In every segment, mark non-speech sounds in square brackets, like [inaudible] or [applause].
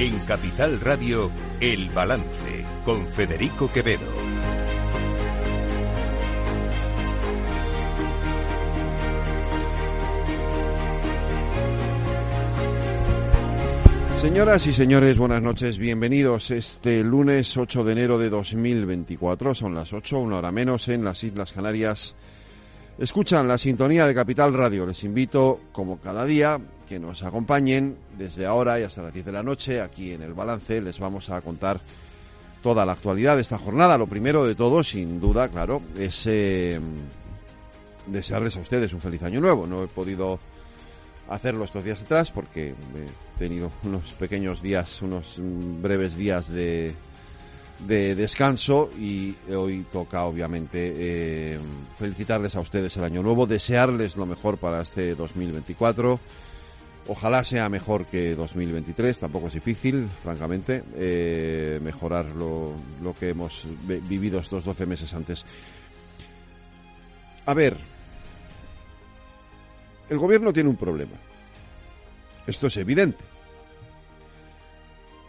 En Capital Radio, El Balance, con Federico Quevedo. Señoras y señores, buenas noches, bienvenidos este lunes 8 de enero de 2024. Son las 8, una hora menos en las Islas Canarias. Escuchan la sintonía de Capital Radio. Les invito, como cada día, que nos acompañen desde ahora y hasta las 10 de la noche aquí en el balance. Les vamos a contar toda la actualidad de esta jornada. Lo primero de todo, sin duda, claro, es eh, desearles a ustedes un feliz año nuevo. No he podido hacerlo estos días atrás porque he tenido [laughs] unos pequeños días, unos breves días de, de descanso y hoy toca obviamente eh, felicitarles a ustedes el año nuevo, desearles lo mejor para este 2024. Ojalá sea mejor que 2023, tampoco es difícil, francamente, eh, mejorar lo, lo que hemos vivido estos 12 meses antes. A ver, el gobierno tiene un problema. Esto es evidente.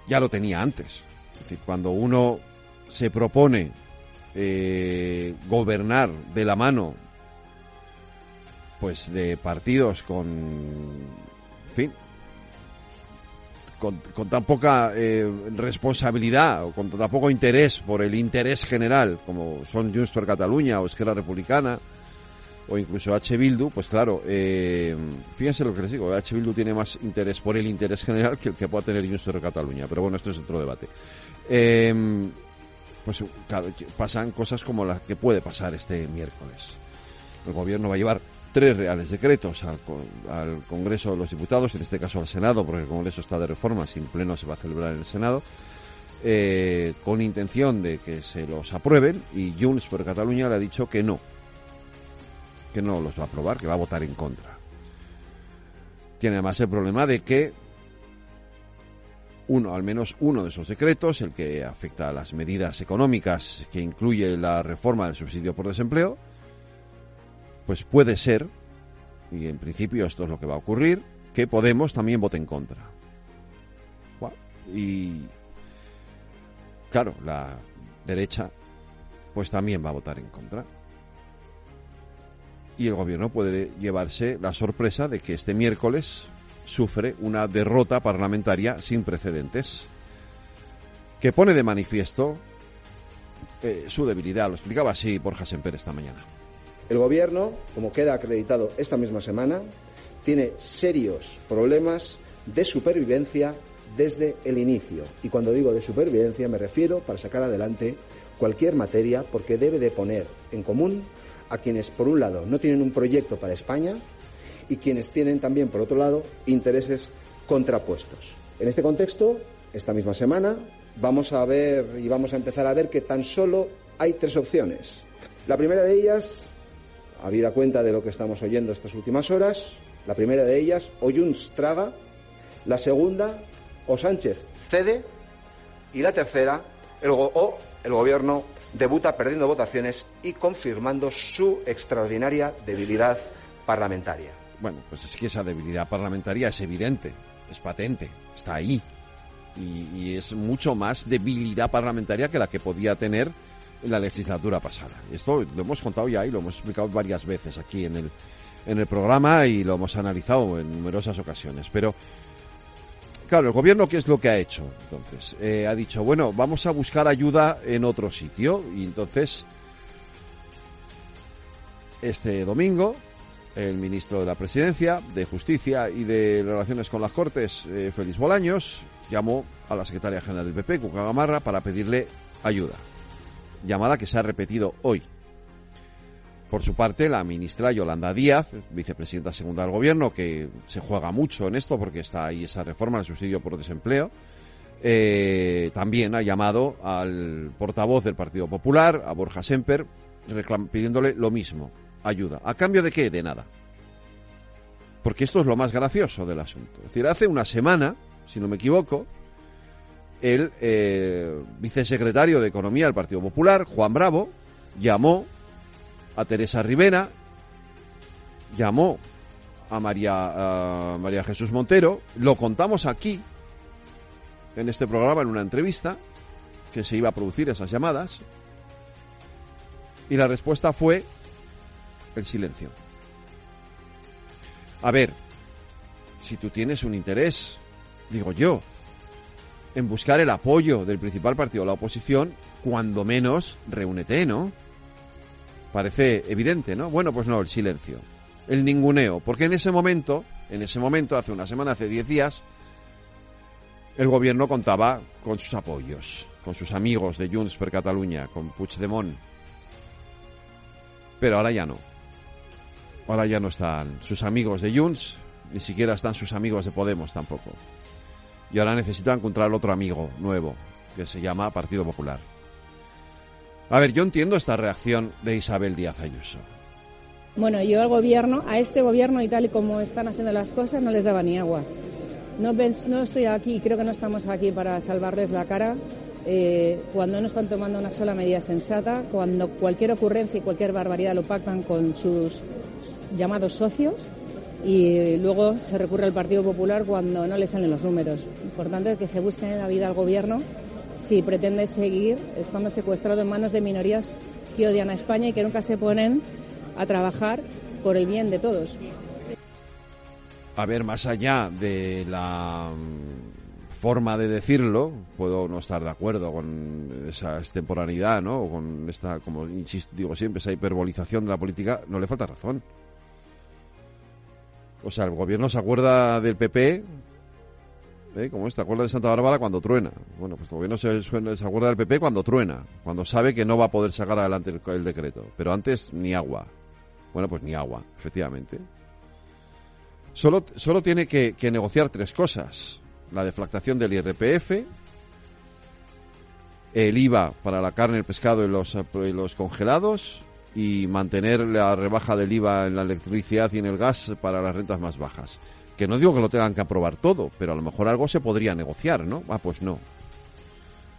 Ya lo tenía antes. Es decir, cuando uno se propone eh, gobernar de la mano pues de partidos con fin con, tan poca eh, responsabilidad o con tan poco interés por el interés general como son Junts per Cataluña o Esquerra Republicana o incluso H. Bildu, pues claro, eh, fíjense lo que les digo, H. Bildu tiene más interés por el interés general que el que pueda tener Junts per Cataluña, pero bueno, esto es otro debate. Eh, pues claro, pasan cosas como las que puede pasar este miércoles. El gobierno va a llevar tres reales decretos al, al, Congreso de los Diputados, en este caso al Senado, porque el Congreso está de reforma, sin pleno se va a celebrar en el Senado, eh, con intención de que se los aprueben y Junts per Cataluña le ha dicho que no, que no los va a aprobar, que va a votar en contra. Tiene además el problema de que uno, al menos uno de esos decretos, el que afecta a las medidas económicas que incluye la reforma del subsidio por desempleo, pues puede ser, y en principio esto es lo que va a ocurrir, que Podemos también vote en contra. Y claro, la derecha pues también va a votar en contra. Y el gobierno puede llevarse la sorpresa de que este miércoles sufre una derrota parlamentaria sin precedentes, que pone de manifiesto eh, su debilidad. Lo explicaba así Borja Semper esta mañana. El Gobierno, como queda acreditado esta misma semana, tiene serios problemas de supervivencia desde el inicio. Y cuando digo de supervivencia me refiero para sacar adelante cualquier materia porque debe de poner en común a quienes, por un lado, no tienen un proyecto para España y quienes tienen también, por otro lado, intereses contrapuestos. En este contexto, esta misma semana, vamos a ver y vamos a empezar a ver que tan solo hay tres opciones. La primera de ellas, habida cuenta de lo que estamos oyendo estas últimas horas, la primera de ellas, o Junts traga, la segunda, o Sánchez cede, y la tercera, el, o el gobierno debuta perdiendo votaciones y confirmando su extraordinaria debilidad parlamentaria. Bueno, pues es que esa debilidad parlamentaria es evidente, es patente, está ahí. Y, y, es mucho más debilidad parlamentaria que la que podía tener en la legislatura pasada. Esto lo hemos contado ya y lo hemos explicado varias veces aquí en el, en el programa y lo hemos analizado en numerosas ocasiones. Pero, claro, el gobierno, ¿qué es lo que ha hecho? Entonces, eh, ha dicho, bueno, vamos a buscar ayuda en otro sitio. Y entonces, este domingo, el ministro de la Presidencia, de Justicia y de Relaciones con las Cortes, eh, Félix Bolaños, llamó a la secretaria general del PP, Cuca Gamarra, para pedirle ayuda. Llamada que se ha repetido hoy. Por su parte, la ministra Yolanda Díaz, vicepresidenta segunda del Gobierno, que se juega mucho en esto porque está ahí esa reforma del subsidio por desempleo, eh, también ha llamado al portavoz del Partido Popular, a Borja Semper, pidiéndole lo mismo, ayuda. ¿A cambio de qué? De nada. Porque esto es lo más gracioso del asunto. Es decir, hace una semana, si no me equivoco, el eh, vicesecretario de Economía del Partido Popular, Juan Bravo, llamó a Teresa Rivera, llamó a María, a María Jesús Montero, lo contamos aquí, en este programa, en una entrevista, que se iba a producir esas llamadas. Y la respuesta fue el silencio. A ver, si tú tienes un interés, digo yo, en buscar el apoyo del principal partido de la oposición, cuando menos reúnete, ¿no? Parece evidente, ¿no? Bueno, pues no, el silencio. El ninguneo. Porque en ese momento, en ese momento, hace una semana, hace diez días, el gobierno contaba con sus apoyos, con sus amigos de Junts per Catalunya, con Puigdemont. Pero ahora ya no. Ahora ya no están sus amigos de Junts, ni siquiera están sus amigos de Podemos tampoco. Y ahora necesitan encontrar otro amigo nuevo, que se llama Partido Popular. A ver, yo entiendo esta reacción de Isabel Díaz Ayuso. Bueno, yo al gobierno, a este gobierno y tal y como están haciendo las cosas, no les daba ni agua. No, no estoy aquí, creo que no estamos aquí para salvarles la cara eh, cuando no están tomando una sola medida sensata, cuando cualquier ocurrencia y cualquier barbaridad lo pactan con sus llamados socios y luego se recurre al Partido Popular cuando no le salen los números. Importante que se busque en la vida al gobierno si pretende seguir estando secuestrado en manos de minorías que odian a España y que nunca se ponen a trabajar por el bien de todos. A ver, más allá de la mm, forma de decirlo, puedo no estar de acuerdo con esa extemporaneidad, ¿no? O con esta, como insisto, digo siempre, esa hiperbolización de la política, no le falta razón. O sea, el gobierno se acuerda del PP ¿Eh? Como esta, acuerda de Santa Bárbara cuando truena. Bueno, pues el gobierno se, se, acuerda del PP cuando truena, cuando sabe que no va a poder sacar adelante el, decreto. Pero antes ni agua. Bueno, pues ni agua, efectivamente. Solo, solo tiene que, negociar tres cosas. La deflactación del IRPF, el IVA para la carne, el pescado y los, y los congelados y mantener la rebaja del IVA en la electricidad y en el gas para las rentas más bajas. Que no digo que lo tengan que aprobar todo, pero a lo mejor algo se podría negociar, ¿no? Ah, pues no.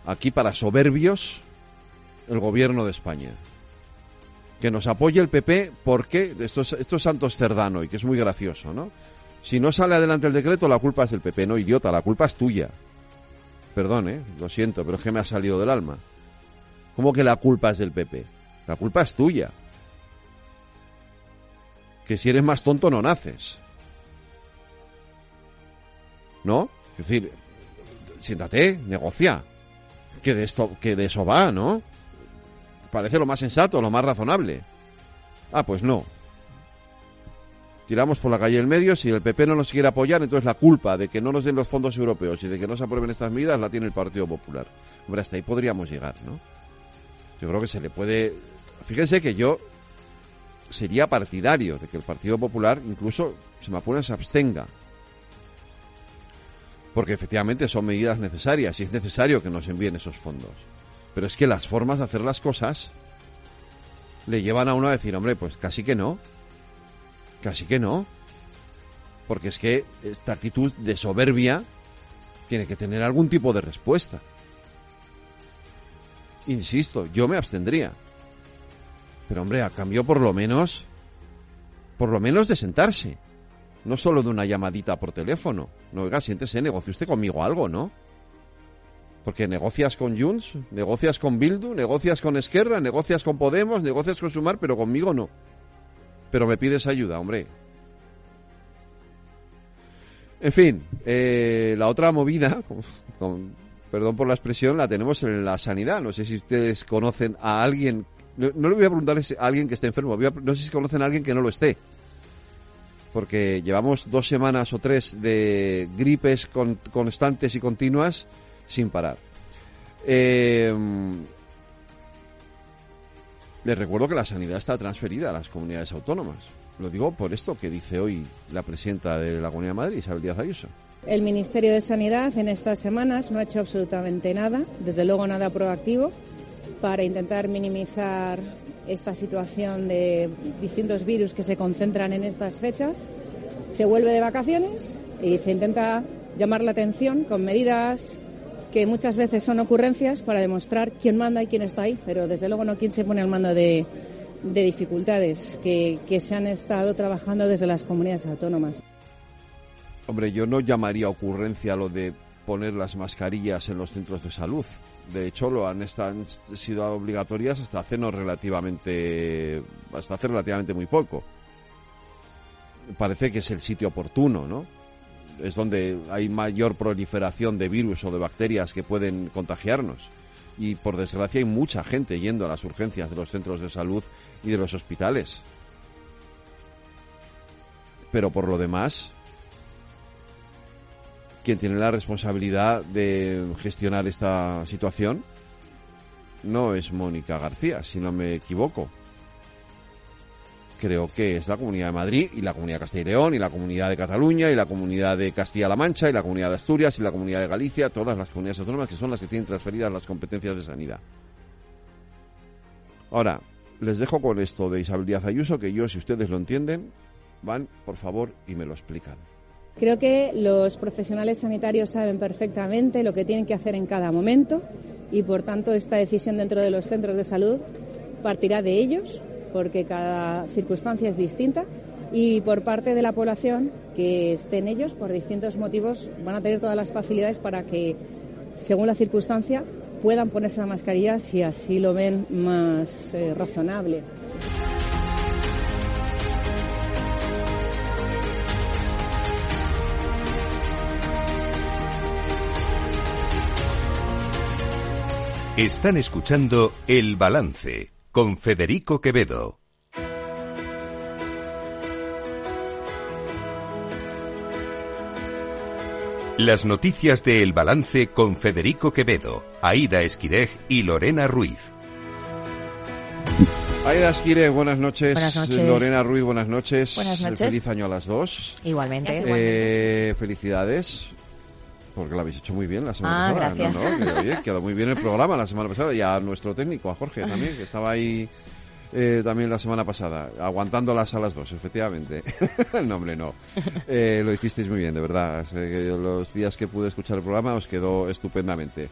Aquí para soberbios, el gobierno de España. Que nos apoye el PP porque esto es, esto es Santos Cerdano y que es muy gracioso, ¿no? Si no sale adelante el decreto, la culpa es del PP. No, idiota, la culpa es tuya. Perdón, ¿eh? Lo siento, pero es que me ha salido del alma. ¿Cómo que la culpa es del PP? La culpa es tuya. Que si eres más tonto no naces. ¿no? Es decir, siéntate, negocia. Que de esto, que de eso va, ¿no? Parece lo más sensato, lo más razonable. Ah, pues no. Tiramos por la calle del medio, si el PP no nos quiere apoyar, entonces la culpa de que no nos den los fondos europeos y de que no se aprueben estas medidas la tiene el Partido Popular. Hombre, hasta ahí podríamos llegar, ¿no? Yo creo que se le puede... Fíjense que yo sería partidario de que el Partido Popular incluso, se me apura, se abstenga porque efectivamente son medidas necesarias y es necesario que nos envíen esos fondos. Pero es que las formas de hacer las cosas le llevan a uno a decir, hombre, pues casi que no, casi que no, porque es que esta actitud de soberbia tiene que tener algún tipo de respuesta. Insisto, yo me abstendría. Pero hombre, a cambio por lo menos, por lo menos de sentarse no solo de una llamadita por teléfono. No, oiga, siéntese, negocie usted conmigo algo, ¿no? Porque negocias con Junts, negocias con Bildu, negocias con Esquerra, negocias con Podemos, negocias con Sumar, pero conmigo no. Pero me pides ayuda, hombre. En fin, eh, la otra movida, [laughs] perdón por la expresión, la tenemos en la sanidad. No sé si ustedes conocen a alguien, no, le voy a preguntar a alguien que esté enfermo, no sé si conocen a alguien que no lo esté porque llevamos dos semanas o tres de gripes constantes y continuas sin parar. Eh, les recuerdo que la sanidad está transferida a las comunidades autónomas. Lo digo por esto que dice hoy la presidenta de la Comunidad de Madrid, Isabel Díaz Ayuso. El Ministerio de Sanidad en estas semanas no ha hecho absolutamente nada, desde luego nada proactivo, para intentar minimizar esta situación de distintos virus que se concentran en estas fechas, se vuelve de vacaciones y se intenta llamar la atención con medidas que muchas veces son ocurrencias para demostrar quién manda y quién está ahí, pero desde luego no quién se pone al mando de, dificultades que, que se han estado trabajando desde las comunidades autónomas. Hombre, yo no llamaría ocurrencia lo de poner las mascarillas en los centros de salud. De hecho, lo han, han sido obligatorias hasta hace no relativamente, hasta hace relativamente muy poco. Parece que es el sitio oportuno, ¿no? Es donde hay mayor proliferación de virus o de bacterias que pueden contagiarnos. Y por desgracia hay mucha gente yendo a las urgencias de los centros de salud y de los hospitales. Pero por lo demás, quien tiene la responsabilidad de gestionar esta situación no es Mónica García, si no me equivoco. Creo que es la Comunidad de Madrid y la Comunidad de Castilla y León y la Comunidad de Cataluña y la Comunidad de Castilla-La Mancha y la Comunidad de Asturias y la Comunidad de Galicia, todas las comunidades autónomas que son las que tienen transferidas las competencias de sanidad. Ahora, les dejo con esto de Isabel Díaz Ayuso, que yo, si ustedes lo entienden, van, por favor, y me lo explican. Creo que los profesionales sanitarios saben perfectamente lo que tienen que hacer en cada momento y, por tanto, esta decisión dentro de los centros de salud partirá de ellos, porque cada circunstancia es distinta. Y por parte de la población que estén ellos, por distintos motivos, van a tener todas las facilidades para que, según la circunstancia, puedan ponerse la mascarilla si así lo ven más eh, razonable. Están escuchando El Balance con Federico Quevedo. Las noticias de El Balance con Federico Quevedo, Aida Esquirej y Lorena Ruiz. Aida Esquirej, buenas noches. Buenas noches. Lorena Ruiz, buenas noches. Buenas noches. Feliz año a las dos. Igualmente. Eh, felicidades. Porque lo habéis hecho muy bien la semana Ah, pasada. gracias. No, no, que, [laughs] quedó muy bien el programa la semana pasada. Y a nuestro técnico, a Jorge también, que estaba ahí eh, también la semana pasada, aguantándolas a las dos, efectivamente. [laughs] no, hombre, [laughs] no. Eh, lo hicisteis muy bien, de verdad. Yo los días que pude escuchar el programa os quedó estupendamente.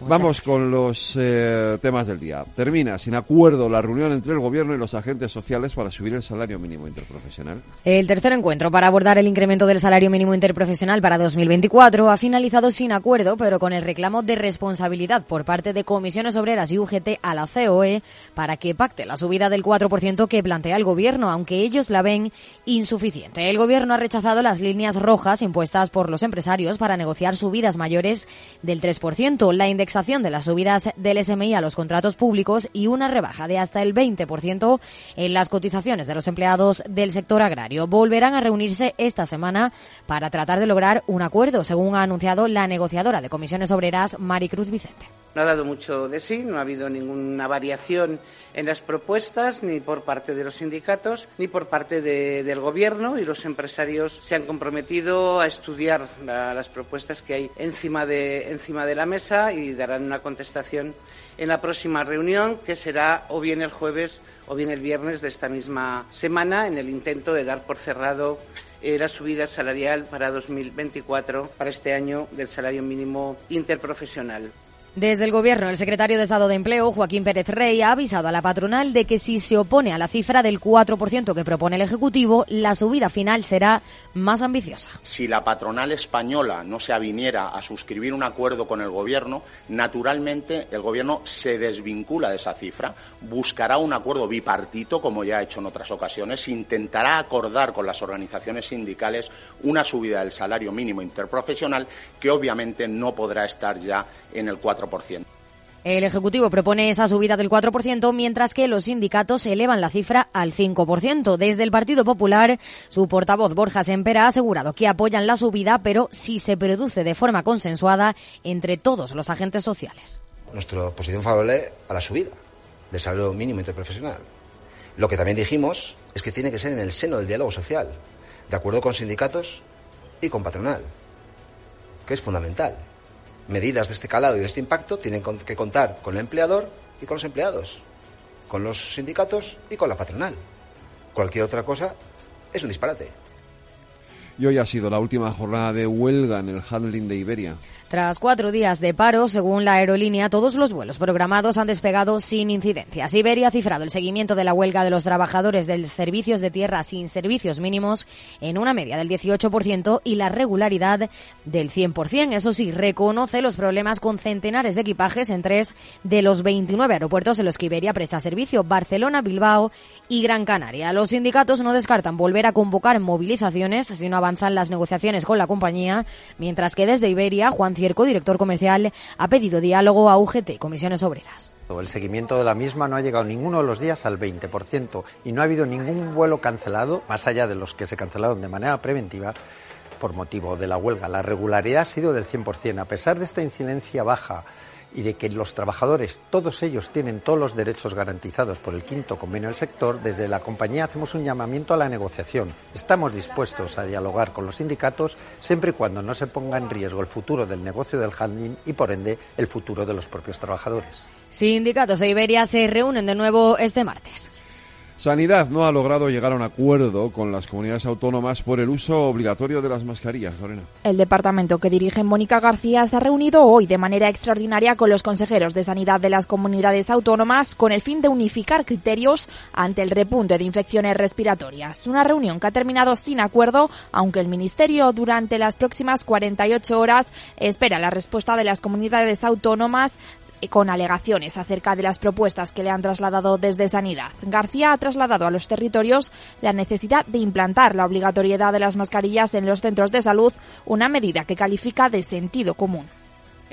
Vamos con los eh, temas del día. Termina sin acuerdo la reunión entre el gobierno y los agentes sociales para subir el salario mínimo interprofesional. El tercer encuentro para abordar el incremento del salario mínimo interprofesional para 2024 ha finalizado sin acuerdo, pero con el reclamo de responsabilidad por parte de comisiones obreras y UGT a la COE para que pacte la subida del 4% que plantea el gobierno, aunque ellos la ven insuficiente. El gobierno ha rechazado las líneas rojas impuestas por los empresarios para negociar subidas mayores del 3%, la indexación de las subidas del SMI a los contratos públicos y una rebaja de hasta el 20% en las cotizaciones de los empleados del sector agrario. Volverán a reunirse esta semana para tratar de lograr un acuerdo, según ha anunciado la negociadora de comisiones obreras Maricruz Vicente. No ha dado mucho de sí, no ha habido ninguna variación en las propuestas, ni por parte de los sindicatos, ni por parte de- del Gobierno, y los empresarios se han comprometido a estudiar la- las propuestas que hay encima de, encima de la mesa y darán una contestación en la próxima reunión, que será o bien el jueves o bien el viernes de esta misma semana, en el intento de dar por cerrado eh, la subida salarial para 2024, para este año, del salario mínimo interprofesional. Desde el Gobierno, el secretario de Estado de Empleo, Joaquín Pérez Rey, ha avisado a la patronal de que si se opone a la cifra del 4% que propone el Ejecutivo, la subida final será más ambiciosa. Si la patronal española no se aviniera a suscribir un acuerdo con el Gobierno, naturalmente el Gobierno se desvincula de esa cifra, buscará un acuerdo bipartito, como ya ha hecho en otras ocasiones, intentará acordar con las organizaciones sindicales una subida del salario mínimo interprofesional que obviamente no podrá estar ya en el 4%. El Ejecutivo propone esa subida del 4%, mientras que los sindicatos elevan la cifra al 5%. Desde el Partido Popular, su portavoz Borja Sempera ha asegurado que apoyan la subida, pero si se produce de forma consensuada entre todos los agentes sociales. nuestra posición favorable a la subida del salario mínimo interprofesional. Lo que también dijimos es que tiene que ser en el seno del diálogo social, de acuerdo con sindicatos y con patronal, que es fundamental. Medidas de este calado y de este impacto tienen que contar con el empleador y con los empleados, con los sindicatos y con la patronal. Cualquier otra cosa es un disparate. Y hoy ha sido la última jornada de huelga en el handling de Iberia. Tras cuatro días de paro, según la aerolínea, todos los vuelos programados han despegado sin incidencias. Iberia ha cifrado el seguimiento de la huelga de los trabajadores de servicios de tierra sin servicios mínimos en una media del 18% y la regularidad del 100%. Eso sí, reconoce los problemas con centenares de equipajes en tres de los 29 aeropuertos en los que Iberia presta servicio, Barcelona, Bilbao y Gran Canaria. Los sindicatos no descartan volver a convocar movilizaciones si no avanzan las negociaciones con la compañía, mientras que desde Iberia, Juan Cierco, director comercial, ha pedido diálogo a UGT, Comisiones Obreras. El seguimiento de la misma no ha llegado ninguno de los días al 20% y no ha habido ningún vuelo cancelado, más allá de los que se cancelaron de manera preventiva, por motivo de la huelga. La regularidad ha sido del 100%. A pesar de esta incidencia baja y de que los trabajadores, todos ellos, tienen todos los derechos garantizados por el quinto convenio del sector, desde la compañía hacemos un llamamiento a la negociación. Estamos dispuestos a dialogar con los sindicatos siempre y cuando no se ponga en riesgo el futuro del negocio del handling y, por ende, el futuro de los propios trabajadores. Sindicatos e Iberia se reúnen de nuevo este martes. Sanidad no ha logrado llegar a un acuerdo con las comunidades autónomas por el uso obligatorio de las mascarillas, Lorena. El departamento que dirige Mónica García se ha reunido hoy de manera extraordinaria con los consejeros de sanidad de las comunidades autónomas con el fin de unificar criterios ante el repunte de infecciones respiratorias. Una reunión que ha terminado sin acuerdo, aunque el Ministerio durante las próximas 48 horas espera la respuesta de las comunidades autónomas con alegaciones acerca de las propuestas que le han trasladado desde sanidad. García ha trasladado a los territorios la necesidad de implantar la obligatoriedad de las mascarillas en los centros de salud, una medida que califica de sentido común.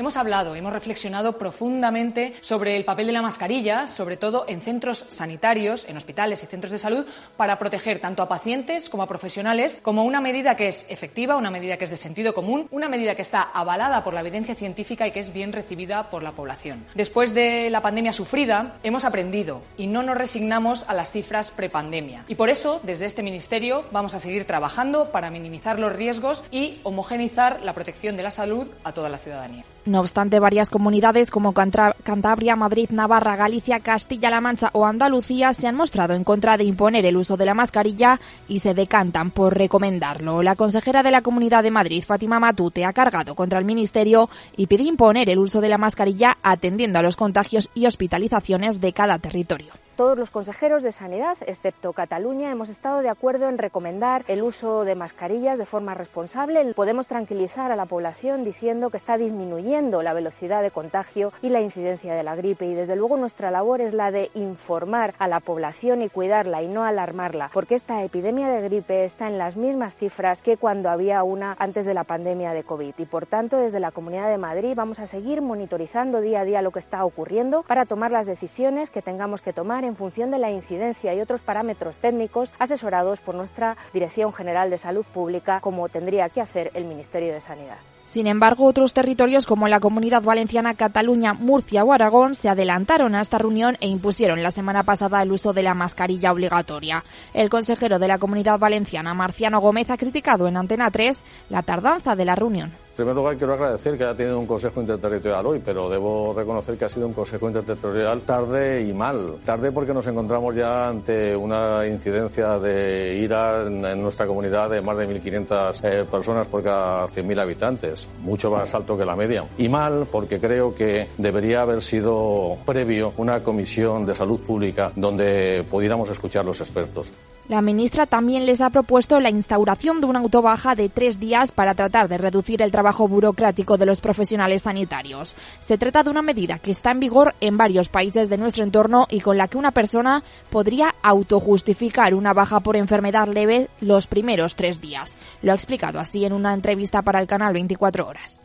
Hemos hablado, hemos reflexionado profundamente sobre el papel de la mascarilla, sobre todo en centros sanitarios, en hospitales y centros de salud, para proteger tanto a pacientes como a profesionales, como una medida que es efectiva, una medida que es de sentido común, una medida que está avalada por la evidencia científica y que es bien recibida por la población. Después de la pandemia sufrida, hemos aprendido y no nos resignamos a las cifras prepandemia. Y por eso, desde este Ministerio, vamos a seguir trabajando para minimizar los riesgos y homogeneizar la protección de la salud a toda la ciudadanía. No obstante, varias comunidades como Cantabria, Madrid, Navarra, Galicia, Castilla-La Mancha o Andalucía se han mostrado en contra de imponer el uso de la mascarilla y se decantan por recomendarlo. La consejera de la Comunidad de Madrid, Fátima Matute, ha cargado contra el Ministerio y pide imponer el uso de la mascarilla atendiendo a los contagios y hospitalizaciones de cada territorio. Todos los consejeros de Sanidad, excepto Cataluña, hemos estado de acuerdo en recomendar el uso de mascarillas de forma responsable. Podemos tranquilizar a la población diciendo que está disminuyendo la velocidad de contagio y la incidencia de la gripe y desde luego nuestra labor es la de informar a la población y cuidarla y no alarmarla, porque esta epidemia de gripe está en las mismas cifras que cuando había una antes de la pandemia de COVID y por tanto desde la Comunidad de Madrid vamos a seguir monitorizando día a día lo que está ocurriendo para tomar las decisiones que tengamos que tomar en función de la incidencia y otros parámetros técnicos asesorados por nuestra Dirección General de Salud Pública, como tendría que hacer el Ministerio de Sanidad. Sin embargo, otros territorios como la Comunidad Valenciana, Cataluña, Murcia o Aragón se adelantaron a esta reunión e impusieron la semana pasada el uso de la mascarilla obligatoria. El consejero de la Comunidad Valenciana, Marciano Gómez, ha criticado en Antena 3 la tardanza de la reunión. En primer lugar, quiero agradecer que haya tenido un Consejo Interterritorial hoy, pero debo reconocer que ha sido un Consejo Interterritorial tarde y mal. Tarde porque nos encontramos ya ante una incidencia de ira en, nuestra comunidad de más de 1.500 eh, personas por cada 100.000 habitantes, mucho más alto que la media. Y mal porque creo que debería haber sido previo una comisión de salud pública donde pudiéramos escuchar los expertos. La ministra también les ha propuesto la instauración de una autobaja de tres días para tratar de reducir el trabajo burocrático de los profesionales sanitarios. Se trata de una medida que está en vigor en varios países de nuestro entorno y con la que una persona podría autojustificar una baja por enfermedad leve los primeros tres días. Lo ha explicado así en una entrevista para el canal 24 Horas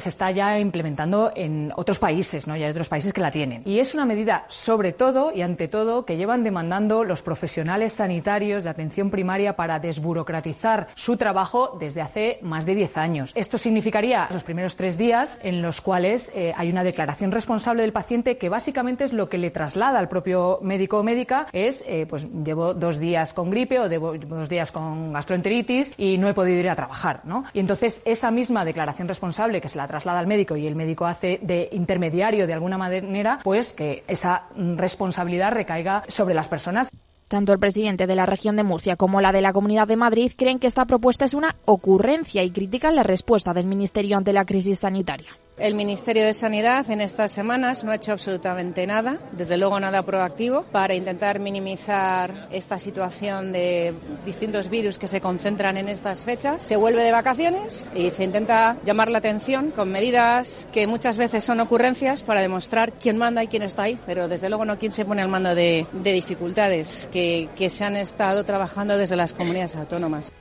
se está ya implementando en otros países, ¿no? Ya hay otros países que la tienen. Y es una medida, sobre todo y ante todo, que llevan demandando los profesionales sanitarios de atención primaria para desburocratizar su trabajo desde hace más de 10 años. Esto significaría los primeros tres días en los cuales eh, hay una declaración responsable del paciente que básicamente es lo que le traslada al propio médico o médica, es, eh, pues llevo dos días con gripe o dos días con gastroenteritis y no he podido ir a trabajar, ¿no? Y entonces esa misma declaración responsable que se la traslada al médico y el médico hace de intermediario de alguna manera, pues que esa responsabilidad recaiga sobre las personas. Tanto el presidente de la región de Murcia como la de la Comunidad de Madrid creen que esta propuesta es una ocurrencia y critican la respuesta del Ministerio ante la crisis sanitaria. El Ministerio de Sanidad en estas semanas no ha hecho absolutamente nada, desde luego nada proactivo, para intentar minimizar esta situación de distintos virus que se concentran en estas fechas. Se vuelve de vacaciones y se intenta llamar la atención con medidas que muchas veces son ocurrencias para demostrar quién manda y quién está ahí, pero desde luego no quién se pone al mando de, de dificultades que, que se han estado trabajando desde las comunidades autónomas.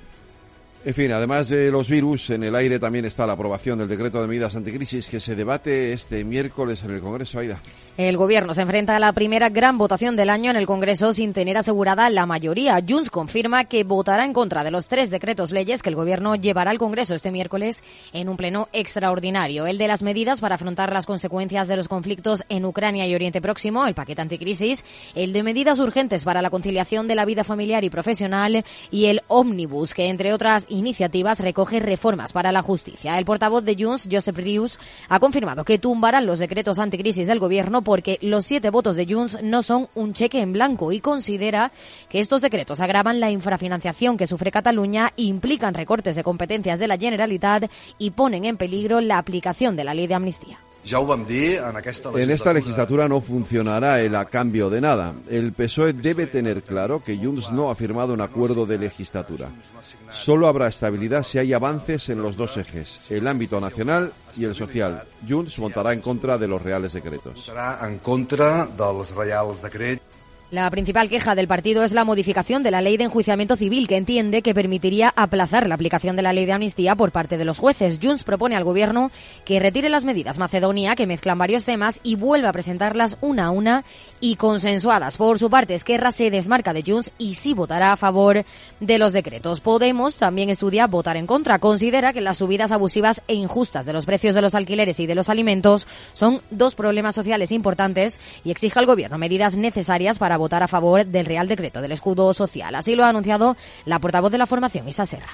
En fin, además de los virus, en el aire también está la aprobación del decreto de medidas anticrisis que se debate este miércoles en el Congreso. Aida. El Gobierno se enfrenta a la primera gran votación del año en el Congreso sin tener asegurada la mayoría. Junts confirma que votará en contra de los tres decretos leyes que el Gobierno llevará al Congreso este miércoles en un pleno extraordinario. El de las medidas para afrontar las consecuencias de los conflictos en Ucrania y Oriente Próximo, el paquete anticrisis, el de medidas urgentes para la conciliación de la vida familiar y profesional y el ómnibus, que entre otras iniciativas recoge reformas para la justicia. El portavoz de Junts, Josep Rius, ha confirmado que tumbarán los decretos anticrisis del Gobierno porque los siete votos de Junts no son un cheque en blanco y considera que estos decretos agravan la infrafinanciación que sufre Cataluña, implican recortes de competencias de la Generalitat y ponen en peligro la aplicación de la ley de amnistía. En esta legislatura no funcionará el a cambio de nada. El PSOE debe tener claro que Junts no ha firmado un acuerdo de legislatura. Solo habrá estabilidad si hay avances en los dos ejes, el ámbito nacional y el social. Junts votará en contra de los reales decretos. en contra dels reials decrets la principal queja del partido es la modificación de la ley de enjuiciamiento civil que entiende que permitiría aplazar la aplicación de la ley de amnistía por parte de los jueces. Junts propone al gobierno que retire las medidas Macedonia que mezclan varios temas y vuelva a presentarlas una a una y consensuadas. Por su parte, Esquerra se desmarca de Junts y sí votará a favor de los decretos. Podemos también estudia votar en contra. Considera que las subidas abusivas e injustas de los precios de los alquileres y de los alimentos son dos problemas sociales importantes y exige al gobierno medidas necesarias para votar a favor del Real Decreto del Escudo Social. Así lo ha anunciado la portavoz de la formación, Isa Serra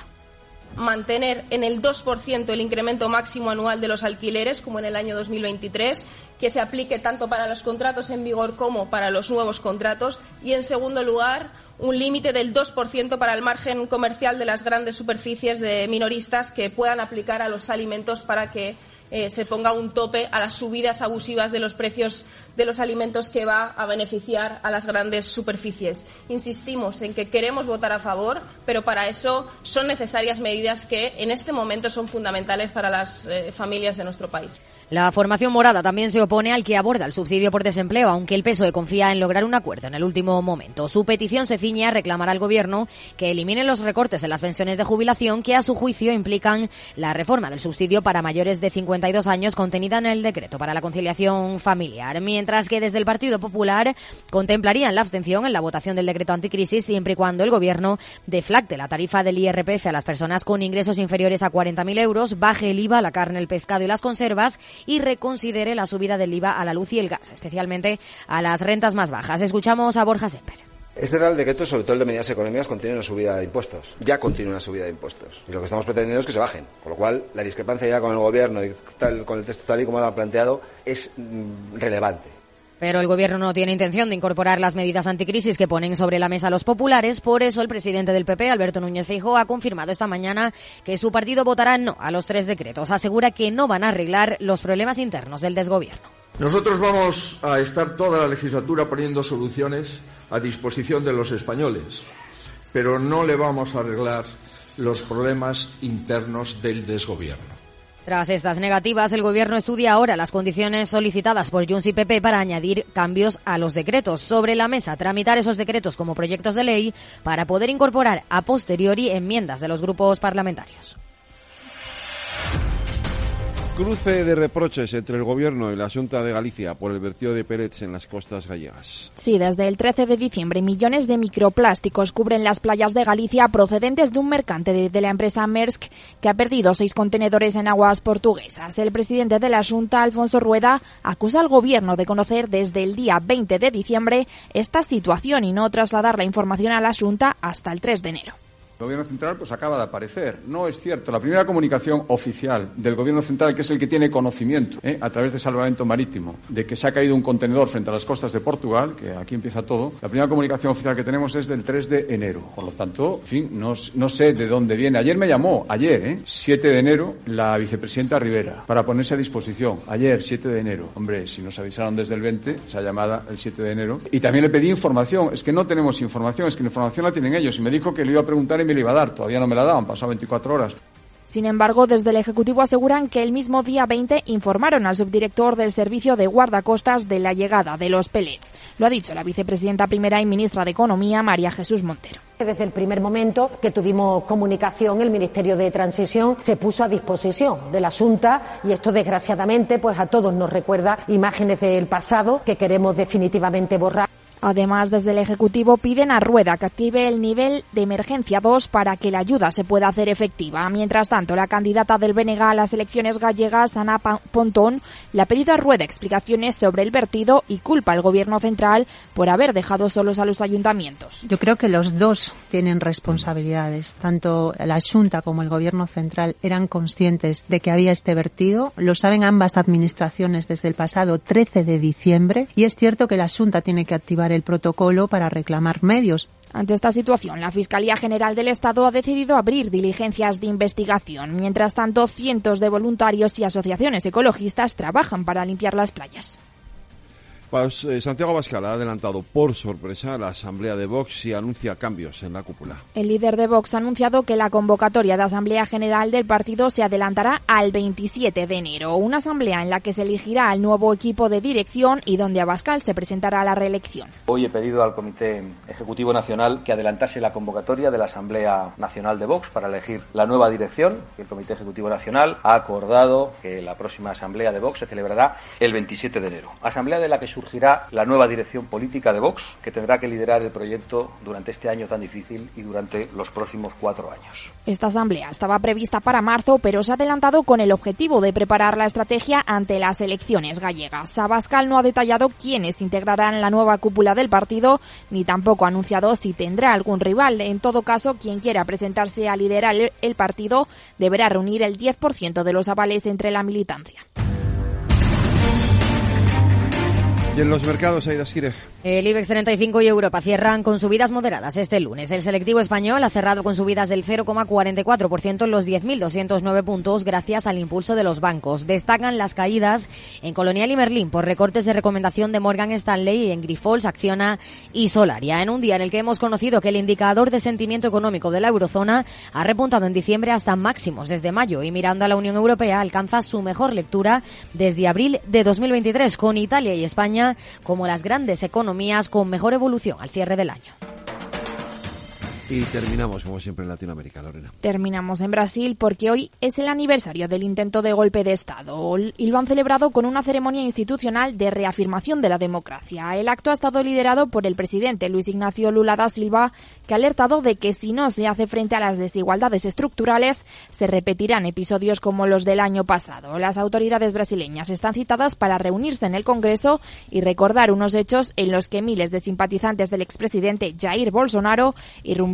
mantener en el 2% el incremento máximo anual de los alquileres, como en el año 2023, que se aplique tanto para los contratos en vigor como para los nuevos contratos. Y, en segundo lugar, un límite del 2% para el margen comercial de las grandes superficies de minoristas que puedan aplicar a los alimentos para que eh, se ponga un tope a las subidas abusivas de los precios de los alimentos que va a beneficiar a las grandes superficies. Insistimos en que queremos votar a favor, pero para eso son necesarias medidas que en este momento son fundamentales para las eh, familias de nuestro país. La formación morada también se opone al que aborda el subsidio por desempleo, aunque el PSOE confía en lograr un acuerdo en el último momento. Su petición se ciñe a reclamar al Gobierno que elimine los recortes en las pensiones de jubilación que, a su juicio, implican la reforma del subsidio para mayores de 52 años contenida en el decreto para la conciliación familiar mientras que desde el Partido Popular contemplarían la abstención en la votación del decreto anticrisis siempre y cuando el Gobierno deflacte la tarifa del IRPF a las personas con ingresos inferiores a 40.000 euros, baje el IVA a la carne, el pescado y las conservas y reconsidere la subida del IVA a la luz y el gas, especialmente a las rentas más bajas. Escuchamos a Borja Semper. Este Real Decreto, sobre todo el de medidas económicas, contiene una subida de impuestos. Ya contiene una subida de impuestos. Y lo que estamos pretendiendo es que se bajen. Con lo cual, la discrepancia ya con el Gobierno con el texto tal y como lo ha planteado es mm, relevante. Pero el Gobierno no tiene intención de incorporar las medidas anticrisis que ponen sobre la mesa los populares. Por eso, el presidente del PP, Alberto Núñez Feijóo, ha confirmado esta mañana que su partido votará no a los tres decretos. Asegura que no van a arreglar los problemas internos del desgobierno. Nosotros vamos a estar toda la legislatura poniendo soluciones a disposición de los españoles, pero no le vamos a arreglar los problemas internos del desgobierno. Tras estas negativas, el Gobierno estudia ahora las condiciones solicitadas por Junts y PP para añadir cambios a los decretos. Sobre la mesa, tramitar esos decretos como proyectos de ley para poder incorporar a posteriori enmiendas de los grupos parlamentarios. Cruce de reproches entre el Gobierno y la Junta de Galicia por el vertido de pellets en las costas gallegas. Sí, desde el 13 de diciembre millones de microplásticos cubren las playas de Galicia procedentes de un mercante de, la empresa Maersk que ha perdido seis contenedores en aguas portuguesas. El presidente de la Junta, Alfonso Rueda, acusa al Gobierno de conocer desde el día 20 de diciembre esta situación y no trasladar la información a la Junta hasta el 3 de enero. El Gobierno Central pues acaba de aparecer. No es cierto. La primera comunicación oficial del Gobierno Central, que es el que tiene conocimiento ¿eh? a través de salvamento marítimo, de que se ha caído un contenedor frente a las costas de Portugal, que aquí empieza todo, la primera comunicación oficial que tenemos es del 3 de enero. Por lo tanto, en fin, no, no sé de dónde viene. Ayer me llamó, ayer, ¿eh? 7 de enero, la vicepresidenta Rivera, para ponerse a disposición. Ayer, 7 de enero. Hombre, si nos avisaron desde el 20, esa llamada el 7 de enero. Y también le pedí información. Es que no tenemos información, es que la información la tienen ellos. Y me dijo que le iba a preguntar y me la iba a dar. Todavía no me la daban, pasado 24 horas. Sin embargo, desde el Ejecutivo aseguran que el mismo día 20 informaron al subdirector del Servicio de Guardacostas de la llegada de los pellets. Lo ha dicho la vicepresidenta primera y ministra de Economía, María Jesús Montero. Desde el primer momento que tuvimos comunicación, el Ministerio de Transición se puso a disposición de la Junta y esto, desgraciadamente, pues a todos nos recuerda imágenes del pasado que queremos definitivamente borrar. Además, desde el Ejecutivo piden a Rueda que active el nivel de emergencia 2 para que la ayuda se pueda hacer efectiva. Mientras tanto, la candidata del BNG a las elecciones gallegas, Ana Pontón, le ha pedido a Rueda explicaciones sobre el vertido y culpa al Gobierno central por haber dejado solos a los ayuntamientos. Yo creo que los dos tienen responsabilidades. Tanto la Junta como el Gobierno central eran conscientes de que había este vertido. Lo saben ambas administraciones desde el pasado 13 de diciembre. Y es cierto que la Junta tiene que activar el protocolo para reclamar medios. Ante esta situación, la Fiscalía General del Estado ha decidido abrir diligencias de investigación. Mientras tanto, cientos de voluntarios y asociaciones ecologistas trabajan para limpiar las playas. Pues, eh, Santiago Bascal ha adelantado por sorpresa la asamblea de Vox y anuncia cambios en la cúpula. El líder de Vox ha anunciado que la convocatoria de Asamblea General del partido se adelantará al 27 de enero, una asamblea en la que se elegirá al nuevo equipo de dirección y donde Abascal se presentará a la reelección. Hoy he pedido al Comité Ejecutivo Nacional que adelantase la convocatoria de la Asamblea Nacional de Vox para elegir la nueva dirección. El Comité Ejecutivo Nacional ha acordado que la próxima Asamblea de Vox se celebrará el 27 de enero. Asamblea de la que surgirá la nueva dirección política de Vox, que tendrá que liderar el proyecto durante este año tan difícil y durante los próximos cuatro años. Esta asamblea estaba prevista para marzo, pero se ha adelantado con el objetivo de preparar la estrategia ante las elecciones gallegas. Abascal no ha detallado quiénes integrarán la nueva cúpula del partido, ni tampoco ha anunciado si tendrá algún rival. En todo caso, quien quiera presentarse a liderar el partido deberá reunir el 10% de los avales entre la militancia. Y en los mercados, Aida Esquire. El IBEX 35 y Europa cierran con subidas moderadas este lunes. El selectivo español ha cerrado con subidas del 0,44% en los 10.209 puntos gracias al impulso de los bancos. Destacan las caídas en Colonial y Merlín por recortes de recomendación de Morgan Stanley y en Grifols, Acciona y Solaria. En un día en el que hemos conocido que el indicador de sentimiento económico de la eurozona ha repuntado en diciembre hasta máximos desde mayo y mirando a la Unión Europea alcanza su mejor lectura desde abril de 2023 con Italia y España como las grandes economías con mejor evolución al cierre del año. Y terminamos, como siempre, en Latinoamérica, Lorena. Terminamos en Brasil porque hoy es el aniversario del intento de golpe de Estado y lo han celebrado con una ceremonia institucional de reafirmación de la democracia. El acto ha estado liderado por el presidente Luis Ignacio Lula da Silva, que ha alertado de que si no se hace frente a las desigualdades estructurales, se repetirán episodios como los del año pasado. Las autoridades brasileñas están citadas para reunirse en el Congreso y recordar unos hechos en los que miles de simpatizantes del expresidente Jair Bolsonaro irrumpieron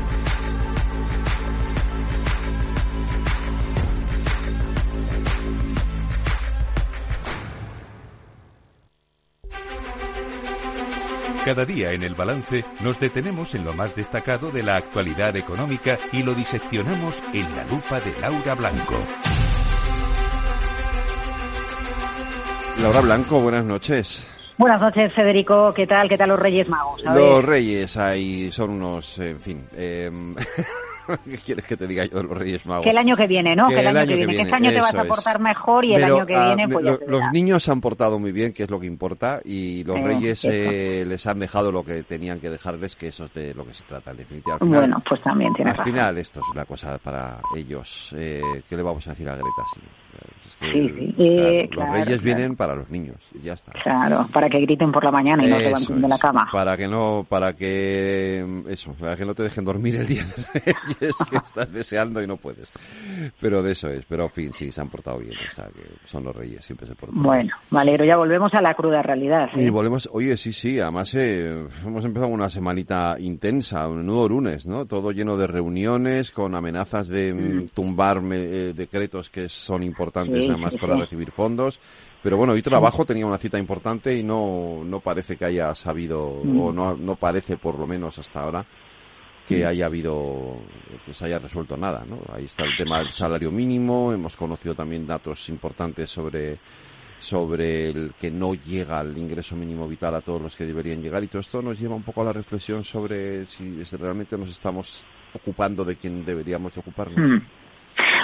Cada día en el balance nos detenemos en lo más destacado de la actualidad económica y lo diseccionamos en la lupa de Laura Blanco. Laura Blanco, buenas noches. Buenas noches, Federico. ¿Qué tal? ¿Qué tal los Reyes Magos? los Reyes ahí son unos, en fin. Eh, [laughs] [laughs] ¿Qué quieres que te diga yo de los Reyes Magos? Que el año que viene, ¿no? Que, el año, que viene. Que este año te vas a portar mejor y el año que viene, pues Los niños se han portado muy bien, que es lo que importa, y los Reyes eh, les han dejado lo que tenían que dejarles, que eso es de lo que se trata, en definitiva. bueno, pues también tiene Al final, esto es una cosa para ellos. Eh, ¿Qué le vamos a decir a Greta? sí, sí. los reyes vienen para los niños y ya está. Claro, para que griten por la mañana y no se van de la cama. Para que no, para que eso, para que no te dejen dormir el día [laughs] de reyes que [laughs] estás deseando y no puedes. Pero de eso es, pero en fin, sí, se han portado bien, o sea, que son los reyes, siempre se portan Bueno, Valero, ya volvemos a la cruda realidad. Y ¿eh? volvemos, oye, sí, sí, además eh, hemos empezado una semanita intensa, un nuevo lunes, ¿no? Todo lleno de reuniones con amenazas de mm. tumbar eh, decretos que son importantes nada más para recibir fondos. Pero bueno, hoy trabajo tenía una cita importante y no, no parece que haya sabido, o mm. no, no parece por lo menos hasta ahora, que mm. haya habido, que se haya resuelto nada, ¿no? Ahí está el tema del salario mínimo, hemos conocido también datos importantes sobre, sobre el que no llega el ingreso mínimo vital a todos los que deberían llegar y todo esto nos lleva un poco a la reflexión sobre si realmente nos estamos ocupando de quien deberíamos ocuparnos. Mm.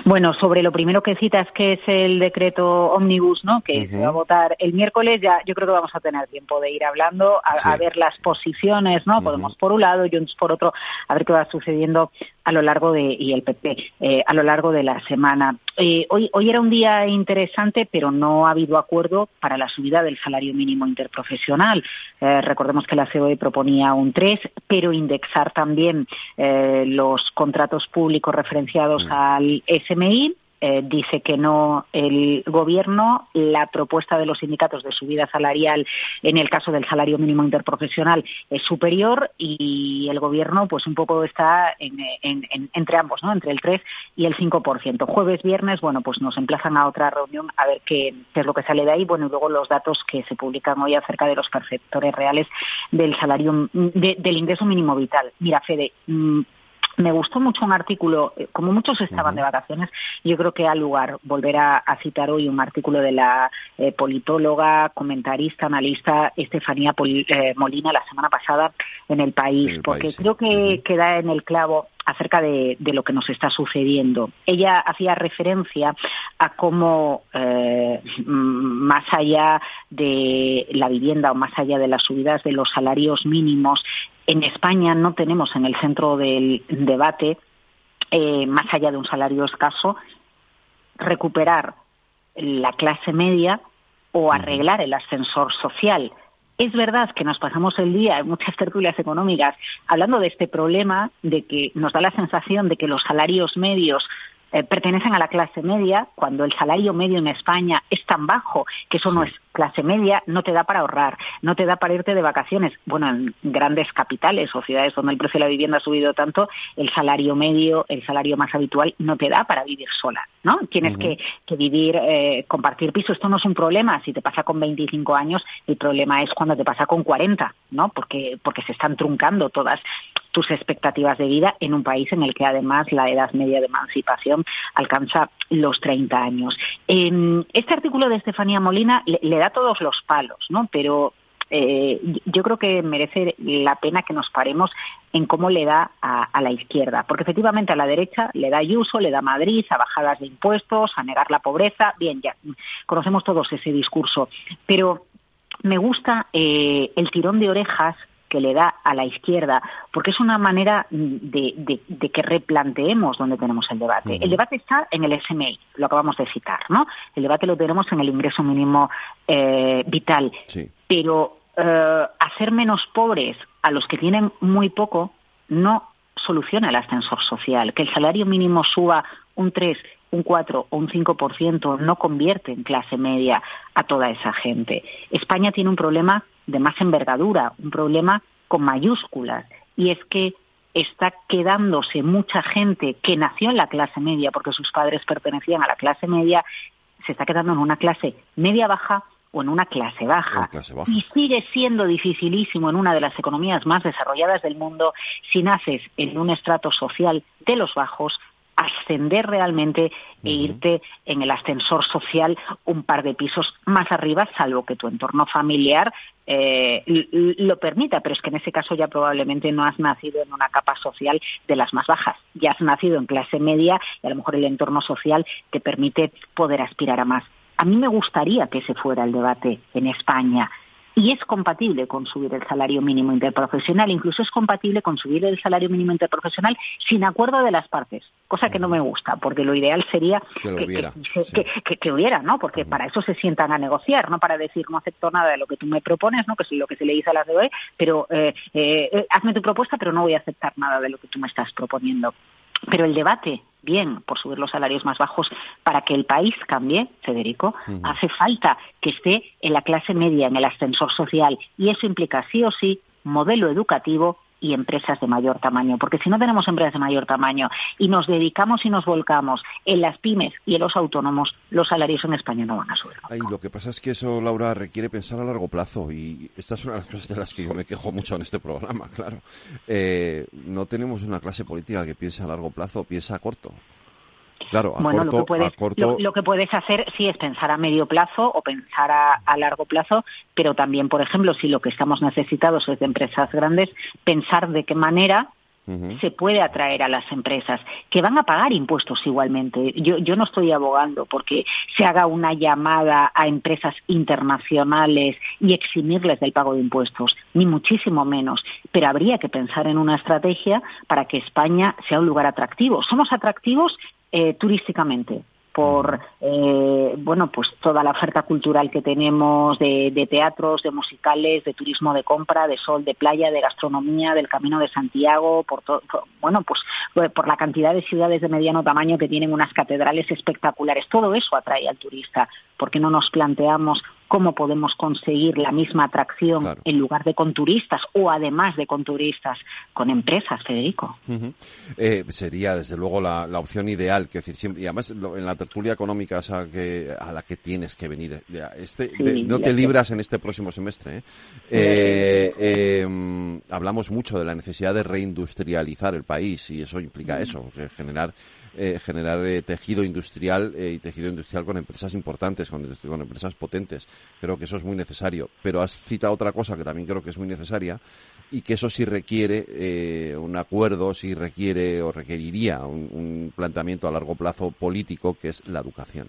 Bueno, sobre lo primero que citas, que es el decreto Omnibus, ¿no? Que se va a votar el miércoles, ya yo creo que vamos a tener tiempo de ir hablando, a, ver las posiciones, ¿no? Podemos por un lado, Junts por otro, a ver qué va sucediendo a lo largo de, y el PP, eh, a lo largo de la semana. Eh, hoy, hoy era un día interesante, pero no ha habido acuerdo para la subida del salario mínimo interprofesional. Eh, recordemos que la COE proponía un 3, pero indexar también los contratos públicos referenciados al SMI eh, dice que no el gobierno. La propuesta de los sindicatos de subida salarial en el caso del salario mínimo interprofesional es superior y el gobierno pues un poco está entre ambos, ¿no? entre el 3 y el 5%. Jueves, viernes, bueno, pues nos emplazan a otra reunión a ver qué, es lo que sale de ahí. Bueno, y luego los datos que se publican hoy acerca de los perceptores reales del salario, del ingreso mínimo vital. Mira, Fede, mm, me gustó mucho un artículo, eh, como muchos estaban de vacaciones, yo creo que ha lugar volver a, citar hoy un artículo de la eh, politóloga, comentarista, analista Estefanía eh, Molina la semana pasada en El País, porque creo que queda en el clavo acerca de, lo que nos está sucediendo. Ella hacía referencia a cómo, más allá de la vivienda o más allá de las subidas de los salarios mínimos, en España no tenemos en el centro del debate, eh, más allá de un salario escaso, recuperar la clase media o arreglar el ascensor social. Es verdad que nos pasamos el día en muchas tertulias económicas hablando de este problema, de que nos da la sensación de que los salarios medios eh, pertenecen a la clase media, cuando el salario medio en España es tan bajo que eso no es clase media, no te da para ahorrar, no te da para irte de vacaciones. Bueno, en grandes capitales o ciudades donde el precio de la vivienda ha subido tanto, el salario medio, el salario más habitual, no te da para vivir sola, ¿no? Tienes que, vivir, eh, compartir piso. Esto no es un problema si te pasa con 25 años, el problema es cuando te pasa con 40, ¿no? Porque, porque se están truncando todas tus expectativas de vida en un país en el que además la edad media de emancipación alcanza los 30 años. este artículo de Estefanía Molina le, da todos los palos, ¿no? Pero eh, yo creo que merece la pena que nos paremos en cómo le da a, la izquierda, porque efectivamente a la derecha le da Ayuso, le da Madrid, a bajadas de impuestos, a negar la pobreza, bien, ya conocemos todos ese discurso, pero me gusta eh, el tirón de orejas que le da a la izquierda, porque es una manera de, que replanteemos dónde tenemos el debate. El debate está en el SMI, lo acabamos de citar, ¿no? El debate lo tenemos en el ingreso mínimo eh, vital. Pero eh, hacer menos pobres a los que tienen muy poco no soluciona el ascensor social. Que el salario mínimo suba un 3, un 4 o un 5% no convierte en clase media a toda esa gente. España tiene un problema de más envergadura, un problema con mayúsculas, y es que está quedándose mucha gente que nació en la clase media porque sus padres pertenecían a la clase media, se está quedando en una clase media baja o en una clase baja. Y sigue siendo dificilísimo en una de las economías más desarrolladas del mundo si naces en un estrato social de los bajos ascender realmente e irte en el ascensor social un par de pisos más arriba, salvo que tu entorno familiar eh, lo permita, pero es que en ese caso ya probablemente no has nacido en una capa social de las más bajas, ya has nacido en clase media y a lo mejor el entorno social te permite poder aspirar a más. A mí me gustaría que ese fuera el debate en España y es compatible con subir el salario mínimo interprofesional, incluso es compatible con subir el salario mínimo interprofesional sin acuerdo de las partes, cosa que no me gusta, porque lo ideal sería que, hubiera, que, hubiera, ¿no? Porque para eso se sientan a negociar, no para decir no acepto nada de lo que tú me propones, ¿no? Que es lo que se le dice a la DOE, pero eh, eh, hazme tu propuesta, pero no voy a aceptar nada de lo que tú me estás proponiendo. Pero el debate, bien, por subir los salarios más bajos, para que el país cambie, Federico, hace falta que esté en la clase media, en el ascensor social, y eso implica sí o sí modelo educativo y empresas de mayor tamaño, porque si no tenemos empresas de mayor tamaño y nos dedicamos y nos volcamos en las pymes y en los autónomos, los salarios en España no van a subir. Ay, lo que pasa es que eso, Laura, requiere pensar a largo plazo y esta es una de las cosas de las que yo me quejo mucho en este programa, [laughs] claro. Eh, no tenemos una clase política que piense a largo plazo, piensa a corto. Claro, a bueno, corto, lo, que puedes, lo, que puedes hacer sí es pensar a medio plazo o pensar a, largo plazo, pero también, por ejemplo, si lo que estamos necesitados es de empresas grandes, pensar de qué manera se puede atraer a las empresas que van a pagar impuestos igualmente. Yo, yo no estoy abogando porque se haga una llamada a empresas internacionales y eximirles del pago de impuestos, ni muchísimo menos. Pero habría que pensar en una estrategia para que España sea un lugar atractivo. Somos atractivos eh, turísticamente por eh, bueno pues toda la oferta cultural que tenemos de, teatros, de musicales, de turismo de compra, de sol, de playa, de gastronomía, del Camino de Santiago, por, bueno pues por la cantidad de ciudades de mediano tamaño que tienen unas catedrales espectaculares. Todo eso atrae al turista. porque no nos planteamos cómo podemos conseguir la misma atracción en lugar de con turistas o además de con turistas con empresas, Federico? Eh, sería desde luego la, opción ideal, que decir siempre, y además en la tertulia económica que, a la que tienes que venir, este, no te libras en este próximo semestre. ¿eh? Eh, em, hablamos mucho de la necesidad de reindustrializar el país y eso implica eso, generar generar tejido industrial y tejido industrial con empresas importantes, con, con, empresas potentes. Creo que eso es muy necesario. Pero has citado otra cosa que también creo que es muy necesaria y que eso sí requiere eh, un acuerdo, sí requiere o requeriría un planteamiento a largo plazo político, que es la educación.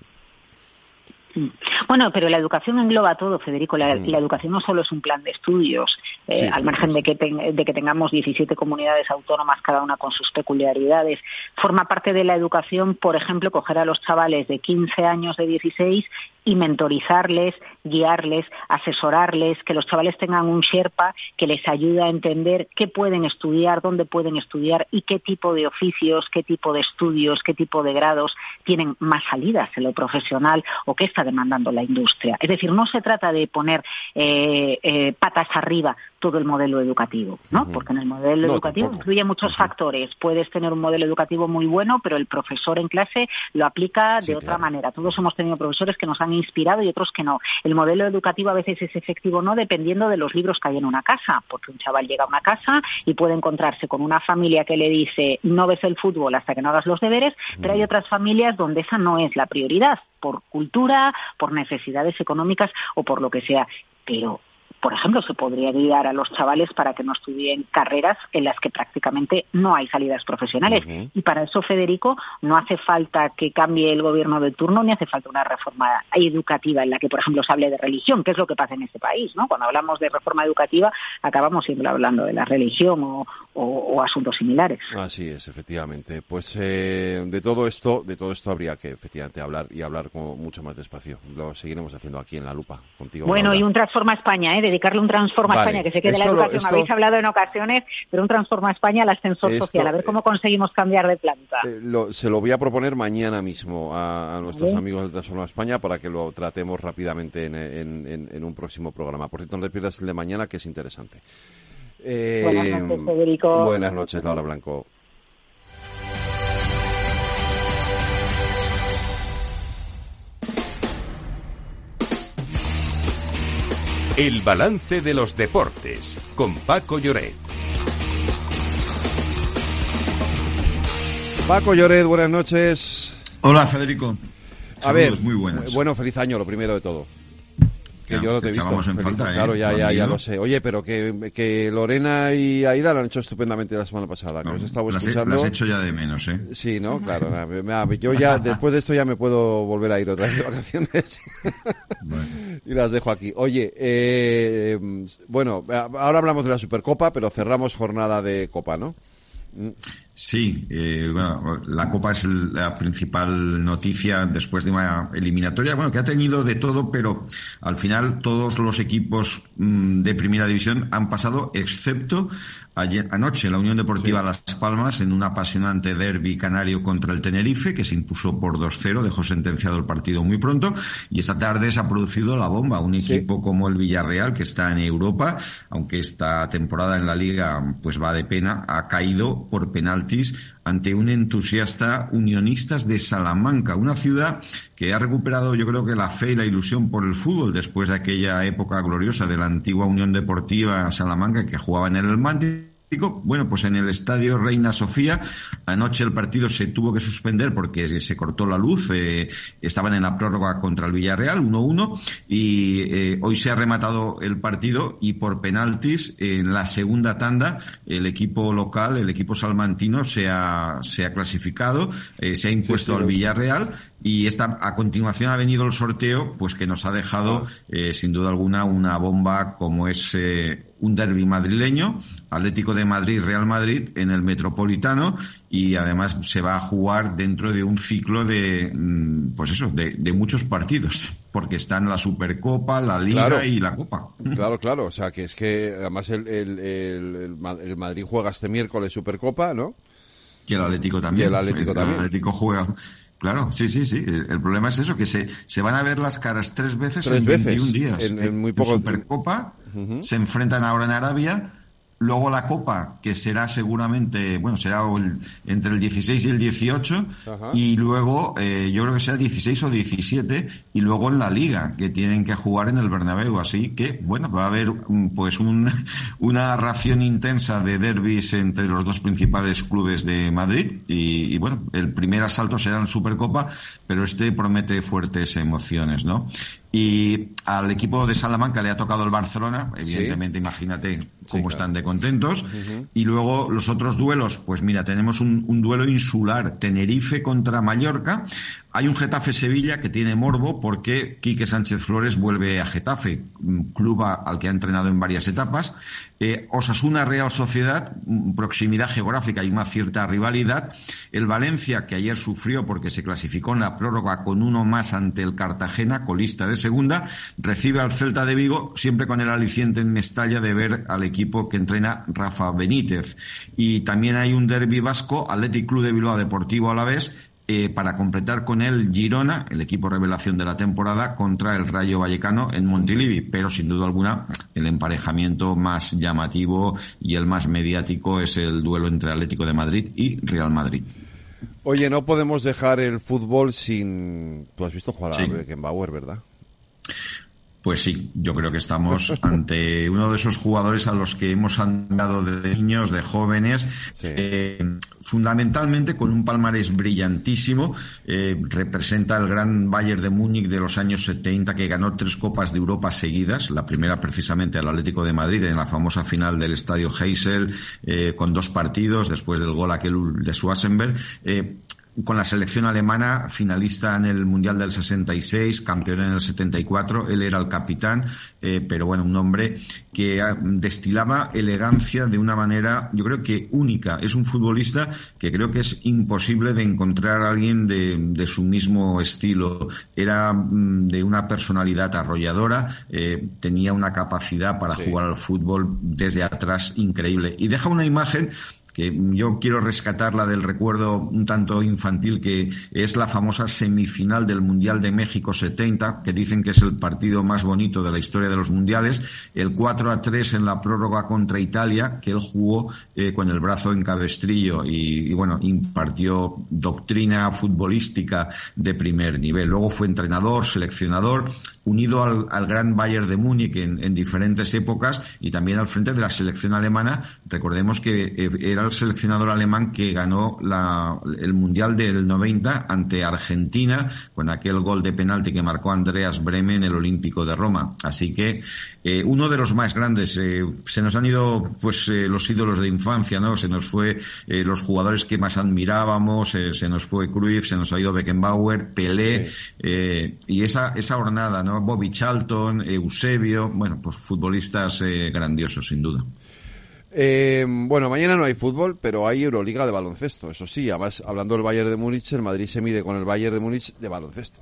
Bueno, pero la educación engloba todo, Federico. La, mm. educación no solo es un plan de estudios, eh, al margen de que, de que tengamos 17 comunidades autónomas, cada una con sus peculiaridades. Forma parte de la educación, por ejemplo, coger a los chavales de 15 años, de 16 y mentorizarles, guiarles, asesorarles, que los chavales tengan un Sherpa que les ayude a entender qué pueden estudiar, dónde pueden estudiar y qué tipo de oficios, qué tipo de estudios, qué tipo de grados tienen más salidas en lo profesional o qué está demandando la industria. Es decir, no se trata de poner eh, eh, patas arriba todo el modelo educativo, ¿no? Porque en el modelo educativo incluye muchos factores. Puedes tener un modelo educativo muy bueno, pero el profesor en clase lo aplica de otra manera. Todos hemos tenido profesores que nos han inspirado y otros que no. El modelo educativo a veces es efectivo o no dependiendo de los libros que hay en una casa, porque un chaval llega a una casa y puede encontrarse con una familia que le dice no ves el fútbol hasta que no hagas los deberes, pero hay otras familias donde esa no es la prioridad, por cultura, por necesidades económicas o por lo que sea. Pero por ejemplo, se podría guiar a los chavales para que no estudien carreras en las que prácticamente no hay salidas profesionales. Y para eso, Federico, no hace falta que cambie el gobierno de turno ni hace falta una reforma educativa en la que, por ejemplo, se hable de religión, que es lo que pasa en este país. ¿no? Cuando hablamos de reforma educativa, acabamos siempre hablando de la religión o, asuntos similares. Así es, efectivamente. Pues eh, de todo esto, de todo esto habría que efectivamente hablar y hablar con mucho más despacio. Lo seguiremos haciendo aquí en la lupa contigo. Bueno, y un Transforma España, ¿eh? Dedicarle un Transforma España, que se quede la educación. Habéis hablado en ocasiones, pero un Transforma España al ascensor social. A ver cómo conseguimos cambiar de planta. Eh, se lo voy a proponer mañana mismo a, nuestros amigos de Transforma España para que lo tratemos rápidamente en, un próximo programa. Por cierto, no te pierdas el de mañana, que es interesante. buenas noches, Federico. Buenas noches, Laura Blanco. El balance de los deportes con Paco Lloret. Paco Lloret, buenas noches. Hola, Federico. A ver, muy buenas. Bueno, feliz año, lo primero de todo. Que yo no te he visto. En Feliz- falta, ¿eh? claro, ya, ya, ya lo sé. Oye, pero que, que Lorena y Aida lo han hecho estupendamente la semana pasada. Que os estaba las, he, las he hecho ya de menos, ¿eh? Sí, ¿no? Claro. nada, me- yo ya, [laughs] después de esto ya me puedo volver a ir otra vez de vacaciones. [laughs] y las dejo aquí. Oye, eh, bueno, ahora hablamos de la Supercopa, pero cerramos jornada de Copa, ¿no? Sí, eh, bueno, la Copa es la principal noticia después de una eliminatoria, bueno, que ha tenido de todo, pero al final todos los equipos mm, de Primera División han pasado, excepto ayer, anoche la Unión Deportiva Las Palmas en un apasionante derby canario contra el Tenerife, que se impuso por 2-0, dejó sentenciado el partido muy pronto, y esta tarde se ha producido la bomba, un equipo como el Villarreal, que está en Europa, aunque esta temporada en la Liga pues va de pena, ha caído por penaltis ante un entusiasta unionistas de Salamanca, una ciudad que ha recuperado yo creo que la fe y la ilusión por el fútbol después de aquella época gloriosa de la antigua Unión Deportiva Salamanca que jugaba en el Mántico. Bueno, pues en el estadio Reina Sofía, anoche el partido se tuvo que suspender porque se cortó la luz, eh, estaban en la prórroga contra el Villarreal, 1-1, y eh, hoy se ha rematado el partido y por penaltis en la segunda tanda el equipo local, el equipo salmantino se ha, se ha clasificado, eh, se ha impuesto sí, al. Villarreal y esta, a continuación ha venido el sorteo, pues que nos ha dejado, eh, sin duda alguna, una bomba como es eh, un derby madrileño, Atlético de Madrid, Real Madrid, en el Metropolitano, y además se va a jugar dentro de un ciclo de, mm, pues eso, de, de muchos partidos, porque están la Supercopa, la Liga Claro. y la Copa. [laughs] Claro, claro. O sea, que es que además el, el, el, el Ma- el Madrid juega este miércoles Supercopa, ¿no? Y el Atlético también. Y el Atlético también. El Atlético juega. Claro, sí, sí, sí. El, problema es eso, que se, se van a ver las caras tres veces Tres en veces, 21 días. en- en muy poco- Supercopa, se enfrentan ahora en Arabia. Luego la Copa, que será seguramente, bueno, será el- entre el 16 y el 18. Ajá. Y luego, eh, yo creo que será 16 o 17. Y luego en la Liga, que tienen que jugar en el Bernabéu. Así que, bueno, va a haber pues un- [laughs] una ración intensa de derbis entre los dos principales clubes de Madrid. Y, y, bueno, el primer asalto será en Supercopa, pero este promete fuertes emociones, ¿no? Y al equipo de Salamanca le ha tocado el Barcelona, evidentemente, imagínate cómo están de contentos. Y luego los otros duelos, pues mira, tenemos un, un duelo insular, Tenerife contra Mallorca. Hay un Getafe-Sevilla que tiene morbo porque Quique Sánchez Flores vuelve a Getafe, un club a- al que ha entrenado en varias etapas. Eh, Osasuna Real Sociedad, proximidad geográfica y una cierta rivalidad. El Valencia, que ayer sufrió porque se clasificó en la prórroga con uno más ante el Cartagena, colista de segunda, recibe al Celta de Vigo, siempre con el aliciente en Mestalla de ver al equipo que entrena Rafa Benítez. Y también hay un derbi vasco, Athletic Club de Bilbao Deportivo Alavés, eh, para completar con él Girona, el equipo revelación de la temporada, contra el Rayo Vallecano en Montilivi. Pero sin duda alguna, el emparejamiento más llamativo y el más mediático es el duelo entre Atlético de Madrid y Real Madrid. Oye, no podemos dejar el fútbol sin... Tú has visto jugar Sí. a Beckenbauer, ¿verdad? Pues sí, yo creo que estamos [laughs] ante uno de esos jugadores a los que hemos andado de niños, de jóvenes, eh, fundamentalmente con un palmarés brillantísimo. eh, representa el gran Bayern de Múnich de los años 70 que ganó tres Copas de Europa seguidas, la primera precisamente al Atlético de Madrid en la famosa final del Estadio Heysel eh, con dos partidos después del gol aquel de Schwarzenberg. Con la selección alemana, finalista en el Mundial del 66, campeón en el 74, él era el capitán, eh, pero bueno, un hombre que ah, destilaba elegancia de una manera, yo creo que única. Es un futbolista que creo que es imposible de encontrar a alguien de, de su mismo estilo. Era mm, de una personalidad arrolladora, eh, tenía una capacidad para jugar al fútbol desde atrás increíble. Y deja una imagen que yo quiero rescatarla del recuerdo un tanto infantil que es la famosa semifinal del Mundial de México 70, que dicen que es el partido más bonito de la historia de los mundiales, el 4 a 3 en la prórroga contra Italia, que él jugó eh, con el brazo en cabestrillo y, y, bueno, impartió doctrina futbolística de primer nivel. Luego fue entrenador, seleccionador, unido al, gran Bayern de Múnich en, diferentes épocas y también al frente de la selección alemana. Recordemos que eh, era el seleccionador alemán que ganó el Mundial del 90 ante Argentina con aquel gol de penalti que marcó Andreas Bremen en el Olímpico de Roma. Así que eh, uno de los más grandes. Eh, se nos han ido pues los ídolos de infancia, ¿no? Se nos fue los jugadores que más admirábamos, se nos fue Cruyff, se nos ha ido Beckenbauer, Pelé y esa esa jornada, ¿no? Bobby Charlton, Eusebio, bueno, pues futbolistas eh, grandiosos, sin duda. Eh, bueno, mañana no hay fútbol, pero hay Euroliga de baloncesto. Eso sí, además, hablando del Bayern de Múnich, el Madrid se mide con el Bayern de Múnich de baloncesto.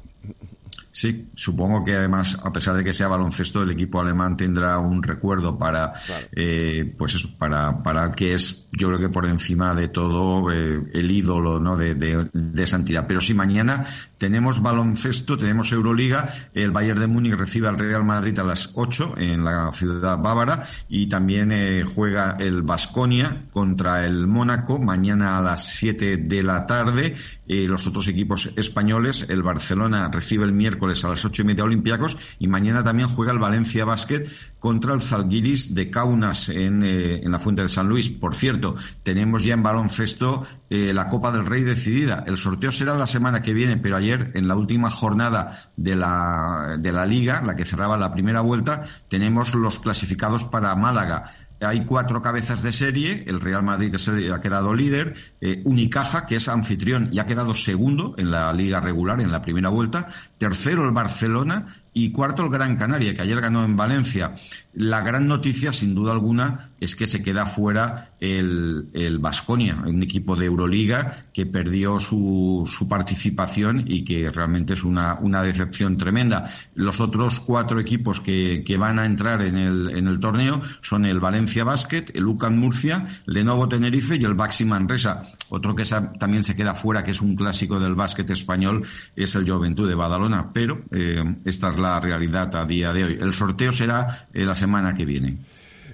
Sí, supongo que además, a pesar de que sea baloncesto, el equipo alemán tendrá un recuerdo para, eh, pues eso, para, para que es, yo creo que por encima de todo, eh, el ídolo, ¿no? De, de, de, esa entidad. Pero si mañana tenemos baloncesto, tenemos Euroliga, el Bayern de Múnich recibe al Real Madrid a las 8 en la ciudad bávara y también eh, juega el Basconia contra el Mónaco mañana a las 7 de la tarde. los otros equipos españoles, el Barcelona recibe el miércoles a las ocho y media Olympiacos y mañana también juega el Valencia Basket contra el Zalgiris de Kaunas en, eh, en la Fuente de San Luis. Por cierto, tenemos ya en baloncesto eh, la Copa del Rey decidida. El sorteo será la semana que viene, pero ayer, en la última jornada de la, de la liga, la que cerraba la primera vuelta, tenemos los clasificados para Málaga. Hay cuatro cabezas de serie. El Real Madrid ha quedado líder. Eh, Unicaja, que es anfitrión, y ha quedado segundo en la liga regular, en la primera vuelta. Tercero el Barcelona y cuarto el Gran Canaria, que ayer ganó en Valencia. La gran noticia, sin duda alguna, es que se queda fuera el, el Basconia, un equipo de Euroliga que perdió su, su participación y que realmente es una, una, decepción tremenda. Los otros cuatro equipos que, que van a entrar en el, en el, torneo son el Valencia Basket, el UCAN Murcia, Lenovo Tenerife y el Baxi Manresa. Otro que también se queda fuera, que es un clásico del básquet español, es el Juventud de Badalona. Pero eh, esta es la la realidad a día de hoy. El sorteo será eh, la semana que viene.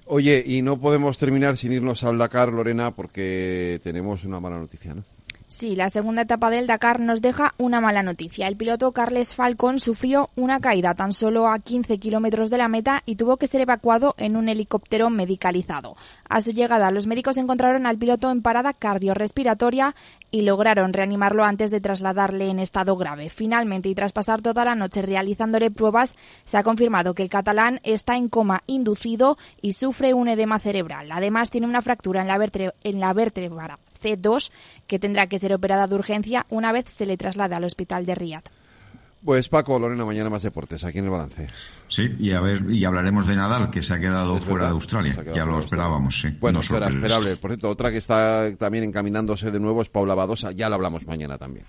Oye, y no podemos terminar sin irnos al Dakar, Lorena, porque tenemos una mala noticia, ¿no? Sí, la segunda etapa del Dakar nos deja una mala noticia. El piloto Carles Falcón sufrió una caída tan solo a 15 kilómetros de la meta y tuvo que ser evacuado en un helicóptero medicalizado. A su llegada, los médicos encontraron al piloto en parada cardiorrespiratoria y lograron reanimarlo antes de trasladarle en estado grave. Finalmente, y tras pasar toda la noche realizándole pruebas, se ha confirmado que el catalán está en coma inducido y sufre un edema cerebral. Además, tiene una fractura en la, en la vértebra C2 que tendrá que ser operada de urgencia una vez se le traslade al hospital de Riyadh. Pues Paco, Lorena, mañana más deportes, aquí en el balance. Sí, y a ver, y hablaremos de Nadal, que se ha quedado fuera de Australia. Ya lo esperábamos, sí. Bueno, era esperable. Por cierto, otra que está también encaminándose de nuevo es Paula Badosa. Ya la hablamos mañana también.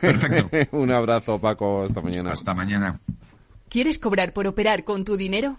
Perfecto. [laughs] Un abrazo, Paco. Hasta mañana. Hasta mañana. ¿Quieres cobrar por operar con tu dinero?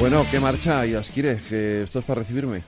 Bueno, ¿qué marcha, Yaskire? Que esto es para recibirme.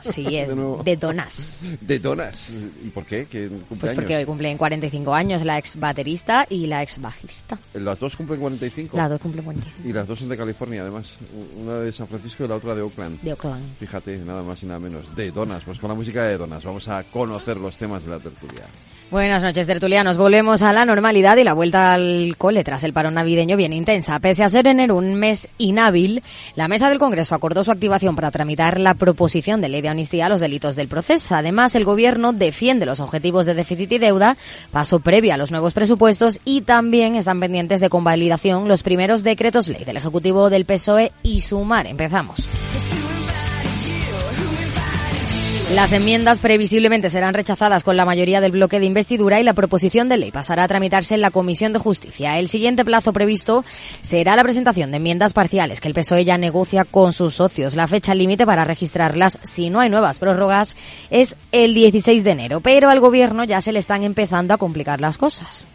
Sí, es [laughs] de, donas. De donas. ¿Y por qué? ¿Qué pues porque hoy cumplen 45 años la ex baterista y la ex bajista. ¿Las dos cumplen 45? Las dos cumplen 45. Y las dos son de California, además. Una de San Francisco y la otra de Oakland. De Oakland. Fíjate, nada más y nada menos. De donas. Pues con la música de donas vamos a conocer los temas de la tertulia. Buenas noches, tertulianos. Volvemos a la normalidad y la vuelta al cole tras el paro navideño bien intensa. Pese a ser enero un mes inhábil, la mesa del Congreso acordó su activación para tramitar la proposición de ley de amnistía a los delitos del proceso. Además, el Gobierno defiende los objetivos de déficit y deuda, paso previo a los nuevos presupuestos y también están pendientes de convalidación los primeros decretos ley del Ejecutivo del PSOE y Sumar. Empezamos. Las enmiendas previsiblemente serán rechazadas con la mayoría del bloque de investidura y la proposición de ley pasará a tramitarse en la Comisión de Justicia. El siguiente plazo previsto será la presentación de enmiendas parciales que el PSOE ya negocia con sus socios. La fecha límite para registrarlas, si no hay nuevas prórrogas, es el 16 de enero, pero al gobierno ya se le están empezando a complicar las cosas.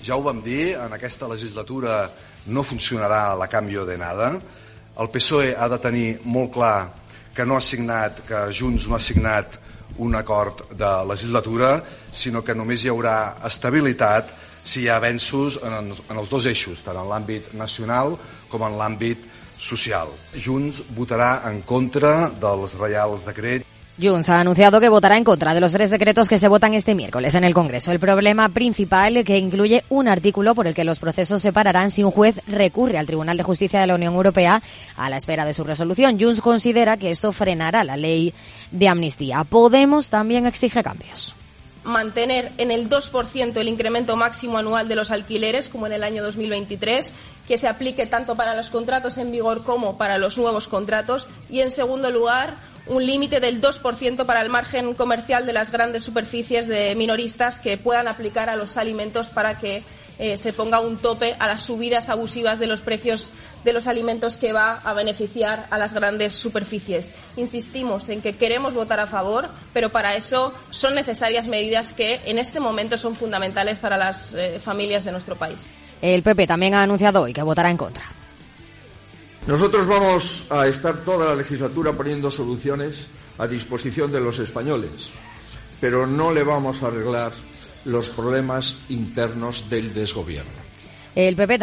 Ja ho en aquesta legislatura no funcionarà la canvio de nada. El PSOE ha de molt clar que no ha signat, que Junts no ha signat un acord de legislatura, sinó que només hi haurà estabilitat si hi ha avenços en, en els dos eixos, tant en l'àmbit nacional com en l'àmbit social. Junts votarà en contra dels reials decrets Junts ha anunciado que votará en contra de los tres decretos que se votan este miércoles en el Congreso. El problema principal que incluye un artículo por el que los procesos se pararán si un juez recurre al Tribunal de Justicia de la Unión Europea a la espera de su resolución. Junts considera que esto frenará la ley de amnistía. Podemos también exige cambios mantener en el 2% el incremento máximo anual de los alquileres, como en el año 2023, que se aplique tanto para los contratos en vigor como para los nuevos contratos. Y, en segundo lugar, un límite del 2% para el margen comercial de las grandes superficies de minoristas que puedan aplicar a los alimentos para que eh, se ponga un tope a las subidas abusivas de los precios de los alimentos que va a beneficiar a las grandes superficies. Insistimos en que queremos votar a favor, pero para eso son necesarias medidas que en este momento son fundamentales para las eh, familias de nuestro país. El PP también ha anunciado hoy que votará en contra. Nosotros vamos a estar toda la legislatura poniendo soluciones a disposición de los españoles, pero no le vamos a arreglar los problemas internos del desgobierno. El PP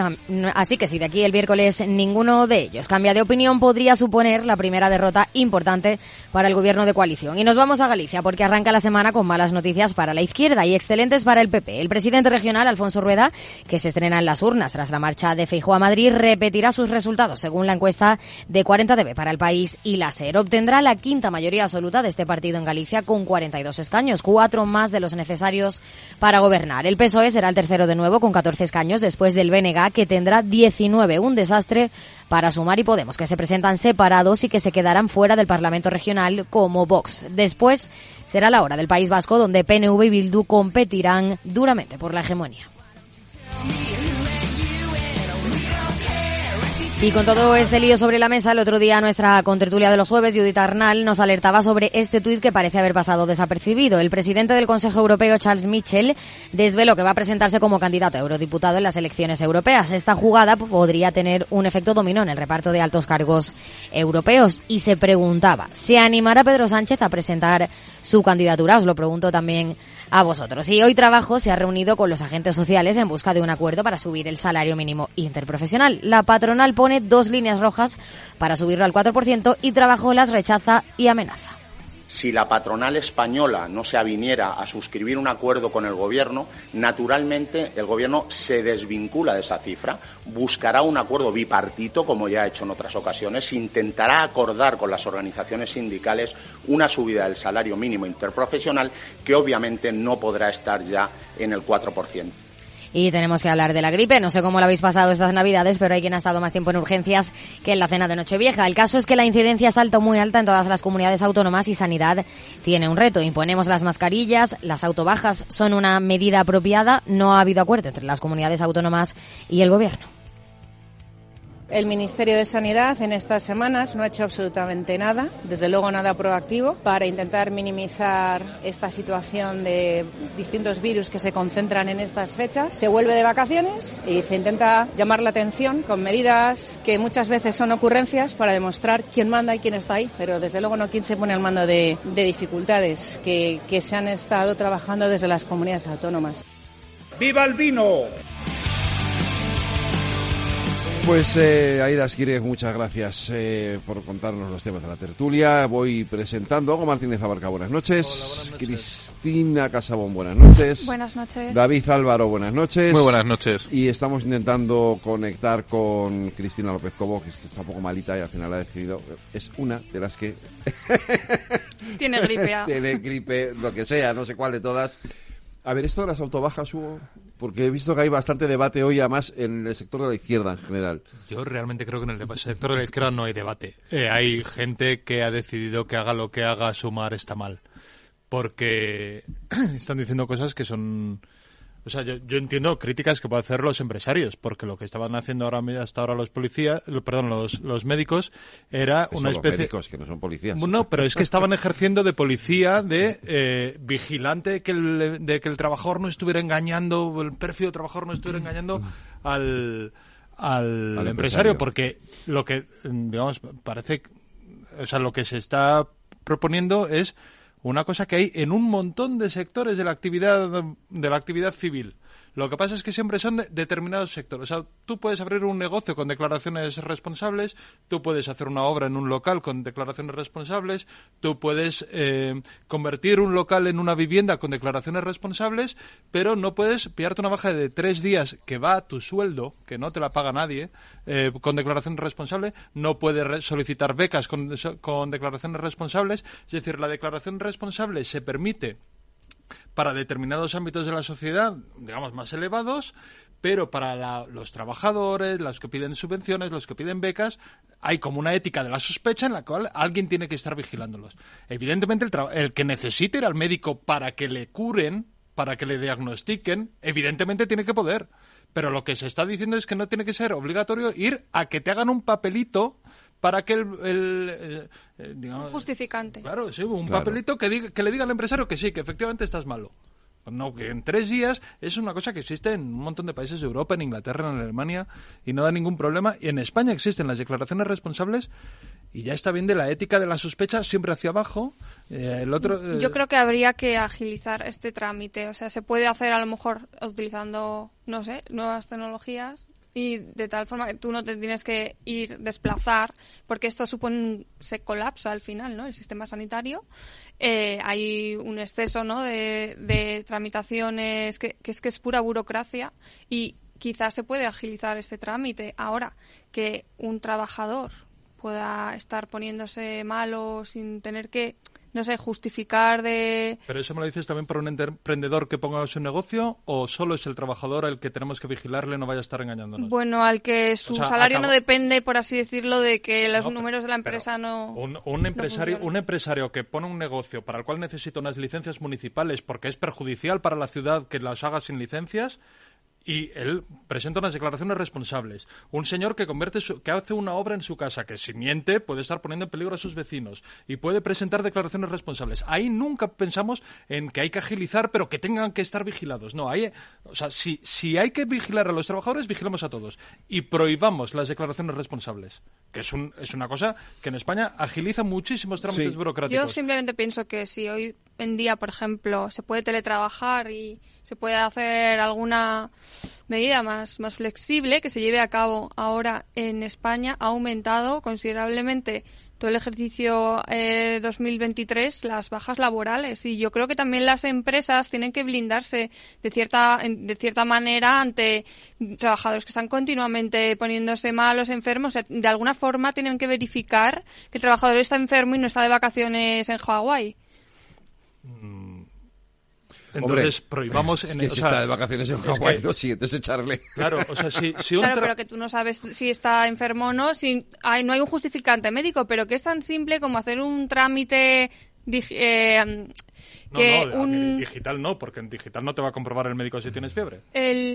así que si de aquí el miércoles ninguno de ellos cambia de opinión, podría suponer la primera derrota importante para el gobierno de coalición. Y nos vamos a Galicia porque arranca la semana con malas noticias para la izquierda y excelentes para el PP. El presidente regional, Alfonso Rueda, que se estrena en las urnas tras la marcha de Feijóo a Madrid, repetirá sus resultados según la encuesta de 40 dB para el país y la SER. Obtendrá la quinta mayoría absoluta de este partido en Galicia con 42 escaños, cuatro más de los necesarios para gobernar. El PSOE será el tercero de nuevo con 14 escaños después de el BNG, que tendrá 19. Un desastre para Sumar y Podemos, que se presentan separados y que se quedarán fuera del Parlamento Regional como Vox. Después será la hora del País Vasco, donde PNV y Bildu competirán duramente por la hegemonía. Y con todo este lío sobre la mesa, el otro día nuestra contertulia de los jueves, Judith Arnal, nos alertaba sobre este tuit que parece haber pasado desapercibido. El presidente del Consejo Europeo, Charles Michel, desveló que va a presentarse como candidato a eurodiputado en las elecciones europeas. Esta jugada podría tener un efecto dominó en el reparto de altos cargos europeos. Y se preguntaba, ¿se animará Pedro Sánchez a presentar su candidatura? Os lo pregunto también a vosotros. Y hoy Trabajo se ha reunido con los agentes sociales en busca de un acuerdo para subir el salario mínimo interprofesional. La patronal pone dos líneas rojas para subirlo al 4% y Trabajo las rechaza y amenaza si la patronal española no se aviniera a suscribir un acuerdo con el Gobierno, naturalmente el Gobierno se desvincula de esa cifra, buscará un acuerdo bipartito, como ya ha hecho en otras ocasiones, intentará acordar con las organizaciones sindicales una subida del salario mínimo interprofesional que obviamente no podrá estar ya en el 4%. Y tenemos que hablar de la gripe. No sé cómo lo habéis pasado estas navidades, pero hay quien ha estado más tiempo en urgencias que en la cena de Nochevieja. El caso es que la incidencia es alta muy alta en todas las comunidades autónomas y Sanidad tiene un reto. Imponemos las mascarillas, las autobajas son una medida apropiada. No ha habido acuerdo entre las comunidades autónomas y el gobierno. El Ministerio de Sanidad en estas semanas no ha hecho absolutamente nada, desde luego nada proactivo, para intentar minimizar esta situación de distintos virus que se concentran en estas fechas. Se vuelve de vacaciones y se intenta llamar la atención con medidas que muchas veces son ocurrencias para demostrar quién manda y quién está ahí, pero desde luego no quién se pone al mando de, de dificultades que, que se han estado trabajando desde las comunidades autónomas. ¡Viva el vino! Pues eh, Aida muchas gracias eh, por contarnos los temas de la tertulia. Voy presentando a Martínez Abarca, buenas noches. buenas noches. Cristina Casabón, buenas noches. Buenas noches. David Álvaro, buenas noches. Muy buenas noches. Y estamos intentando conectar con Cristina López Cobo, que, es que está un poco malita y al final ha decidido. Es una de las que. [laughs] Tiene gripe. ah. [laughs] Tiene gripe, lo que sea, no sé cuál de todas. A ver, esto de las autobajas, Hugo, porque he visto que hay bastante debate hoy, además, en el sector de la izquierda en general. Yo realmente creo que en el sector de la izquierda no hay debate. Eh, hay gente que ha decidido que haga lo que haga, sumar está mal. Porque [clears throat] están diciendo cosas que son... O sea, yo, yo entiendo críticas que pueden hacer los empresarios, porque lo que estaban haciendo ahora hasta ahora los policías, perdón, los, los médicos, era una son los especie... médicos, que no son policías. No, pero es que estaban ejerciendo de policía, de eh, vigilante que el, de que el trabajador no estuviera engañando, el pérfido trabajador no estuviera engañando al, al, Al empresario, empresario. porque lo que, digamos, parece, o sea, lo que se está proponiendo es una cosa que hay en un montón de sectores de la actividad de la actividad civil. Lo que pasa es que siempre son de- determinados sectores. O sea, tú puedes abrir un negocio con declaraciones responsables, tú puedes hacer una obra en un local con declaraciones responsables, tú puedes eh, convertir un local en una vivienda con declaraciones responsables, pero no puedes pillarte una baja de tres días que va a tu sueldo, que no te la paga nadie, eh, con declaración responsable, no puedes solicitar becas con, con declaraciones responsables. Es decir, la declaración responsable se permite para determinados ámbitos de la sociedad, digamos, más elevados, pero para la- los trabajadores, los que piden subvenciones, los que piden becas, hay como una ética de la sospecha en la cual alguien tiene que estar vigilándolos. Evidentemente, el, el que necesite ir al médico para que le curen, para que le diagnostiquen, evidentemente tiene que poder. Pero lo que se está diciendo es que no tiene que ser obligatorio ir a que te hagan un papelito para que el, el, eh, eh, digamos, Justificante. Claro, sí, un Claro. papelito que, diga- que le diga al empresario que sí, que efectivamente estás malo. No, que en tres días es una cosa que existe en un montón de países de Europa, en Inglaterra, en Alemania, y no da ningún problema. Y en España existen las declaraciones responsables y ya está bien de la ética de la sospecha siempre hacia abajo. Eh, el otro, eh, Yo creo que habría que agilizar este trámite. O sea, se puede hacer a lo mejor utilizando, no sé, nuevas tecnologías y de tal forma que tú no te tienes que ir desplazar porque esto supone se colapsa al final, ¿no? El sistema sanitario. Eh, hay un exceso, ¿no? De, de tramitaciones que, que es que es pura burocracia y quizás se puede agilizar este trámite. Ahora que un trabajador pueda estar poniéndose malo sin tener que, no sé, justificar de... ¿Pero eso me lo dices también para un emprendedor que ponga su negocio o solo es el trabajador el que tenemos que vigilarle no vaya a estar engañándonos? Bueno, al que su O sea, salario no depende, por así decirlo, de que los No, pero- números de la empresa no... Un, un empresario, funciona. un empresario que pone un negocio para el cual necesita unas licencias municipales porque es perjudicial para la ciudad que las haga sin licencias y él presenta unas declaraciones responsables. Un señor que convierte su- que hace una obra en su casa que si miente puede estar poniendo en peligro a sus vecinos y puede presentar declaraciones responsables. Ahí nunca pensamos en que hay que agilizar pero que tengan que estar vigilados. No, hay, o sea, si, si hay que vigilar a los trabajadores, vigilamos a todos y prohibamos las declaraciones responsables, que es, un, es una cosa que en España agiliza muchísimos trámites Yo burocráticos. simplemente pienso que si hoy en día, por ejemplo, se puede teletrabajar y se puede hacer alguna medida más, flexible que se lleve a cabo ahora en España, ha aumentado considerablemente todo el ejercicio eh, 2023 las bajas laborales. Y yo creo que también las empresas tienen que blindarse de cierta de cierta manera ante trabajadores que están continuamente poniéndose malos enfermos. De alguna forma tienen que verificar que el trabajador está enfermo y no está de vacaciones en Hawái Entonces Hombre, prohibamos es en que o si sea, está de vacaciones en es Hawái, que- lo siguiente es echarle. Claro, o sea, si, si un Claro, pero que tú no sabes si está enfermo o no, si hay, no hay un justificante médico, pero que es tan simple como hacer un trámite eh, que un... digital no, porque en digital no te va a comprobar el médico si tienes fiebre.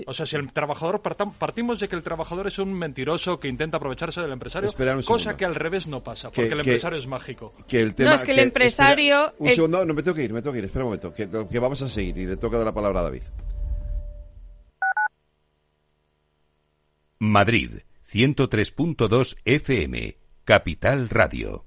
O sea, si el trabajador, partimos de que el trabajador es un mentiroso que intenta aprovecharse del empresario, cosa que al revés no pasa, porque el empresario es mágico. Que el tema, no, es que, el empresario... un segundo, no, me tengo que ir, me tengo que ir, espera un momento, que, que vamos a seguir y le toca dar la palabra a David. Madrid, 103.2 FM, Capital Radio.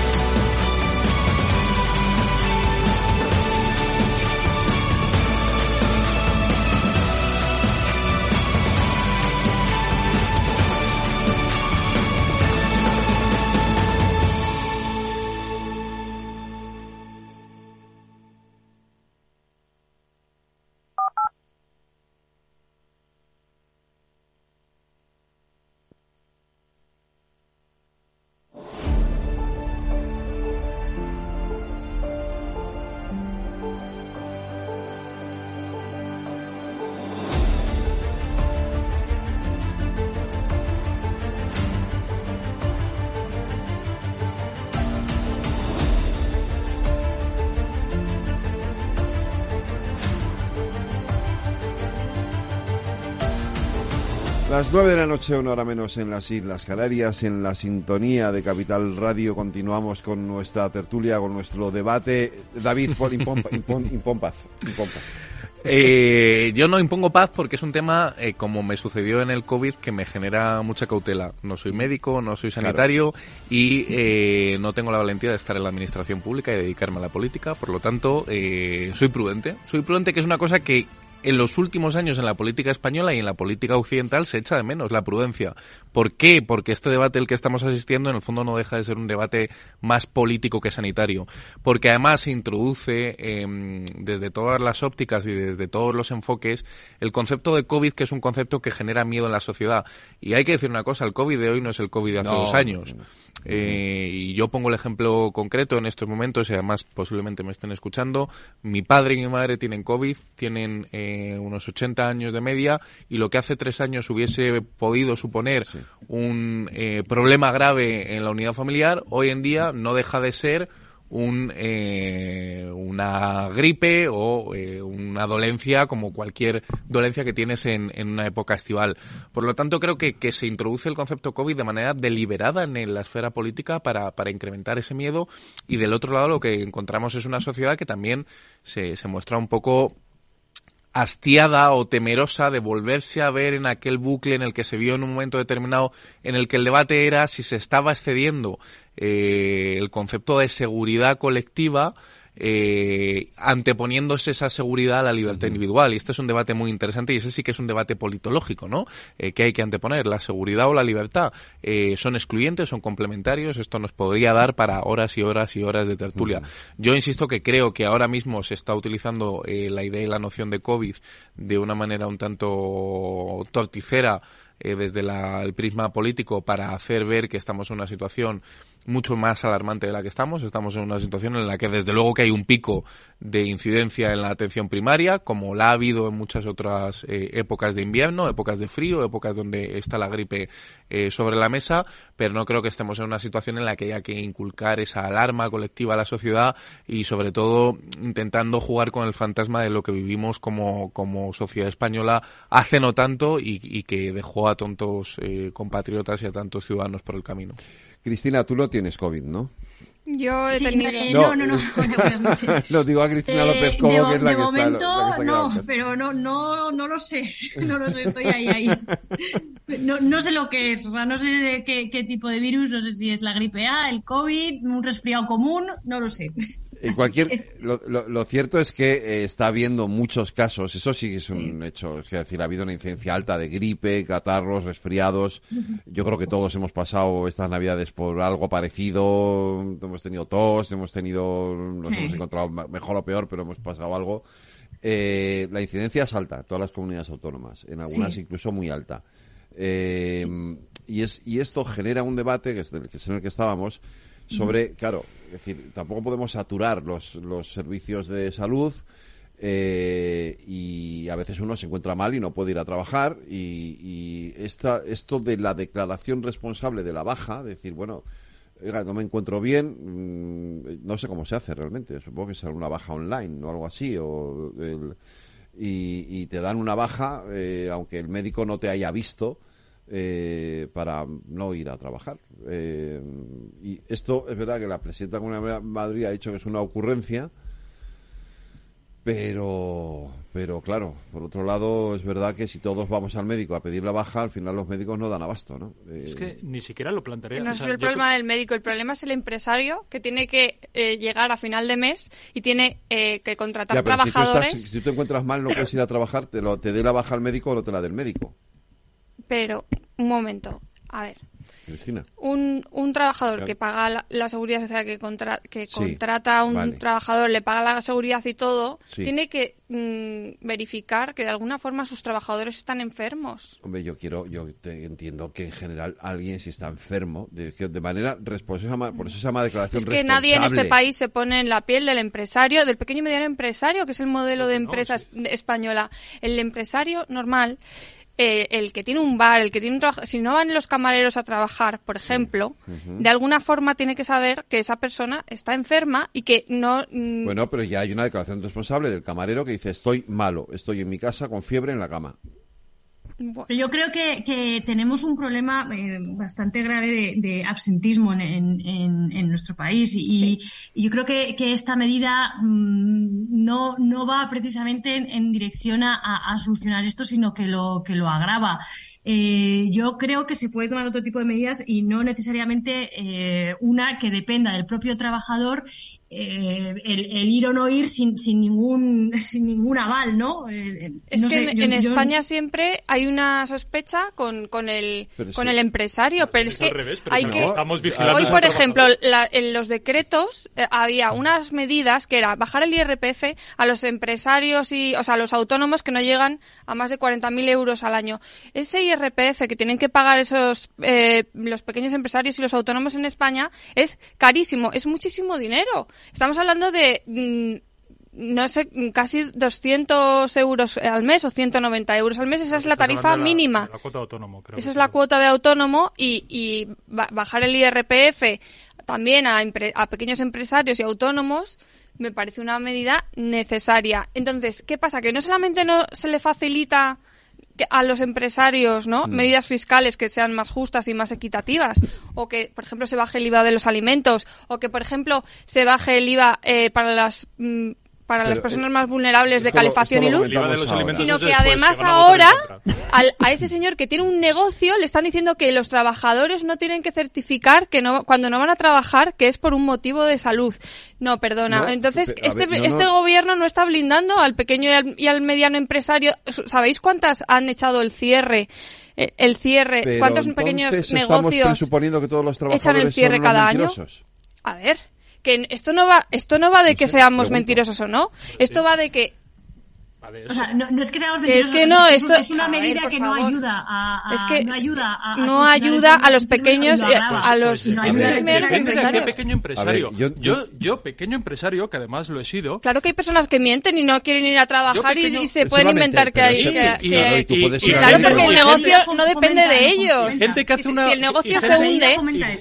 Las nueve de la noche, una hora menos en las Islas Canarias, en la sintonía de Capital Radio, continuamos con nuestra tertulia, con nuestro debate. David, impon, impon, paz. Eh, yo no impongo paz porque es un tema, eh, como me sucedió en el COVID, que me genera mucha cautela. No soy médico, no soy sanitario y eh, no tengo la valentía de estar en la administración pública y dedicarme a la política. Por lo tanto, soy prudente. Soy prudente, que es una cosa que en los últimos años en la política española y en la política occidental se echa de menos la prudencia. ¿Por qué? Porque este debate al que estamos asistiendo en el fondo no deja de ser un debate más político que sanitario. Porque además se introduce em, desde todas las ópticas y desde todos los enfoques el concepto de COVID, que es un concepto que genera miedo en la sociedad. Y hay que decir una cosa, el COVID de hoy no es el COVID de hace dos años. Eh, y yo pongo el ejemplo concreto en estos momentos y además posiblemente me estén escuchando. Mi padre y mi madre tienen COVID, tienen eh, unos 80 años de media y lo que hace tres años hubiese podido suponer un eh, problema grave en la unidad familiar, hoy en día no deja de ser un, eh, una gripe o eh, una dolencia como cualquier dolencia que tienes en, en, una época estival. Por lo tanto, creo que, que se introduce el concepto COVID de manera deliberada en la esfera política para, para incrementar ese miedo y del otro lado lo que encontramos es una sociedad que también se, se muestra un poco hastiada o temerosa de volverse a ver en aquel bucle en el que se vio en un momento determinado en el que el debate era si se estaba excediendo eh, el concepto de seguridad colectiva eh, anteponiéndose esa seguridad a la libertad individual. Y este es un debate muy interesante y ese sí que es un debate politológico, ¿no? Eh, que hay que anteponer, la seguridad o la libertad. Eh, son excluyentes, son complementarios, esto nos podría dar para horas y horas y horas de tertulia. Yo insisto que creo que ahora mismo se está utilizando eh, la idea y la noción de COVID de una manera un tanto torticera eh, desde el prisma político para hacer ver que estamos en una situación mucho más alarmante de la que estamos. Estamos en una situación en la que desde luego que hay un pico de incidencia en la atención primaria, como la ha habido en muchas otras eh, épocas de invierno, épocas de frío, épocas donde está la gripe eh, sobre la mesa, pero no creo que estemos en una situación en la que haya que inculcar esa alarma colectiva a la sociedad y sobre todo intentando jugar con el fantasma de lo que vivimos como, como sociedad española hace no tanto y, que dejó a tontos eh, compatriotas y a tantos ciudadanos por el camino. Cristina, tú no tienes COVID, ¿no? Yo he tenido... no, no, no, buenas [laughs] noches. no, digo a Cristina López Cobo, eh, que es la de que momento, está... no, pero no, no, no lo sé, [laughs] no lo sé, estoy ahí, ahí. [laughs] No, no sé lo que es, o sea, no sé qué, qué tipo de virus, no sé si es la gripe A, el COVID, un resfriado común, no lo sé. En cualquier, lo, lo, lo, cierto es que eh, está habiendo muchos casos, eso sí que es un hecho, es decir, ha habido una incidencia alta de gripe, catarros, resfriados. Yo creo que todos hemos pasado estas navidades por algo parecido, hemos tenido tos, hemos tenido, nos Sí. hemos encontrado mejor o peor, pero hemos pasado algo. Eh, la incidencia es alta todas las comunidades autónomas, en algunas Sí. incluso muy alta. Eh, y, es, y esto genera un debate, que es, del- que es en el que estábamos, sobre, claro, es decir, tampoco podemos saturar los, los servicios de salud eh, y a veces uno se encuentra mal y no puede ir a trabajar y, y esta, esto de la declaración responsable de la baja, decir, bueno, oiga, no me encuentro bien, mm, no sé cómo se hace realmente, supongo que será una baja online o algo así, o el- y, y te dan una baja, eh, aunque el médico no te haya visto, eh, para no ir a trabajar. Eh, y esto es verdad que la presidenta de la Comunidad de Madrid ha dicho que es una ocurrencia, pero, pero claro, por otro lado es verdad que si todos vamos al médico a pedir la baja, al final los médicos no dan abasto, ¿no? Eh, Es que ni siquiera lo plantearía. No O es sea, el problema del médico, el problema es el empresario que tiene que eh, llegar a final de mes y tiene eh, que contratar ya, pero si tú, trabajadores, estás- si tú te encuentras mal, no puedes ir a trabajar, te, lo, te dé la baja al médico o no te la del médico. Pero un momento, a ver, Cristina. un, un trabajador Claro. que paga la, la seguridad social, que, contra- que Sí, contrata a un vale. trabajador, le paga la seguridad y todo, Sí. tiene que mm, verificar que de alguna forma sus trabajadores están enfermos. Hombre, yo quiero, yo te entiendo que en general alguien si está enfermo, de, manera responsable, por eso se llama declaración Es que nadie en este responsable. país se pone en la piel del empresario, del pequeño y mediano empresario, que es el modelo de empresa es- española. El empresario normal, eh, el que tiene un bar, el que tiene un trabajo, si no van los camareros a trabajar, por ejemplo, de alguna forma tiene que saber que esa persona está enferma y que no... mm, Bueno, pero ya hay una declaración responsable del camarero que dice estoy malo, estoy en mi casa con fiebre en la cama. Pero yo creo que, que tenemos un problema eh, bastante grave de, de absentismo en, en- en- en nuestro país y, y yo creo que, que esta medida mm, no, no va precisamente en, en dirección a solucionar esto, sino que lo, que lo agrava. Eh, yo creo que se puede tomar otro tipo de medidas y no necesariamente eh, una que dependa del propio trabajador eh, el, el ir o no ir sin, sin ningún [laughs] sin ningún aval, ¿no? Eh, Es no que sé, en, yo- en yo- España siempre hay una sospecha con, con el Pero con sí. el empresario, pero es, es que al revés, pero hay no, que estamos vigilando hoy por ejemplo la- en los decretos eh, había unas medidas que era bajar el IRPF a los empresarios y o sea a los autónomos que no llegan a más de 40.000 euros al año. Ese IRPF que tienen que pagar esos eh, los pequeños empresarios y los autónomos en España es carísimo, es muchísimo dinero. Estamos hablando de mm, no sé, casi 200 euros al mes o 190 euros al mes. Esa es la tarifa la- mínima. La, cuota de autónomo, creo. Esa es la cuota de autónomo y, y ba- bajar el IRPF también a, a pequeños empresarios y autónomos me parece una medida necesaria. Entonces, ¿qué pasa? Que no solamente no se le facilita a los empresarios, ¿no? Mm. Medidas fiscales que sean más justas y más equitativas, o que, por ejemplo, se baje el IVA de los alimentos, o que, por ejemplo, se baje el IVA eh, para las mm, para las personas eh, más vulnerables de calefacción lo y luz, sino que después, además ahora al- a ese señor que tiene un negocio le están diciendo que los trabajadores no tienen que certificar que no cuando no van a trabajar que es por un motivo de salud. No, perdona. No, Entonces, este, ver, no, este no. gobierno no está blindando al pequeño y al, y al mediano empresario. ¿Sabéis cuántas han echado el cierre? Eh, El cierre, Pero cuántos pequeños estamos negocios presuponiendo que todos los echan trabajadores el cierre son cada año? A ver, que esto no va, esto no va de que seamos mentirosos o no. Esto va de que O sea, no, no es que seamos Que es mentirosos, que no, es, esto- es una ver, medida por que no favor. ayuda a, a- Es que no ayuda a, a no ayuda a los pequeños, eh, a los No ver, de pequeño empresario. Ver, yo- yo, yo, pequeño empresario, que además lo he sido, Claro que hay personas que mienten y no quieren ir a trabajar y- pequeño- y, se pueden inventar que hay. Que- y- y- y- y- claro, y- porque el y- negocio y- no depende de ellos. y gente que hace una Si el negocio y se hunde,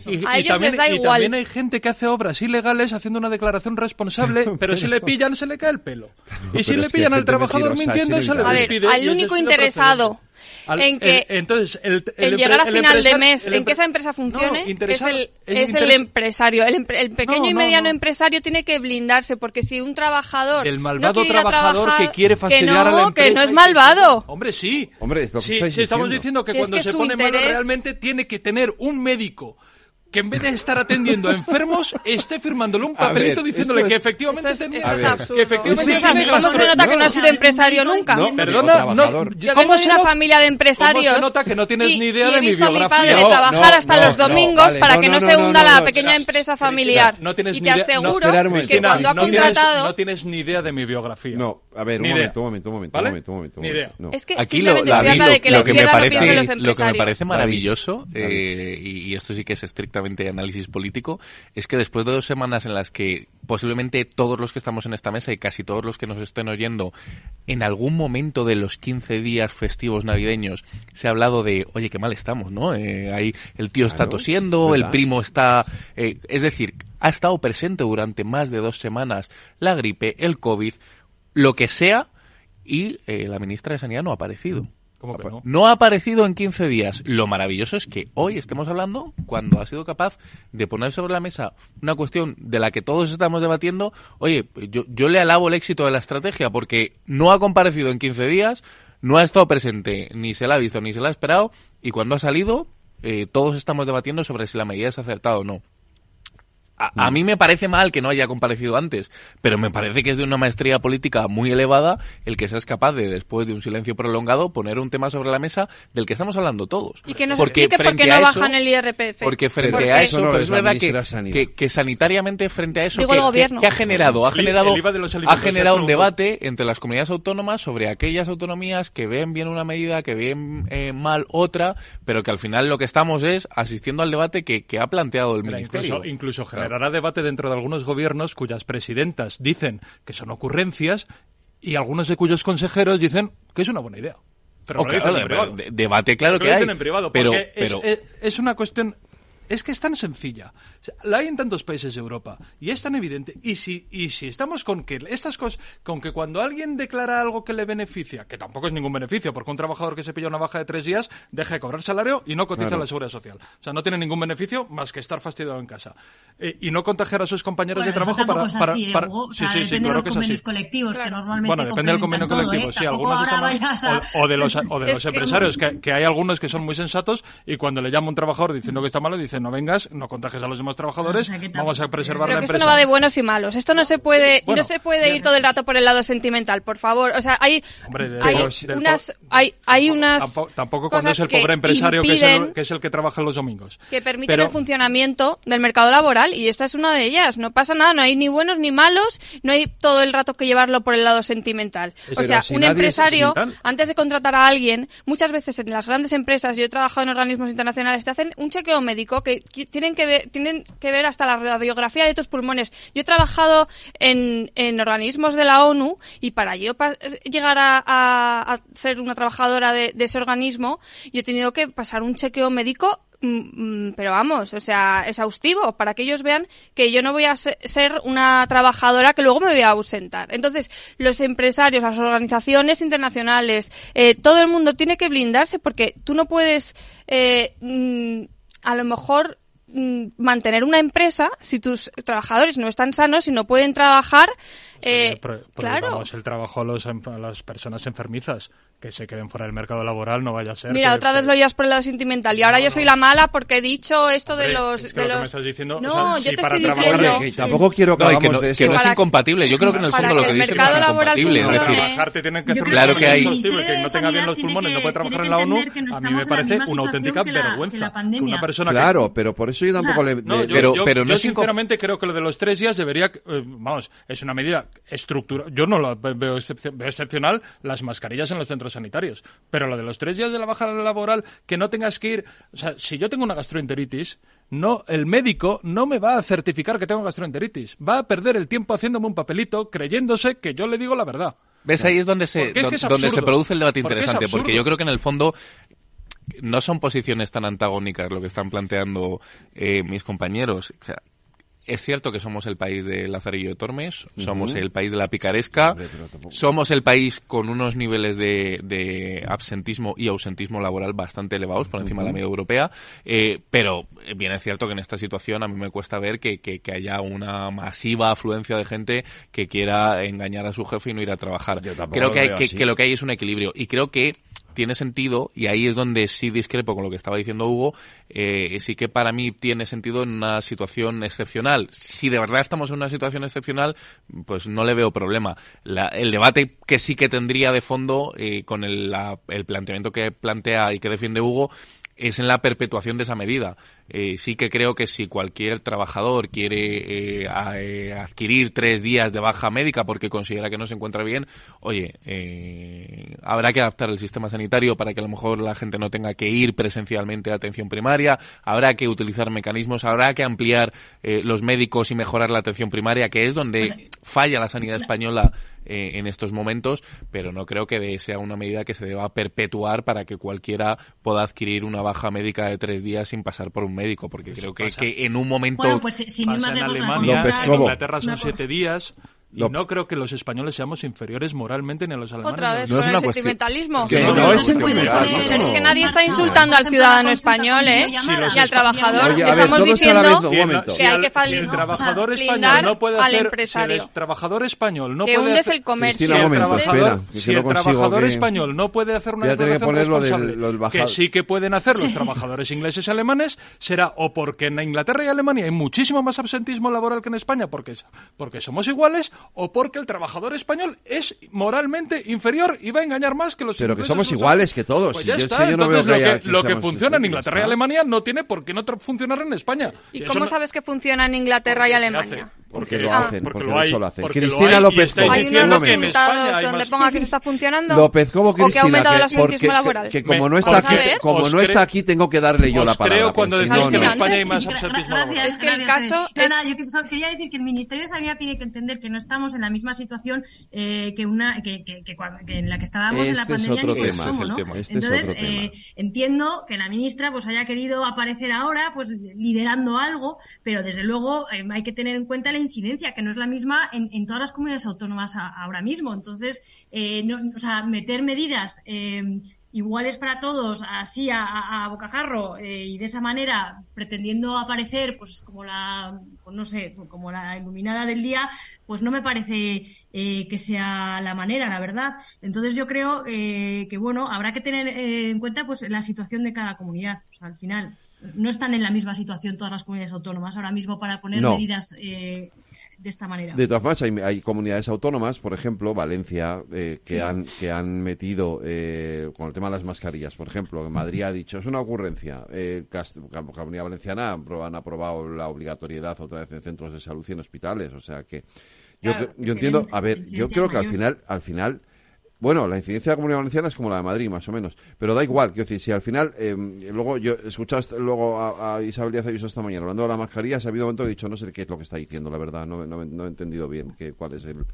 y- y- a y ellos les da y igual. también hay gente que hace obras ilegales haciendo una declaración responsable, [laughs] pero si le pillan se le cae el pelo. Y si le pillan al gente trabajador mentirosa, mintiendo es se le A ver, al único interesado Al- en que el- entonces, el, el en llegar a el final de mes, el en que esa empresa funcione, No, es el, es es el empresario. El, el pequeño No, y no, mediano no. empresario tiene que blindarse, porque si un trabajador no malvado trabajador trabajar, que quiere fastidiar que no, a la empresa. que no es y malvado. Hombre, sí. Hombre, es lo que Sí, sí, estamos diciendo. que es cuando que se pone malo interés- realmente tiene que tener un médico que en vez de estar atendiendo a enfermos, esté firmándole un papelito ver, diciéndole esto que es- efectivamente Esto es- esto es que absurdo. efectivamente ¿Cómo se- cómo se nota que no has sido empresario nunca? No, perdona, no, trabajador. Yo ¿cómo vengo de se una nota- familia de empresarios. ¿Cómo se nota que no tienes y, ni idea y de he mi visto a mi biografía? padre No, trabajar no, hasta no, los no, domingos vale, para no, que no, no, se no, hunda no, la no, pequeña no, empresa familiar. no tienes y ni te idea- no, aseguro que cuando ha no tienes- contratado... no tienes ni idea de mi biografía. No, a ver, un momento, un momento, un momento, ¿Vale? un momento, un momento. un Ni momento, idea. no. Es que Aquí lo, simplemente harta lo- de que la que izquierda no parece, piense en los lo que me empresarios. parece maravilloso, y, esto sí que es estrictamente análisis político, es que después de dos semanas en las que posiblemente todos los que estamos en esta mesa y casi todos los que nos estén oyendo, en algún momento de los 15 días festivos navideños se ha hablado de, oye, qué mal estamos, ¿no? Eh, ahí el tío está Claro, tosiendo, es el primo está... eh, es decir, ha estado presente durante más de dos semanas la gripe, el COVID, lo que sea, y eh, la ministra de Sanidad no ha aparecido. ¿Cómo que no? No ha aparecido en 15 días. Lo maravilloso es que hoy estemos hablando cuando ha sido capaz de poner sobre la mesa una cuestión de la que todos estamos debatiendo. Oye, yo, yo le alabo el éxito de la estrategia porque no ha comparecido en 15 días, no ha estado presente, ni se la ha visto, ni se la ha esperado, y cuando ha salido, eh, todos estamos debatiendo sobre si la medida es acertada o no. A, a mí me parece mal que no haya comparecido antes, pero me parece que es de una maestría política muy elevada el que seas capaz de, después de un silencio prolongado, poner un tema sobre la mesa del que estamos hablando todos. Y que nos Porque explique por frente qué a no eso- bajan el IRPF. Porque frente Porque- a eso, Eso no pero es verdad que, que, que sanitariamente frente a eso, Digo que, que- ha generado, ha El- generado, ha generado un debate entre las comunidades autónomas sobre aquellas autonomías que ven bien una medida, que ven eh, mal otra, pero que al final lo que estamos es asistiendo al debate que, que ha planteado el ministerio. incluso, incluso. Generará debate dentro de algunos gobiernos cuyas presidentas dicen que son ocurrencias y algunos de cuyos consejeros dicen que es una buena idea. Pero Oh, lo dicen claro, en privado. de- debate claro que lo hay. en privado, pero, es- pero, es, es una cuestión... Es que es tan sencilla. La hay en tantos países de Europa y es tan evidente. Y si, y si estamos con que estas cosas, con que cuando alguien declara algo que le beneficia, que tampoco es ningún beneficio, porque un trabajador que se pilla una baja de tres días deja de cobrar salario y no cotiza Claro. la seguridad social. O sea, no tiene ningún beneficio más que estar fastidiado en casa. Eh, y no contagiar a sus compañeros Bueno, de trabajo para, es para, así, ¿eh, para- Hugo? O sí, sea, sí, sí, depende claro de los convenios colectivos, que normalmente Bueno, depende del convenio complementan colectivo, sí, ¿eh? algunos están a- O, o de los, [laughs] o de los empresarios, que, que hay algunos que son muy sensatos y cuando le llama un trabajador diciendo que está malo, dicen no vengas, no contagies a los demás trabajadores, O sea, que vamos a preservar Creo la que esto empresa. no va de buenos y malos. Esto no se puede, Bueno, no se puede ir todo el rato por el lado sentimental, por favor. O sea, hay, Hombre, de- hay del unas, hay, hay unas Tampoco, tampoco cuando es el pobre empresario que es, el, que es el que trabaja los domingos. que permiten Pero- el funcionamiento del mercado laboral y esta es una de ellas. No pasa nada, no hay ni buenos ni malos, no hay todo el rato que llevarlo por el lado sentimental. O sea, si un empresario, antes de contratar a alguien, muchas veces en las grandes empresas, yo he trabajado en organismos internacionales, te hacen un chequeo médico que qui- tienen que ver, tienen que ver hasta la radiografía de tus pulmones. Yo he trabajado en, en organismos de la ONU y para yo llegar a, ser una trabajadora de, ese organismo, yo he tenido que pasar un chequeo médico mm, mm, pero vamos, o sea, exhaustivo, para que ellos vean que yo no voy a se- ser una trabajadora que luego me voy a ausentar. Entonces, los empresarios, las organizaciones internacionales, eh, todo el mundo tiene que blindarse porque tú no puedes, eh, mm, a lo mejor, mm, mantener una empresa si tus trabajadores no están sanos y no pueden trabajar. eh, Pro- claro. el trabajo a, los em- a las personas enfermizas que se queden fuera del mercado laboral, no vaya a ser. Mira, que- otra vez lo llevas por el lado sentimental y ahora yo soy la mala porque he dicho esto de los... es que de lo que los- me estás diciendo, o No, sea, yo si te para estoy trabajar- diciendo... Que tampoco quiero que No, y que hagamos no, de que esto. no es incompatible. Yo creo que en el fondo lo que dicen no es incompatible. Es decir, trabajarte tienen que hacer Claro que hay- que no tenga bien los pulmones, no puede trabajar en la ONU, a mí me la parece una auténtica la- la vergüenza. una persona Claro, pero por eso yo tampoco le... Pero- yo- pero no yo es inco- sinceramente creo que lo de los tres días debería, eh, vamos, es una medida estructural. Yo no lo veo, excep- veo excepcional las mascarillas en los centros sanitarios, pero lo de los tres días de la baja laboral, que no tengas que ir, o sea, si yo tengo una gastroenteritis, no, el médico no me va a certificar que tengo gastroenteritis, va a perder el tiempo haciéndome un papelito creyéndose que yo le digo la verdad. ¿Ves? Ahí es donde se, Porque es que es donde se produce el debate interesante, porque yo creo que en el fondo no son posiciones tan antagónicas lo que están planteando eh, mis compañeros. O sea, es cierto que somos el país de Lazarillo de Tormes, somos el país de la picaresca, Hombre, somos el país con unos niveles de, de absentismo y ausentismo laboral bastante elevados por encima de la media europea, eh, pero eh, bien es cierto que en esta situación a mí me cuesta ver que, que- que haya una masiva afluencia de gente que quiera engañar a su jefe y no ir a trabajar. Creo que, hay, que lo que hay es un equilibrio. Y creo que tiene sentido, y ahí es donde sí discrepo con lo que estaba diciendo Hugo, eh, sí que para mí tiene sentido en una situación excepcional. Si de verdad estamos en una situación excepcional, pues no le veo problema. el debate que sí que tendría de fondo eh, con el, el planteamiento que plantea y que defiende Hugo es en la perpetuación de esa medida. Eh, sí que creo que si cualquier trabajador quiere eh, eh, adquirir tres días de baja médica porque considera que no se encuentra bien, oye, habrá que adaptar el sistema sanitario para que a lo mejor la gente no tenga que ir presencialmente a atención primaria, habrá que utilizar mecanismos, habrá que ampliar los médicos y mejorar la atención primaria, que es donde pues, falla la sanidad española en estos momentos, pero no creo que sea una medida que se deba perpetuar para que cualquiera pueda adquirir una baja médica de tres días sin pasar por un médico, porque creo que, que, en un momento... Bueno, pues sin ir más en Alemania, en Inglaterra son siete días, y no creo que los españoles seamos inferiores moralmente ni a los alemanes. Otra vez, no es el sentimentalismo. no, es sentimentalismo. Pero es que nadie está insultando al ciudadano español, ¿eh? y al trabajador. Estamos diciendo que hay que si el trabajador español no puede al hacer, empresario. Si el trabajador español no que puede hundes el comercio. Si el trabajador, si el trabajador español no puede hacer una declaración responsable, que sí que pueden hacer los trabajadores ingleses y alemanes, será o porque en Inglaterra y Alemania hay muchísimo más absentismo laboral que en España, porque, porque somos iguales, o porque el trabajador español es moralmente inferior y va a engañar más que los Pero que somos iguales que todos. Pues ya está. Entonces, lo que, lo que funciona en Inglaterra y Alemania no tiene por qué no funcionar en España. ¿Y, cómo sabes que funciona en Inglaterra y Alemania? Porque, lo hacen, porque, lo, hay, lo hacen. Cristina López Cobo. ¿Hay unos resultados donde ponga que se está funcionando? López Cobo, Cristina, ¿O que ha aumentado el absentismo laboral? Que, como no está aquí, como no está aquí, tengo que darle yo la palabra. creo cuando decís que en España hay más absentismo laboral. Es que el caso es... Yo quería decir que el Ministerio de Sanidad tiene que entender que no estamos en la misma situación eh, que una que, que, que, en la que estábamos en la este pandemia ni que somos, ¿no? Este Entonces, eh, entiendo que la ministra pues haya querido aparecer ahora pues liderando algo, pero desde luego eh, hay que tener en cuenta la incidencia, que no es la misma en, en todas las comunidades autónomas ahora mismo. Entonces, eh, no, o sea, meter medidas eh, iguales para todos, así a, a, bocajarro eh, y de esa manera pretendiendo aparecer, pues como la, pues no sé, como la iluminada del día, pues no me parece eh, que sea la manera, la verdad. Entonces yo creo eh, que bueno, habrá que tener en cuenta pues la situación de cada comunidad. O sea, al final no están en la misma situación todas las comunidades autónomas ahora mismo para poner medidas de esta manera. De todas formas, hay, comunidades autónomas, por ejemplo, Valencia, eh, que, han, que han metido eh, con el tema de las mascarillas, por ejemplo, que Madrid ha dicho, es una ocurrencia. Eh, Comunidad Valenciana han aprobado la obligatoriedad otra vez en centros de salud y en hospitales, o sea que yo, yo entiendo, a ver, yo creo que al final, al final bueno, la incidencia de la Comunidad Valenciana es como la de Madrid, más o menos. Pero da igual, quiero decir, si al final, eh, luego yo escuchaste luego a, Isabel Díaz Ayuso esta mañana hablando de la mascarilla, ha habido un momento que he dicho, no sé qué es lo que está diciendo, la verdad, no, no, no he entendido bien qué, cuál es el,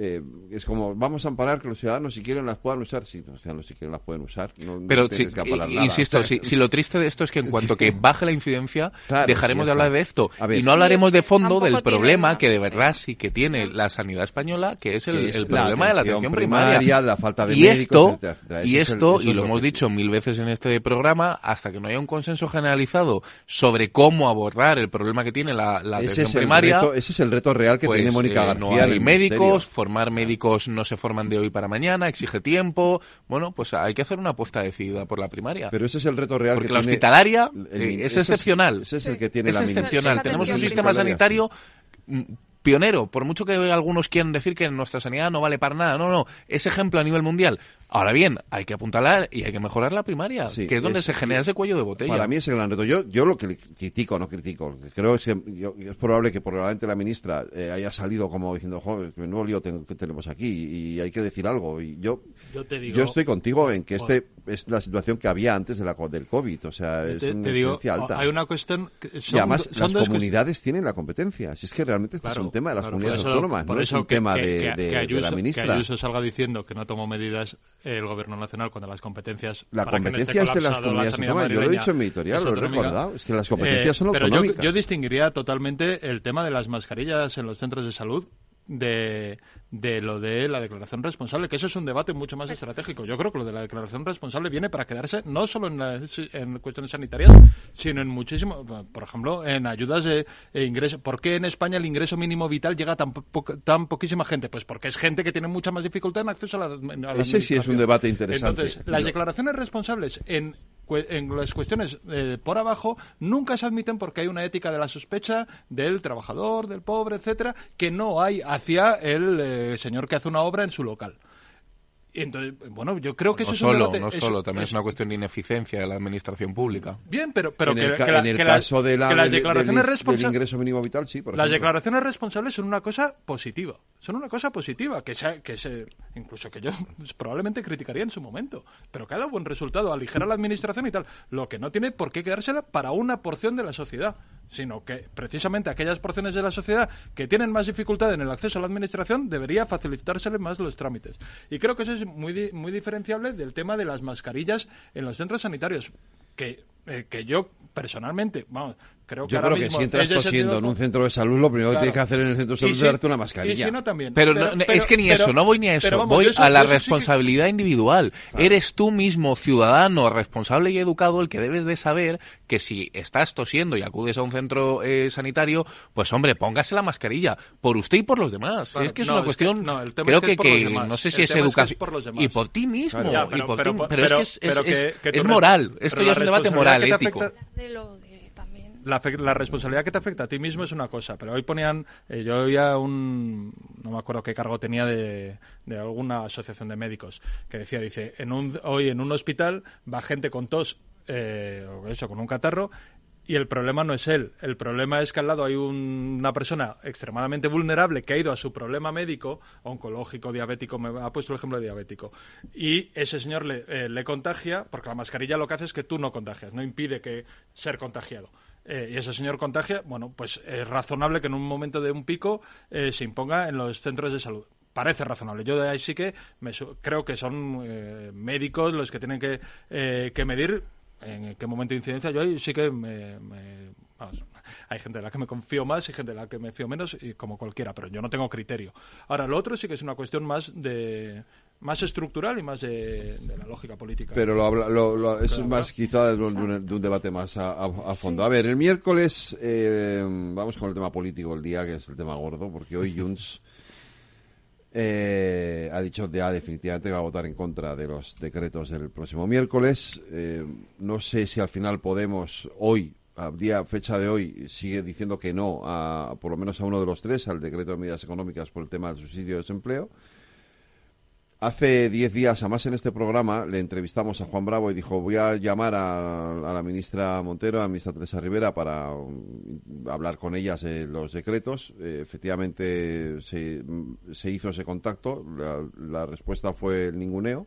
eh, es como vamos a amparar que los ciudadanos si quieren las puedan usar si los ciudadanos si quieren las pueden usar. No, pero si, insisto si, lo triste de esto es que en [laughs] cuanto que baje la incidencia [laughs] dejaremos de hablar de esto. Y no hablaremos de fondo del problema que de verdad sí que tiene la sanidad española que es el, problema de la atención primaria, la falta de y esto y esto y lo hemos dicho mil veces en este programa hasta que no haya un consenso generalizado sobre cómo abordar el problema que tiene la, atención primaria ese es el reto real que pues, tiene Mónica eh, García no hay médicos formar médicos no se forman de hoy para mañana, exige tiempo. Bueno, pues hay que hacer una apuesta decidida por la primaria. Pero ese es el reto real Porque que la hospitalaria eh, es excepcional. ese es el que tiene es la excepcional. Tenemos un sistema sanitario pionero, por mucho que algunos quieran decir que nuestra sanidad no vale para nada, no, no, es ejemplo a nivel mundial. Ahora bien, hay que apuntalar y hay que mejorar la primaria, que es donde se genera ese cuello de botella. Para mí es el gran reto. Yo, yo lo que critico, no critico, creo que es probable que probablemente la ministra eh, haya salido como diciendo, joder, nuevo lío que tenemos aquí y hay que decir algo. Y yo, yo, estoy contigo en que este es la situación que había antes de la, del COVID, o sea, es una digo, alta. Hay una cuestión... y además las comunidades tienen la competencia, si es que realmente este es un tema de las comunidades autónomas, no es un tema de, la ministra. Que Ayuso salga diciendo que no tomó medidas el gobierno nacional cuando las competencias la competencia es de las comunidades autónomas yo lo he dicho en mi editorial lo he recordado es que las competencias son pero autonómicas. yo, yo distinguiría totalmente el tema de las mascarillas en los centros de salud de, de lo de la declaración responsable, que eso es un debate mucho más estratégico. Yo creo que lo de la declaración responsable viene para quedarse no solo en, en cuestiones sanitarias, sino en muchísimo, por ejemplo, en ayudas de ingreso. ¿Por qué en España el ingreso mínimo vital llega a tan, tan poquísima gente? Pues porque es gente que tiene mucha más dificultad en acceso a la, a Ese sí es un debate interesante. Entonces, las declaraciones responsables en en las cuestiones eh, por abajo nunca se admiten porque hay una ética de la sospecha del trabajador, del pobre, etcétera, que no hay hacia el eh, señor que hace una obra en su local. Entonces, bueno, yo creo que no eso solo, es un No solo, también es una cuestión de ineficiencia de la administración pública. Bien, pero, pero en el, que, en el caso de la, las declaraciones del, ingreso mínimo vital, sí, por Las ejemplo. declaraciones responsables son una cosa positiva. Son una cosa positiva, que, se, que se, incluso que yo [laughs] probablemente criticaría en su momento. Pero que ha dado buen resultado, aligera la administración y tal. Lo que no tiene por qué quedársela para una porción de la sociedad sino que precisamente aquellas porciones de la sociedad que tienen más dificultad en el acceso a la administración debería facilitárseles más los trámites. Y creo que eso es muy, muy diferenciable del tema de las mascarillas en los centros sanitarios, que, eh, que yo personalmente, vamos, creo que Yo ahora creo que mismo si entras tosiendo sentido en un centro de salud, lo primero Claro. que tienes que hacer en el centro de salud es darte una y mascarilla. si no, también. Pero, Pero- no, pero- es que ni pero- eso, no voy ni a eso. vamos, voy eso- a la sí que- responsabilidad individual. Eres tú mismo, ciudadano, responsable y educado, el que debes de saber que si estás tosiendo y acudes a un centro eh, sanitario, pues hombre, póngase la mascarilla. Por usted y por los demás. Claro, es que es no, una es cuestión. que- no, el tema creo es que que, es por los que demás. no sé si El es educación. y por ti mismo. Pero- por pero- ti- pero- pero es que es, moral. Esto ya es un debate moral, ético. La, responsabilidad que te afecta a ti mismo es una cosa, pero hoy ponían, eh, yo oía un, no me acuerdo qué cargo tenía de, de alguna asociación de médicos, que decía, dice, en un, hoy en un hospital va gente con tos, eh, o eso, con un catarro, y el problema no es él, el problema es que al lado hay un- una persona extremadamente vulnerable que ha ido a su problema médico, oncológico, diabético, me ha puesto el ejemplo de diabético, y ese señor le, eh, le contagia, porque la mascarilla lo que hace es que tú no contagias, no impide que ser contagiado. Eh, y ese señor contagia, bueno, pues es razonable que en un momento de un pico eh, se imponga en los centros de salud. Parece razonable. Yo de ahí sí que me creo que son eh, médicos los que tienen que, eh, que medir en qué momento de incidencia. Yo ahí sí que me, me- vamos, hay gente de la que me confío más y gente de la que me fío menos, y como cualquiera, pero yo no tengo criterio. Ahora, lo otro sí que es una cuestión más de más estructural y más de, de la lógica política. Pero lo, habla- lo- lo- es Claro. más quizá de un, de un debate más a, a- a fondo. A ver, el miércoles eh, vamos con el tema político del día, que es el tema gordo, porque hoy [laughs] Junts eh, ha dicho ya definitivamente que va a votar en contra de los decretos del próximo miércoles. Eh, no sé si al final Podemos hoy, a día fecha de hoy, sigue diciendo que no a por lo menos a uno de los tres, al decreto de medidas económicas por el tema del subsidio de desempleo. Hace diez días, además en este programa, le entrevistamos a Juan Bravo y dijo, voy a llamar a, la ministra Montero, a la ministra Teresa Rivera, para um, hablar con ellas de los decretos. Eh, efectivamente, se, se hizo ese contacto. La, la respuesta fue el ninguneo.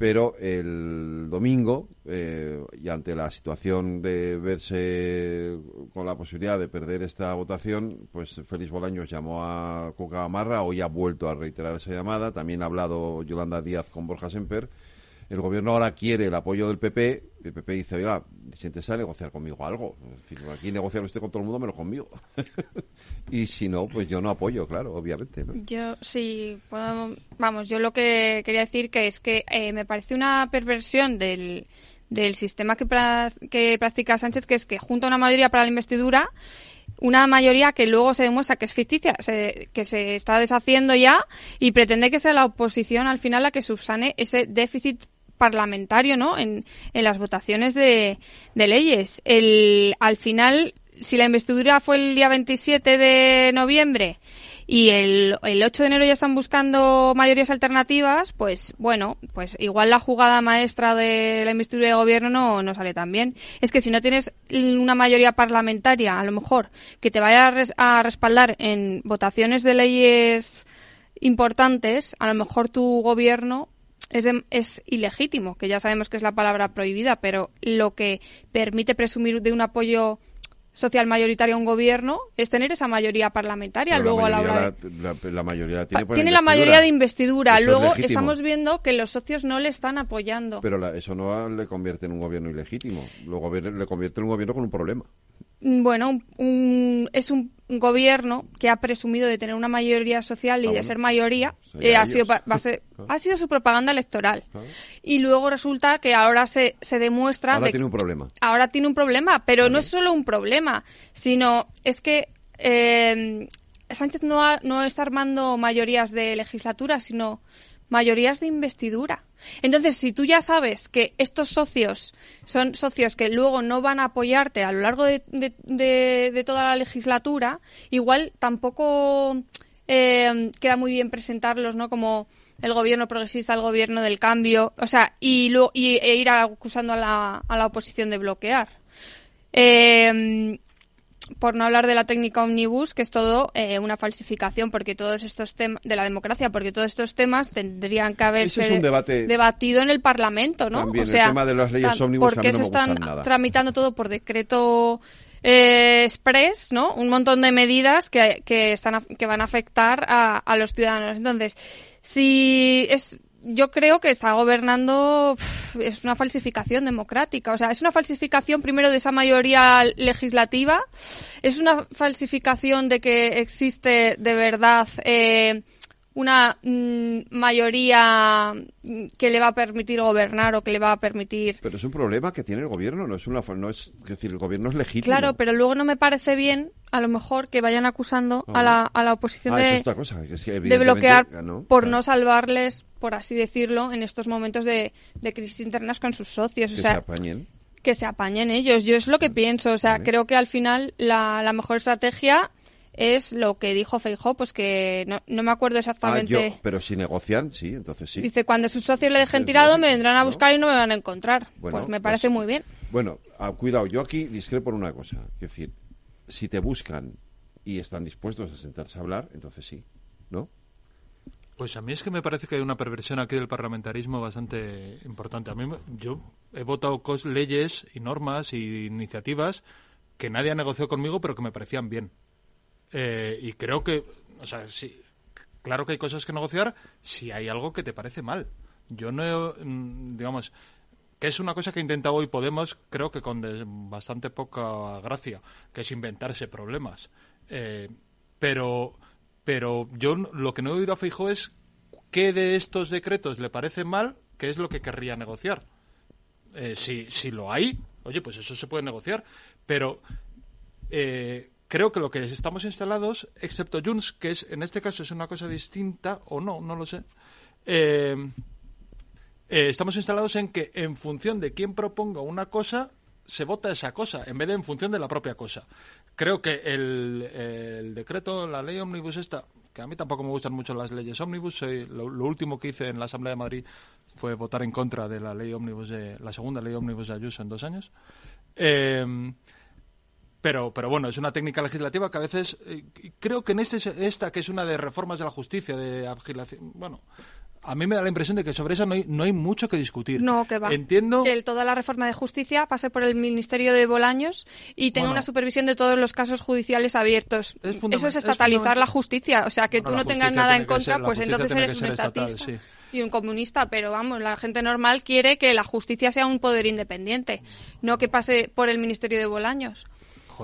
Pero el domingo, eh, y ante la situación de verse con la posibilidad de perder esta votación, pues Félix Bolaños llamó a Cuca Gamarra, hoy ha vuelto a reiterar esa llamada, también ha hablado Yolanda Díaz con Borja Semper. El gobierno ahora quiere el apoyo del PP, el PP dice, oiga, siéntese a negociar conmigo algo. Es aquí negociar usted con todo el mundo, menos conmigo. [laughs] y si no, pues yo no apoyo, claro, obviamente. ¿no? Yo sí, vamos, yo lo que quería decir que es que eh, me parece una perversión del, del sistema que, que practica Sánchez, que es que junta una mayoría para la investidura, una mayoría que luego se demuestra que es ficticia, se- que se está deshaciendo ya y pretende que sea la oposición al final la que subsane ese déficit parlamentario, ¿no? En, en las votaciones de, leyes. El, al final, si la investidura fue el día 27 de noviembre y el, el 8 de enero ya están buscando mayorías alternativas, pues bueno, pues igual la jugada maestra de la investidura de gobierno no, no sale tan bien. Es que si no tienes una mayoría parlamentaria, a lo mejor, que te vaya a, res- a respaldar en votaciones de leyes importantes, a lo mejor tu gobierno es, em- es ilegítimo, que ya sabemos que es la palabra prohibida, pero lo que permite presumir de un apoyo social mayoritario a un gobierno es tener esa mayoría parlamentaria. Pero Luego, la a la mayoría, hora de- la, la- la mayoría tiene, por tiene la mayoría de investidura. Eso Luego estamos viendo que los socios no le están apoyando. Pero la- eso no le convierte en un gobierno ilegítimo. Lo gobier- le convierte en un gobierno con un problema. Bueno, es un gobierno que ha presumido de tener una mayoría social y ah, de ser mayoría eh, ha, sido, [laughs] ha sido su propaganda electoral. Y luego resulta que ahora se, se demuestra... Ahora tiene un problema. Ahora tiene un problema, pero no es solo un problema, sino es que eh, Sánchez no, no está armando mayorías de legislatura, sino mayorías de investidura. Entonces, si tú ya sabes que estos socios son socios que luego no van a apoyarte a lo largo de, de, toda la legislatura, igual tampoco eh, queda muy bien presentarlos, ¿no? Como el gobierno progresista, el gobierno del cambio, o sea, y, y e ir acusando a la, a la oposición de bloquear. Eh, por no hablar de la técnica omnibus, que es todo eh, una falsificación, porque todos estos temas de la democracia, porque todos estos temas tendrían que haberse debatido en el Parlamento, ¿no? También, o sea, el tema de las leyes omnibus porque se están tramitando todo por decreto eh, express, ¿no? Un montón de medidas que, que están que van a afectar a, a los ciudadanos. Entonces, si es yo creo que está gobernando es una falsificación democrática. O sea, es una falsificación primero de esa mayoría legislativa, es una falsificación de que existe de verdad eh, una mm, mayoría que le va a permitir gobernar o que le va a permitir. Pero es un problema que tiene el gobierno, no es una, no es, decir, el gobierno es legítimo. Claro, pero luego no me parece bien, a lo mejor, que vayan acusando a, la, a la oposición ah, de, de bloquear por no salvarles, por así decirlo, en estos momentos de, de crisis internas con sus socios. Que o sea, se apañen. Que se apañen ellos. Yo es lo que pienso. O sea, creo que al final la, la mejor estrategia es lo que dijo Feijó, pues que no, no me acuerdo exactamente. Ah, pero si negocian, sí, entonces sí. Dice, cuando sus socios le dejen tirado, me vendrán a buscar y no me van a encontrar. pues me pues parece muy bien. Bueno, ah, cuidado, yo aquí discrepo en una cosa. Es decir, si te buscan y están dispuestos a sentarse a hablar, entonces sí, ¿no? Pues a mí es que me parece que hay una perversión aquí del parlamentarismo bastante importante. A mí yo he votado leyes y normas y iniciativas que nadie ha negociado conmigo, pero que me parecían bien. Eh, y creo que, o sea, sí, claro que hay cosas que negociar si hay algo que te parece mal. Yo no, mm, digamos, que es una cosa que ha intentado hoy Podemos, creo que con bastante poca gracia, que es inventarse problemas. Eh, pero, pero yo lo que no he oído a Feijo es qué de estos decretos le parece mal, qué es lo que querría negociar. Eh, si, si lo hay, oye, pues eso se puede negociar. Pero eh, creo que lo que estamos instalados, excepto Junts, que es en este caso es una cosa distinta, o no, no lo sé, eh, eh, estamos instalados en que en función de quién proponga una cosa, se vota esa cosa, en vez de en función de la propia cosa. Creo que el, decreto, la ley omnibus esta, que a mí tampoco me gustan mucho las leyes omnibus, lo, último que hice en la Asamblea de Madrid fue votar en contra de la ley omnibus de, la segunda ley omnibus de Ayuso en dos años. Eh, pero, pero bueno, es una técnica legislativa que a veces eh, creo que en este, esta, que es una de reformas de la justicia, de agilización, bueno, a mí me da la impresión de que sobre eso no hay, no hay mucho que discutir. No, que va. Entiendo. Que toda la reforma de justicia pase por el Ministerio de Bolaños y tenga una supervisión de todos los casos judiciales abiertos. eso es estatalizar la justicia. O sea, que tú no tengas nada en contra, pues entonces eres un estatista. Y un comunista, pero vamos, la gente normal quiere que la justicia sea un poder independiente, no que pase por el Ministerio de Bolaños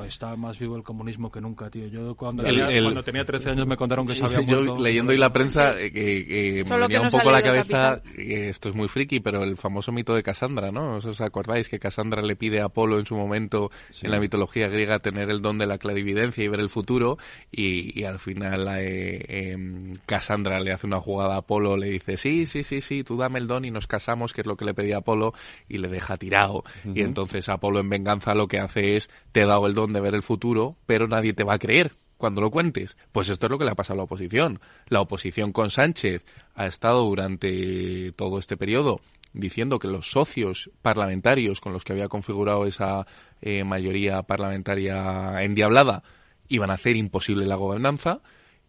está más vivo el comunismo que nunca, tío. Yo cuando, tenía, cuando tenía 13 años me contaron que se había [laughs] Yo leyendo hoy la prensa, eh, que, me venía un poco a la cabeza, esto es muy friki, pero el famoso mito de Cassandra, ¿no? ¿Os acordáis que Cassandra le pide a Apolo en su momento, en la mitología griega, tener el don de la clarividencia y ver el futuro? Y, al final eh, em, Cassandra le hace una jugada a Apolo, le dice, sí, sí, sí, sí, tú dame el don y nos casamos, que es lo que le pedía Apolo, y le deja tirado. Y entonces Apolo en venganza lo que hace es, te he dado el don de ver el futuro, pero nadie te va a creer cuando lo cuentes. Pues esto es lo que le ha pasado a la oposición. La oposición con Sánchez ha estado durante todo este periodo diciendo que los socios parlamentarios con los que había configurado esa eh, mayoría parlamentaria endiablada iban a hacer imposible la gobernanza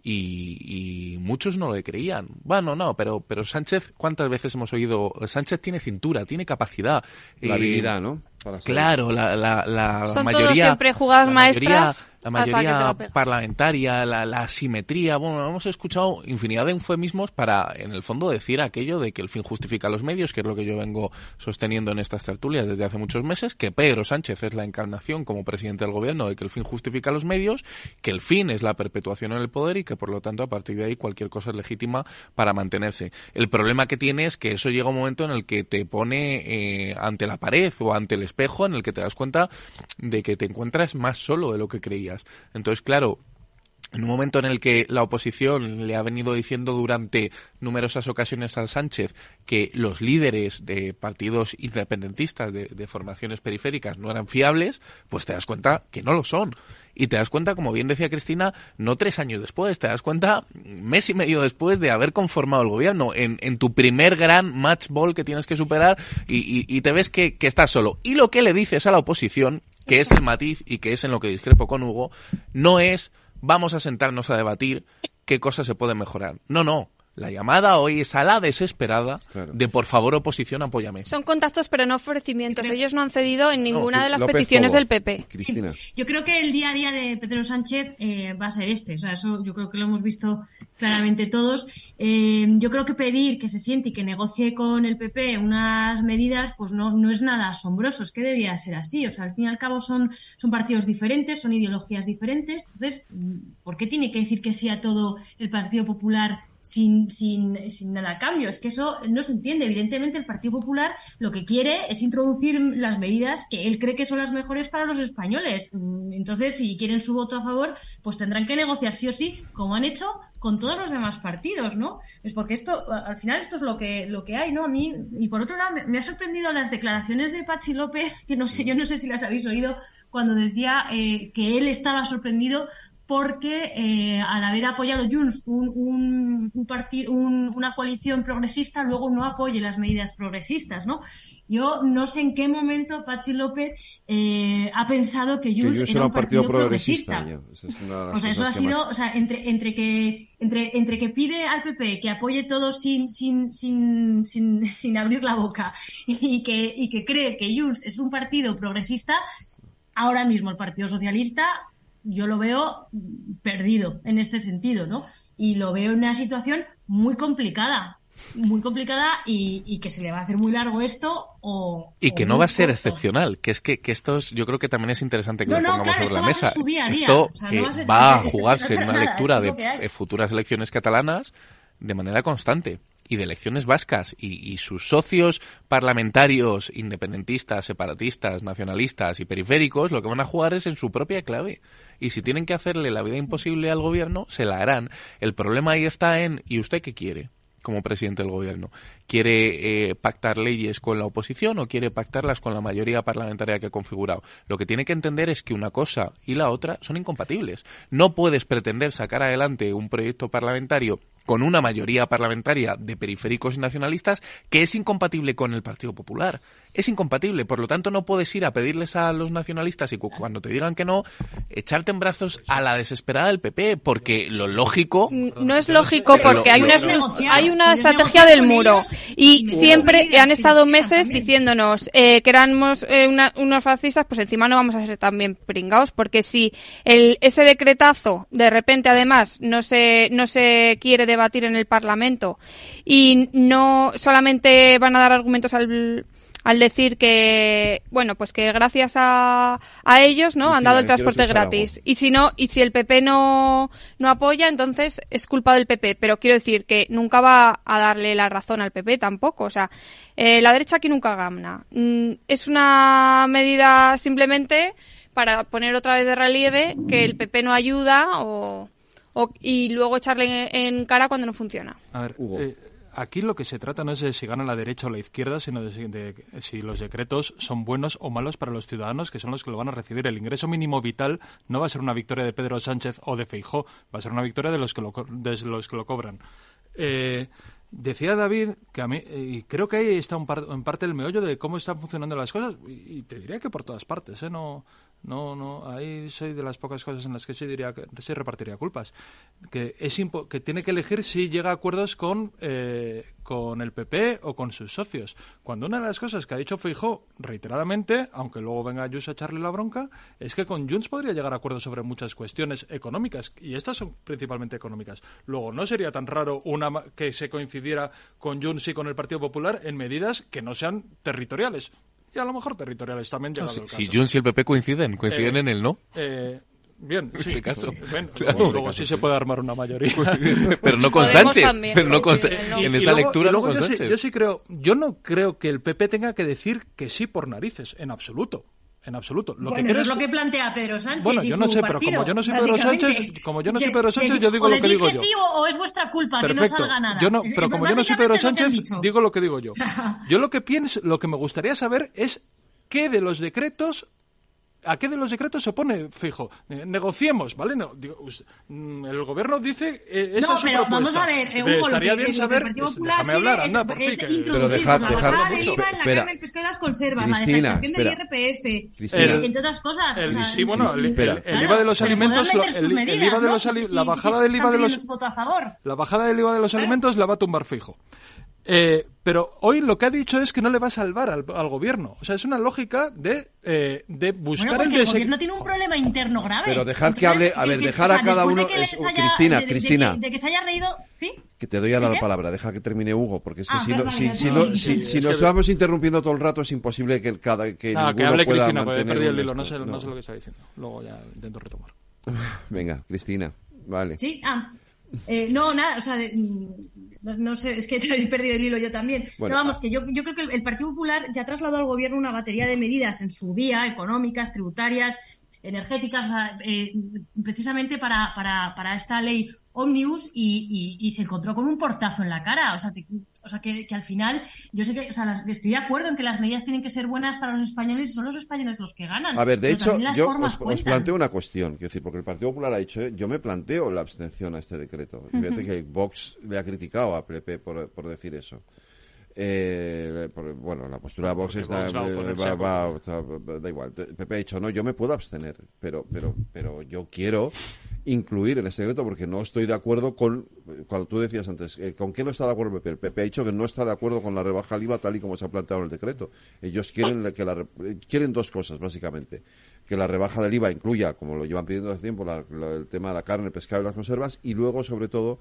y, muchos no le creían. Bueno, no, pero, pero Sánchez, ¿cuántas veces hemos oído? Sánchez tiene cintura, tiene capacidad. La habilidad, ¿no? Claro, la, la, la Son mayoría. todos siempre jugadas la mayoría- maestras mayoría la pega. parlamentaria, la, la asimetría. Bueno, hemos escuchado infinidad de eufemismos para, en el fondo, decir aquello de que el fin justifica los medios, que es lo que yo vengo sosteniendo en estas tertulias desde hace muchos meses, que Pedro Sánchez es la encarnación como presidente del gobierno de que el fin justifica los medios, que el fin es la perpetuación en el poder y que, por lo tanto, a partir de ahí cualquier cosa es legítima para mantenerse. El problema que tiene es que eso llega un momento en el que te pone eh, ante la pared o ante el espejo en el que te das cuenta de que te encuentras más solo de lo que creías. Entonces, claro, en un momento en el que la oposición le ha venido diciendo durante numerosas ocasiones al Sánchez que los líderes de partidos independentistas de, formaciones periféricas no eran fiables, pues te das cuenta que no lo son. Y te das cuenta, como bien decía Cristina, no tres años después, te das cuenta mes y medio después de haber conformado el gobierno, en, en tu primer gran match ball que tienes que superar y, te ves que estás solo. Y lo que le dices a la oposición, que es el matiz y que es en lo que discrepo con Hugo, no es vamos a sentarnos a debatir qué cosas se pueden mejorar. No, no. La llamada hoy es a la desesperada de por favor oposición, apóyame. Son contactos pero no ofrecimientos. Ellos no han cedido en ninguna de las López peticiones del PP. Cristina. [laughs] Yo creo que el día a día de Pedro Sánchez eh, va a ser este. O sea, eso yo creo que lo hemos visto claramente todos. Eh, yo creo que pedir que se siente y que negocie con el PP unas medidas, pues no, no es nada asombroso. Es que debería ser así. O sea, al fin y al cabo son, son partidos diferentes, son ideologías diferentes. Entonces, ¿por qué tiene que decir que sí a todo el Partido Popular sin, sin, sin nada a cambio. Es que eso no se entiende. Evidentemente, el Partido Popular lo que quiere es introducir las medidas que él cree que son las mejores para los españoles. Mm, Entonces, si quieren su voto a favor, pues tendrán que negociar sí o sí, como han hecho con todos los demás partidos, ¿no? Es porque esto, al final, esto es lo que, lo que hay, ¿no? A mí, y por otro lado, me, me ha sorprendido las declaraciones de Pachi López, [laughs] que no sé, yo no sé si las habéis oído, cuando decía eh, que él estaba sorprendido porque eh, al haber apoyado Junts un, un, un parti- un- una coalición progresista, luego no apoye las medidas progresistas, ¿no? Yo no sé en qué momento Pachi López eh, ha pensado que Que Junts Junts era un partido, progresista. es una O sea, eso ha que sido, más- o sea, entre, entre que, entre, entre que pide al PP que apoye todo sin, sin, sin, sin, [laughs] sin abrir la boca y que, y que cree que Junts es un partido progresista, ahora mismo el Partido Socialista yo lo veo perdido en este sentido, ¿no? Y lo veo en una situación muy complicada, muy complicada y, y que se le va a hacer muy largo esto o... Y o que no va a ser corto. excepcional, que es que, que esto es, yo creo que también es interesante que No, lo no, pongamos claro, sobre la mesa. Esto no va a no [laughs] jugarse en una [laughs] nada, lectura de eh, futuras elecciones catalanas de manera constante y de elecciones vascas y, sus socios parlamentarios independentistas, separatistas, nacionalistas y periféricos lo que van a jugar es en su propia clave. Y si tienen que hacerle la vida imposible al gobierno, se la harán. El problema ahí está en ¿y usted qué quiere? Como presidente del gobierno. ¿Quiere eh, pactar leyes con la oposición o quiere pactarlas con la mayoría parlamentaria que ha configurado? Lo que tiene que entender es que una cosa y la otra son incompatibles. No puedes pretender sacar adelante un proyecto parlamentario con una mayoría parlamentaria de periféricos y nacionalistas que es incompatible con el Partido Popular. Es incompatible, por lo tanto no puedes ir a pedirles a los nacionalistas y cu- cuando te digan que no, echarte en brazos a la desesperada del PP, porque lo lógico... No es lógico porque hay una, hay una estrategia del muro. y siempre han estado meses diciéndonos eh, que éramos eh, una- unos fascistas, pues encima no vamos a ser también pringados porque si el, ese decretazo de repente además no se, no se quiere debatir en el Parlamento y no solamente van a dar argumentos al al decir que bueno pues que gracias a, a ellos no Sí, han sí, dado el transporte gratis. Y si no y si el PP no no apoya entonces es culpa del PP pero quiero decir que nunca va a darle la razón al PP tampoco. O sea eh, la derecha aquí nunca gana Mm, es una medida simplemente para poner otra vez de relieve que el PP no ayuda o, o- y luego echarle en, en cara cuando no funciona. A ver, eh, aquí lo que se trata no es de si gana la derecha o la izquierda, sino de si, de si los decretos son buenos o malos para los ciudadanos, que son los que lo van a recibir. El ingreso mínimo vital no va a ser una victoria de Pedro Sánchez o de Feijó, va a ser una victoria de los que lo, de los que lo cobran. Eh, decía David que a mí, eh, y creo que ahí está un par- en parte el meollo de cómo están funcionando las cosas, y, y te diría que por todas partes, ¿eh? no, No, no, ahí soy de las pocas cosas en las que se diría se repartiría culpas. Que es que tiene que elegir si llega a acuerdos con, eh, con el PP o con sus socios. Cuando una de las cosas que ha dicho Feijó reiteradamente, aunque luego venga Junts a echarle la bronca, es que con Junts podría llegar a acuerdos sobre muchas cuestiones económicas y estas son principalmente económicas. Luego no sería tan raro una que se coincidiera con Junts y con el Partido Popular en medidas que no sean territoriales y a lo mejor territoriales también llegado si, el caso. Si Junts y el PP coinciden, coinciden Eh, en el no. Eh, bien, En sí. este caso. Bueno, Claro. luego, luego sí se puede armar una mayoría. [laughs] Pero no con Podemos Sánchez, también pero no con en esa lectura no con yo sí- Sánchez. yo sí creo, yo no creo que el PP tenga que decir que sí por narices, en absoluto. En absoluto. Lo bueno, que eso es lo que plantea Pedro Sánchez Bueno, y yo no sé, pero partido, como yo no soy Pedro. Sánchez, como yo no soy Pedro Sánchez, yo digo lo que digo que yo. sí o, o es vuestra culpa que no Perfecto. salga nada. Yo no, pero como yo no soy Pedro lo Sánchez, digo lo que digo yo. [laughs] Yo lo que pienso, lo que me gustaría saber es qué de los decretos ¿A qué de los decretos se opone, fijo? Eh, negociemos, ¿vale? No, digo, mm, el gobierno dice eh, esa No, es su pero vamos a ver, eh, Eh, Hugo, lo estaría que- bien lo que saber. el Partido Popular déjame hablar, es- anda, por es fin. que- introducir dejar- la dejar- bajada del mucho. IVA en la Espera. carne, el pescado y las conservas, Cristina, la deflactación del. IRPF, Cristina. eh, entre otras cosas. El- o sea, sí, bueno, el, el- Espera. el IVA de los Pero alimentos, lo- el, el IVA de los la bajada del IVA de los la bajada del IVA de los alimentos la va a tumbar fijo. Eh, pero hoy lo que ha dicho es que no le va a salvar al, al gobierno. O sea, es una lógica de, eh, de buscar Bueno, el porque el dese- gobierno tiene un problema interno grave. Pero dejar que Entonces, hable- a ver, el que- dejar o a sea, cada después de uno- que es- haya- Cristina, de- de- de- Cristina. De, que se haya reído, ¿sí? Que te doy ¿El la qué? palabra, deja que termine Hugo, porque es que Ah, si, no, no- nos que- vamos interrumpiendo todo el rato es imposible que, el, cada, que Nada, que ninguno hable pueda Cristina, porque he mantener perdido el hilo, no sé, no sé lo que está diciendo. Luego ya intento retomar. [laughs] Venga, Cristina, vale. Sí, ah. Eh, no, nada, o sea, de- mm, no, no sé, es que [laughs] he perdido el hilo yo también. Bueno, Pero vamos, ah. que yo, yo creo que el, el Partido Popular ya trasladó al gobierno una batería de medidas en su día, económicas, tributarias, energéticas, eh, precisamente para, para, para esta ley Omnibus y, y- y se encontró con un portazo en la cara. O sea, te- o sea que, que al final, yo sé que, o sea, las- estoy de acuerdo en que las medidas tienen que ser buenas para los españoles y son los españoles los que ganan. A ver, de hecho, yo os, planteo una cuestión, quiero decir, porque el Partido Popular ha dicho, eh, yo me planteo la abstención a este decreto. Y Fíjate Ujú. que Vox le ha criticado a PP por, por decir eso. Eh, bueno, la postura de Vox está, va eh, va- va- da igual. PP ha dicho, no, yo me puedo abstener, pero, pero, pero yo quiero incluir en este decreto porque no estoy de acuerdo con, cuando tú decías antes, eh, ¿con qué no está de acuerdo el PP? El PP ha dicho que no está de acuerdo con la rebaja al IVA tal y como se ha planteado en el decreto. Ellos quieren que la, eh, quieren dos cosas, básicamente. Que la rebaja del IVA incluya, como lo llevan pidiendo hace tiempo, la- la- el tema de la carne, el pescado y las conservas, y luego, sobre todo,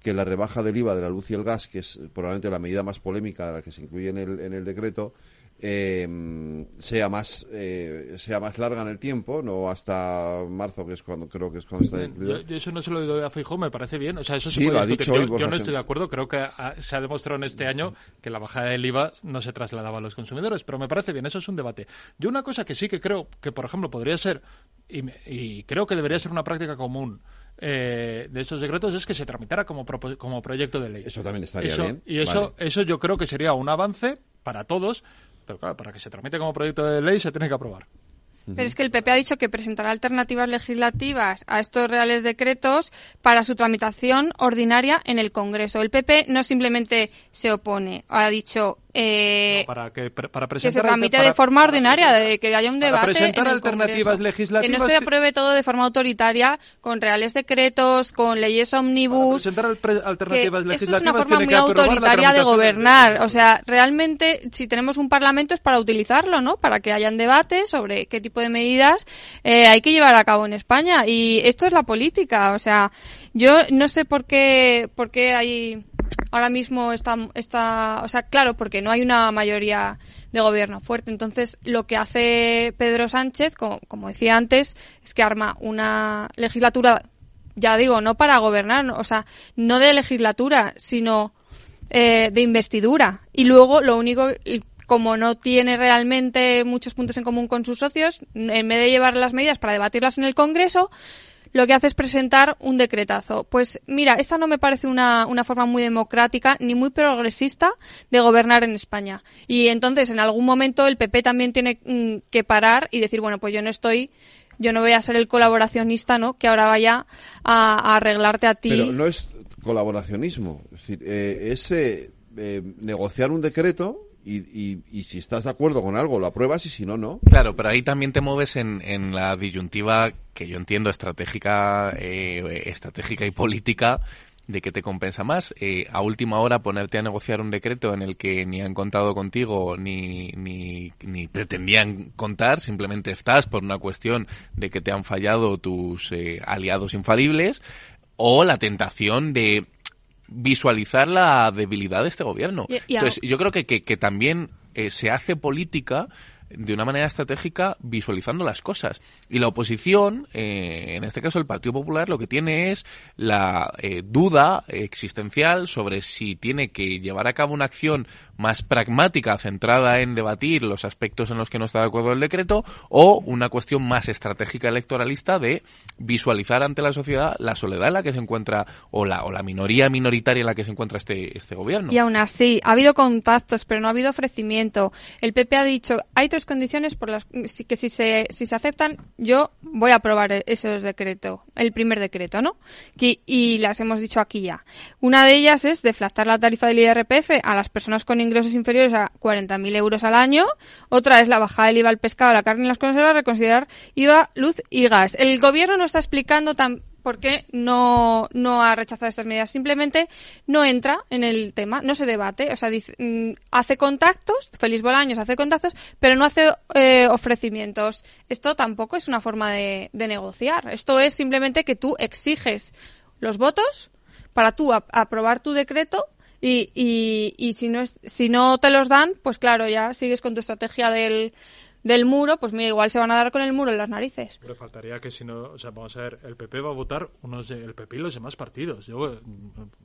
que la rebaja del IVA de la luz y el gas, que es probablemente la medida más polémica de la que se incluye en el, en el decreto, eh, sea más eh, sea más larga en el tiempo, no hasta marzo, que es cuando creo que es cuando está incluido. Yo, yo eso no se lo digo a Feijóo, me parece bien. O sea, eso se Sí, puede lo ha dicho yo, yo no estoy de acuerdo. Creo que ha- se ha demostrado en este año que la bajada del IVA no se trasladaba a los consumidores, pero me parece bien. Eso es un debate. Yo una cosa que sí que creo que, por ejemplo, podría ser, y, y creo que debería ser una práctica común eh, de estos decretos, es que se tramitara como, propo- como proyecto de ley. Eso también estaría Eso- bien. Y eso, Vale. eso yo creo que sería un avance para todos, pero claro, para que se tramite como proyecto de ley se tiene que aprobar. Pero es que el PP ha dicho que presentará alternativas legislativas a estos reales decretos para su tramitación ordinaria en el Congreso. El PP no simplemente se opone, ha dicho eh, para que pre- para que se presentar tramite de forma ordinaria, de que haya un para debate. presentar en el alternativas Congreso. legislativas Que no se apruebe todo de forma autoritaria, con reales decretos, con leyes omnibus. presentar que alternativas eso es legislativas una forma muy autoritaria de gobernar. O sea, realmente, si tenemos un parlamento es para utilizarlo, ¿no? Para que hayan debates sobre qué tipo de medidas eh, hay que llevar a cabo en España. Y esto es la política. O sea, yo no sé por qué, por qué hay ahora mismo está, está, o sea, claro, porque no hay una mayoría de gobierno fuerte. Entonces, lo que hace Pedro Sánchez, como, como decía antes, es que arma una legislatura, ya digo, no para gobernar, o sea, no de legislatura, sino eh, de investidura. Y luego, lo único, como no tiene realmente muchos puntos en común con sus socios, en vez de llevar las medidas para debatirlas en el Congreso, lo que hace es presentar un decretazo. Pues mira, esta no me parece una, una forma muy democrática ni muy progresista de gobernar en España. Y entonces, en algún momento, el PP también tiene mm, que parar y decir, bueno, pues yo no estoy, yo no voy a ser el colaboracionista, ¿no? Que ahora vaya a, arreglarte a ti. Pero no es colaboracionismo, es decir, eh, es eh, eh, negociar un decreto y, y, si estás de acuerdo con algo, lo apruebas y si no, no. Claro, pero ahí también te mueves en, en la disyuntiva que yo entiendo estratégica, eh, estratégica y política de qué te compensa más. Eh, a última hora ponerte a negociar un decreto en el que ni han contado contigo ni, ni, ni pretendían contar, simplemente estás por una cuestión de que te han fallado tus eh, aliados infalibles, o la tentación de visualizar la debilidad de este gobierno. Entonces, yo creo que, que, que también eh, se hace política de una manera estratégica visualizando las cosas. Y la oposición, eh, en este caso el Partido Popular, lo que tiene es la eh, duda existencial sobre si tiene que llevar a cabo una acción más pragmática, centrada en debatir los aspectos en los que no está de acuerdo el decreto, o una cuestión más estratégica electoralista de visualizar ante la sociedad la soledad en la que se encuentra, o la, o la minoría minoritaria en la que se encuentra este, este gobierno. Y aún así, ha habido contactos, pero no ha habido ofrecimiento. El PP ha dicho, hay condiciones por las que si se, si se aceptan, yo voy a aprobar e-, esos decretos, el primer decreto, ¿no? Y, y las hemos dicho aquí ya. Una de ellas es deflactar la tarifa del IRPF a las personas con ingresos inferiores a 40.000 euros al año. Otra es la bajada del IVA al pescado, la carne y las conservas, reconsiderar IVA, luz y gas. El gobierno no está explicando tan por qué no, no ha rechazado estas medidas. Simplemente no entra en el tema, no se debate. O sea, mm, hace contactos, Félix Bolaños hace contactos, pero no hace eh, ofrecimientos. Esto tampoco es una forma de, negociar. Esto es simplemente que tú exiges los votos para tú aprobar tu decreto y, y, y si, no es, si no te los dan, pues claro, ya sigues con tu estrategia del, del muro, pues mira, igual se van a dar con el muro en las narices. Pero faltaría que si no, o sea, vamos a ver, el PP va a votar unos el PP y los demás partidos. Yo, eh,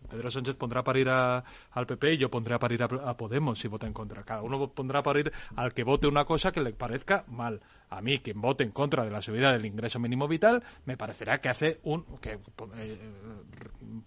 Pedro Sánchez pondrá para ir al PP y yo pondré para ir a, Podemos si vota en contra. Cada uno pondrá para ir al que vote una cosa que le parezca mal. A mí, quien vote en contra de la subida del ingreso mínimo vital, me parecerá que hace un que eh,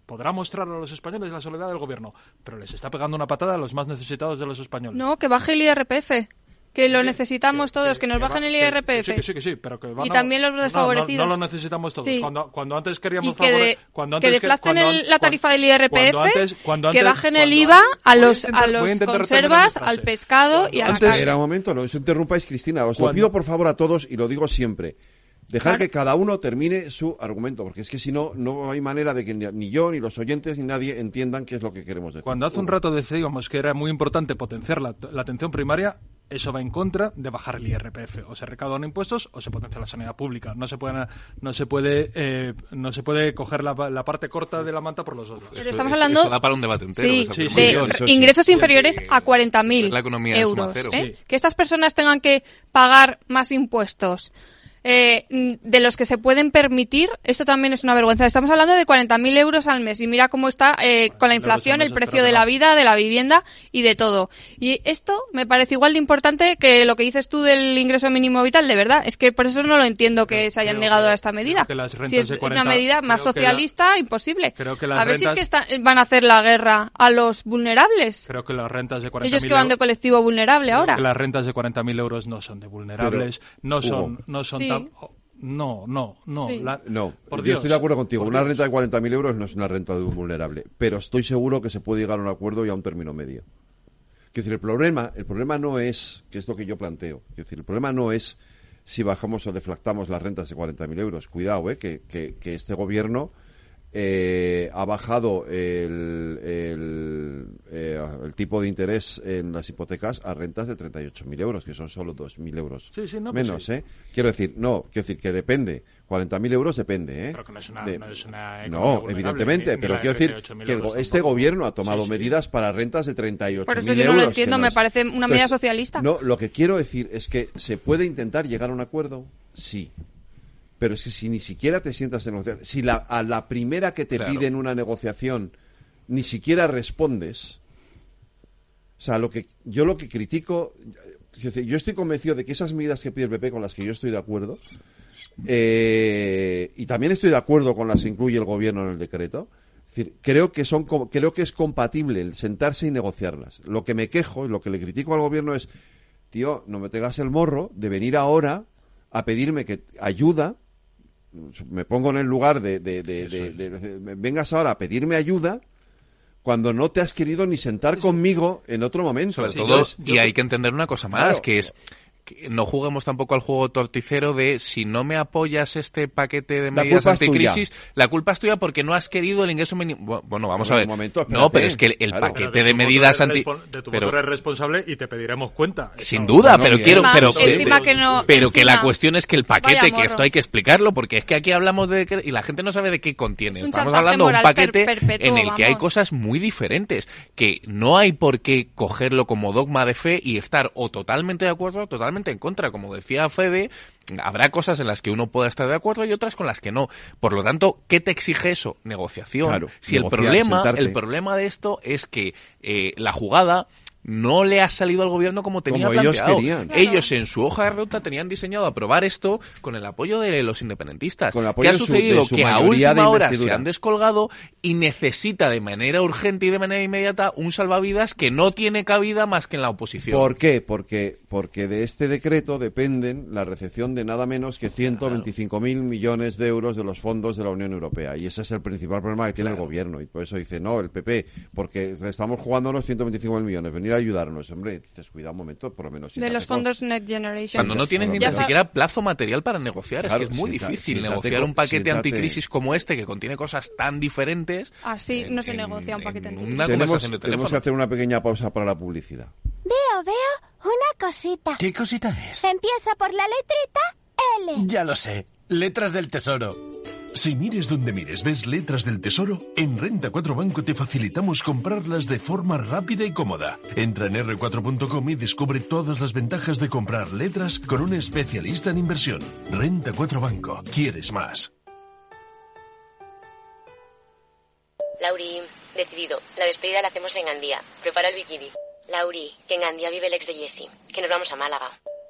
podrá mostrar a los españoles la soledad del gobierno, pero les está pegando una patada a los más necesitados de los españoles. No, que baje el IRPF que lo necesitamos todos, que, nos bajen el IRPF. Sí, sí, sí, sí, pero que Y también los desfavorecidos. No, lo necesitamos todos. Cuando, cuando antes queríamos que, cuando antes que desplacen la tarifa del IRPF, que bajen el IVA a los, a los conservas, al pescado y a la carne. Era un momento, no os interrumpáis, Cristina. Os lo pido por favor a todos y lo digo siempre. Dejar que cada uno termine su argumento, porque es que si no, no hay manera de que ni yo, ni los oyentes, ni nadie entiendan qué es lo que queremos decir. Cuando hace un rato decíamos que era muy importante potenciar la, la atención primaria, eso va en contra de bajar el IRPF. O se recaudan impuestos o se potencia la sanidad pública. No se puede, no se puede, eh, no se puede coger la, parte corta de la manta por los otros. Pero estamos hablando eso da para un debate entero, de ingresos inferiores a 40.000 euros. ¿eh? Que estas personas tengan que pagar más impuestos eh, de los que se pueden permitir, esto también es una vergüenza. Estamos hablando de 40.000 euros al mes y mira cómo está eh, con la inflación el precio de la vida, de la vivienda y de todo. Y esto me parece igual de importante que lo que dices tú del ingreso mínimo vital, de verdad. Es que por eso no lo entiendo que se hayan negado a esta medida. Si es una medida más socialista, imposible. a ver si es que van a hacer la guerra a los vulnerables. Creo que las rentas de 40.000 Ellos que van de colectivo vulnerable ahora. Que las rentas de 40.000 euros no son de vulnerables, no son, no son no, no, no. no, yo estoy de acuerdo contigo. Una renta de 40.000 euros no es una renta de un vulnerable, pero estoy seguro que se puede llegar a un acuerdo y a un término medio. Quiero decir, el problema, el problema no es, que es lo que yo planteo, quiero decir, el problema no es si bajamos o deflactamos las rentas de 40.000 euros. Cuidado, eh, que, que este gobierno eh, ha bajado el, el, eh, el, tipo de interés en las hipotecas a rentas de 38.000 euros, que son solo 2.000 euros pues menos. ¿eh? Quiero decir, no, quiero decir que depende. 40.000 euros depende. ¿eh? Pero que no es una, no, es una no evidentemente, pero quiero decir que este gobierno ha tomado medidas para rentas de 38.000 euros. Por eso yo no lo entiendo, me parece una medida socialista. No, lo que quiero decir es que se puede intentar llegar a un acuerdo, sí pero es que si ni siquiera te sientas a negociar, si la, a la primera que te piden una negociación ni siquiera respondes, o sea, lo que yo lo que critico, yo estoy convencido de que esas medidas que pide el PP con las que yo estoy de acuerdo, eh, y también estoy de acuerdo con las que incluye el gobierno en el decreto, es decir, creo que son creo que es compatible el sentarse y negociarlas. Lo que me quejo y lo que le critico al gobierno es, tío, no me tengas el morro de venir ahora a pedirme que ayuda me pongo en el lugar de, vengas ahora a pedirme ayuda cuando no te has querido ni sentar conmigo en otro momento. Sobre todo, y hay que entender una cosa más, que es no juguemos tampoco al juego torticero de si no me apoyas este paquete de medidas anticrisis, la culpa es tuya porque no has querido el ingreso mínimo. Bueno, vamos a ver. no, pero es que el, paquete de, medidas anti. De tu pero, eres responsable y te pediremos cuenta. Sin duda, pero quiero. Pero, que, no, pero que la cuestión es que el paquete, que esto hay que explicarlo, porque es que aquí hablamos de. y la gente no sabe de qué contiene. Estamos hablando de un paquete en el que hay cosas muy diferentes, que no hay por qué cogerlo como dogma de fe y estar o totalmente de acuerdo o totalmente en contra. Como decía Fede, habrá cosas en las que uno pueda estar de acuerdo y otras con las que no. Por lo tanto, ¿qué te exige eso? Negociación. si el problema, el problema de esto es que eh, la jugada no le ha salido al gobierno como tenía planteado. Ellos, ellos, en su hoja de ruta tenían diseñado aprobar esto con el apoyo de los independentistas. Con ¿Qué ha sucedido? que a última hora se han descolgado y necesita de manera urgente y de manera inmediata un salvavidas que no tiene cabida más que en la oposición. ¿Por qué? Porque, porque de este decreto dependen la recepción de nada menos que 125.000 mil millones de euros de los fondos de la Unión Europea. Y ese es el principal problema que tiene el gobierno. Y por eso dice, no, el PP, porque estamos jugando los 125.000 millones. Venir ayudarnos. Hombre, dices, cuidado un momento, por lo menos. de los fondos Next Generation. Cuando no tienes ni siquiera plazo material para negociar, es que es muy difícil negociar un paquete anticrisis como este que contiene cosas tan diferentes. Así no se negocia un paquete anticrisis. Una tenemos, tenemos que hacer una pequeña pausa para la publicidad. Veo, veo una cosita. ¿Qué cosita es? Empieza por la letrita L. Ya lo sé. Letras del Tesoro. Si mires donde mires ves letras del tesoro, en Renta 4 Banco te facilitamos comprarlas de forma rápida y cómoda. Entra en r4.com y descubre todas las ventajas de comprar letras con un especialista en inversión. Renta 4 Banco. ¿Quieres más? Lauri, decidido. La despedida la hacemos en Gandía. Prepara el bikini. Lauri, que en Gandía vive el ex de Jesse. Que nos vamos a Málaga.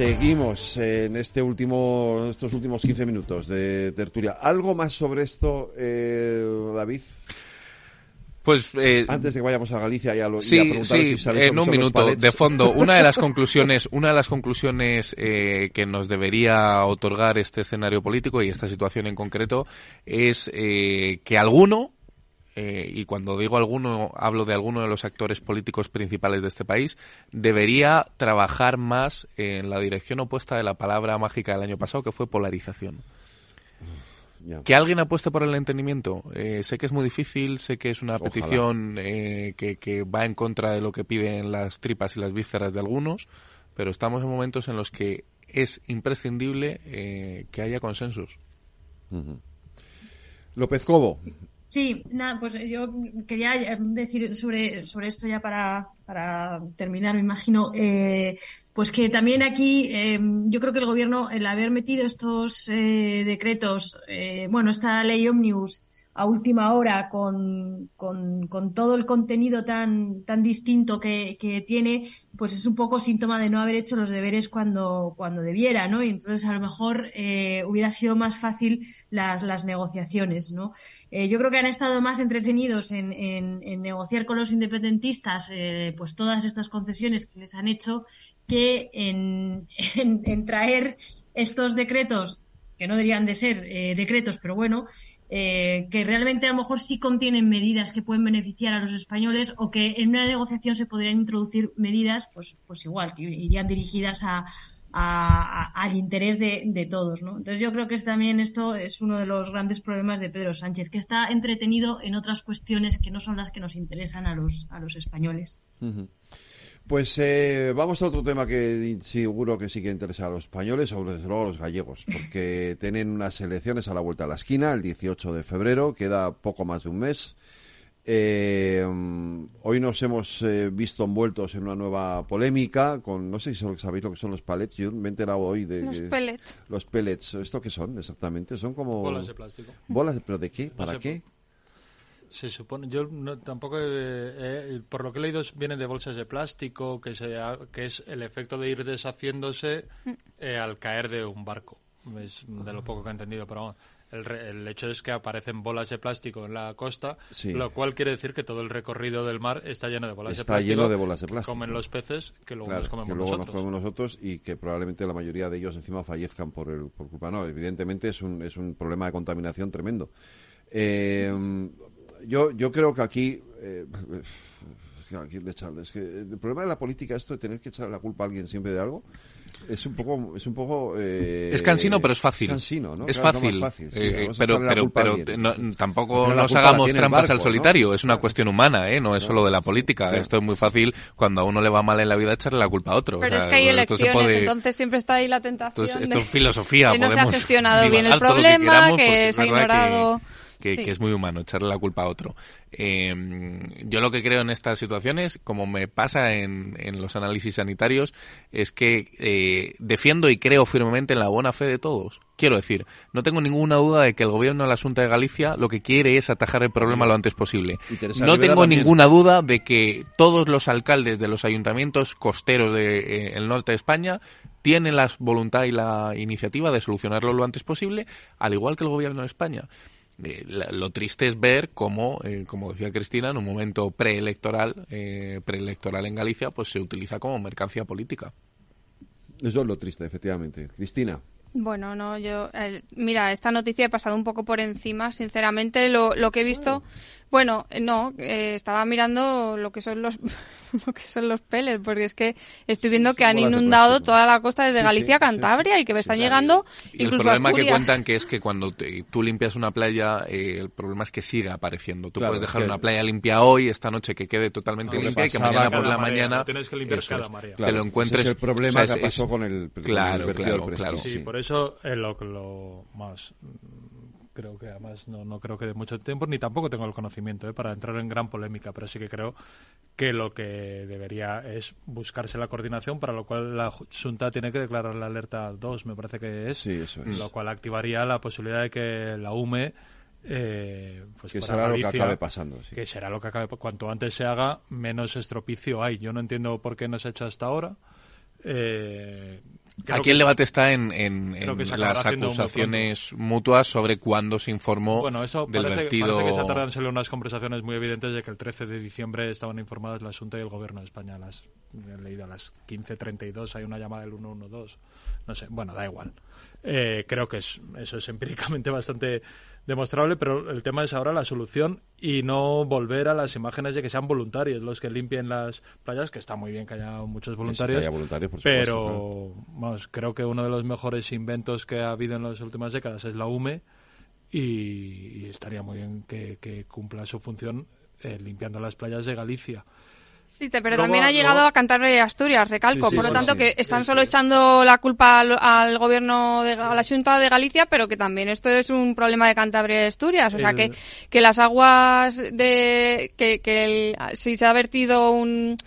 Seguimos en este último, estos últimos 15 minutos de tertulia. ¿Algo más sobre esto, eh, David? Pues eh, antes de que vayamos a Galicia ya lo sí, sí, en un minuto de fondo [laughs] una de las conclusiones una de las conclusiones eh, que nos debería otorgar este escenario político y esta situación en concreto es eh, que alguno eh, y cuando digo alguno, hablo de alguno de los actores políticos principales de este país, debería trabajar más en la dirección opuesta de la palabra mágica del año pasado, que fue polarización. Que alguien apueste por el entendimiento. Eh, sé que es muy difícil, sé que es una petición eh, que, que, va en contra de lo que piden las tripas y las vísceras de algunos, pero estamos en momentos en los que es imprescindible que haya consensos. López Cobo, Sí, nada, pues yo quería decir sobre, sobre esto ya para, para terminar, me imagino, eh, pues que también aquí eh, yo creo que el gobierno, el haber metido estos eh, decretos, eh, bueno, esta ley Omnibus a última hora con, con, todo el contenido tan, tan distinto que, que, tiene, pues es un poco síntoma de no haber hecho los deberes cuando, cuando debiera, ¿no? Y entonces a lo mejor eh, hubiera sido más fácil las, las negociaciones, ¿no? Eh, yo creo que han estado más entretenidos en, en, en negociar con los independentistas eh, pues todas estas concesiones que les han hecho que en, [laughs] en traer estos decretos que no deberían de ser eh, decretos, pero bueno, eh, que realmente a lo mejor sí contienen medidas que pueden beneficiar a los españoles o que en una negociación se podrían introducir medidas, pues, pues igual, que irían dirigidas a, al interés de, todos, ¿no? Entonces yo creo que también esto es uno de los grandes problemas de Pedro Sánchez, que está entretenido en otras cuestiones que no son las que nos interesan a los, a los españoles. Pues eh, vamos a otro tema que seguro que sí que interesa a los españoles, sobre todo a los gallegos, porque [laughs] tienen unas elecciones a la vuelta de la esquina, el 18 de febrero, queda poco más de un mes. Eh, hoy nos hemos eh, visto envueltos en una nueva polémica con, no sé si sabéis lo que son los pallets, yo me he enterado hoy de... Los pellets. Los pellets, ¿esto qué son exactamente? Son como... Bolas de plástico. ¿Bolas? ¿Pero de qué? ¿Para qué? Se supone, yo tampoco, por lo que he leído, vienen de bolsas de plástico, que, se, que es el efecto de ir deshaciéndose mm. eh, al caer de un barco. Es de lo poco que he entendido, pero el, el, hecho es que aparecen bolas de plástico en la costa, lo cual quiere decir que todo el recorrido del mar está lleno de bolas de plástico. Está lleno de bolas de plástico. comen los peces que luego nos comemos que luego nosotros. nos comemos nosotros y que probablemente la mayoría de ellos encima fallezcan por, el, por culpa. No, evidentemente es un, es un problema de contaminación tremendo. Eh, yo, yo creo que aquí, eh, es que el problema de la política esto de tener que echar la culpa a alguien siempre de algo es un poco es un poco eh, es cansino pero es fácil. es cansino ¿no? es fácil, eh, pero pero pero tampoco nos hagamos trampas al solitario es una cuestión humana ¿eh? no es solo de la política esto es muy fácil cuando a uno le va mal en la vida echarle la culpa a otro pero es que hay elecciones entonces siempre está ahí la tentación entonces, esto es filosofía que no se ha gestionado bien el problema que, se ha ignorado que, es muy humano, echarle la culpa a otro. Eh, yo lo que creo en estas situaciones, como me pasa en, en los análisis sanitarios, es que eh, defiendo y creo firmemente en la buena fe de todos. Quiero decir, no tengo ninguna duda de que el gobierno de la Asunta de Galicia lo que quiere es atajar el problema lo antes posible. No tengo ninguna duda de que todos los alcaldes de los ayuntamientos costeros del de, eh, norte de España tienen la voluntad y la iniciativa de solucionarlo lo antes posible, al igual que el gobierno de España. Eh, lo triste es ver cómo, eh, como decía Cristina, en un momento preelectoral, eh, preelectoral en Galicia, pues se utiliza como mercancía política. Eso es lo triste, efectivamente. Cristina. Bueno, no, yo, mira, esta noticia he pasado un poco por encima, sinceramente, lo, lo que he visto, bueno, no, eh, estaba mirando lo que son los [laughs] lo que son los peles, porque es que estoy viendo que han inundado toda la costa desde Galicia a Cantabria y que me están llegando y incluso el problema que cuentan que es que cuando tú limpias una playa, eh, el problema es que siga apareciendo. Tú puedes dejar una playa limpia hoy, esta noche que quede totalmente limpia y que mañana por la mañana tienes que limpiar cada te lo encuentres. es el problema que pasó con el, claro, claro, claro. Sí, por eso es lo, lo más creo que además no, no creo que de mucho tiempo, ni tampoco tengo el conocimiento ¿eh? para entrar en gran polémica, pero sí que creo que lo que debería es buscarse la coordinación, para lo cual la Junta tiene que declarar la alerta 2, me parece que es, lo cual activaría la posibilidad de que la UME eh, pues que será lo que acabe pasando. Que será lo que acabe. Cuanto antes se haga, menos estropicio hay. Yo no entiendo por qué no se ha hecho hasta ahora. Eh, Aquí el debate está en, las acusaciones mutuas sobre cuándo se informó bueno, eso del parece, vertido... Parece que se tardan en unas conversaciones muy evidentes de que el 13 de diciembre estaban informadas la Junta y el Gobierno de España. Las, he leído a las 15.32 hay una llamada del 112. No sé, bueno, da igual. Eh, creo que es, eso es empíricamente [laughs] bastante demostrable, pero el tema es ahora la solución y no volver a las imágenes de que sean voluntarios los que limpien las playas, que está muy bien que haya muchos voluntarios, pero vamos, creo que uno de los mejores inventos que ha habido en las últimas décadas es la UME y, estaría muy bien que, cumpla su función eh, limpiando las playas de Galicia. Sí, pero también ha llegado a cantarle Asturias, recalco. por lo tanto, que están solo echando la culpa al, gobierno de a la Junta de Galicia, pero que también esto es un problema de Cantabria y Asturias. O sea, que, que las aguas de. que, que si se ha vertido un,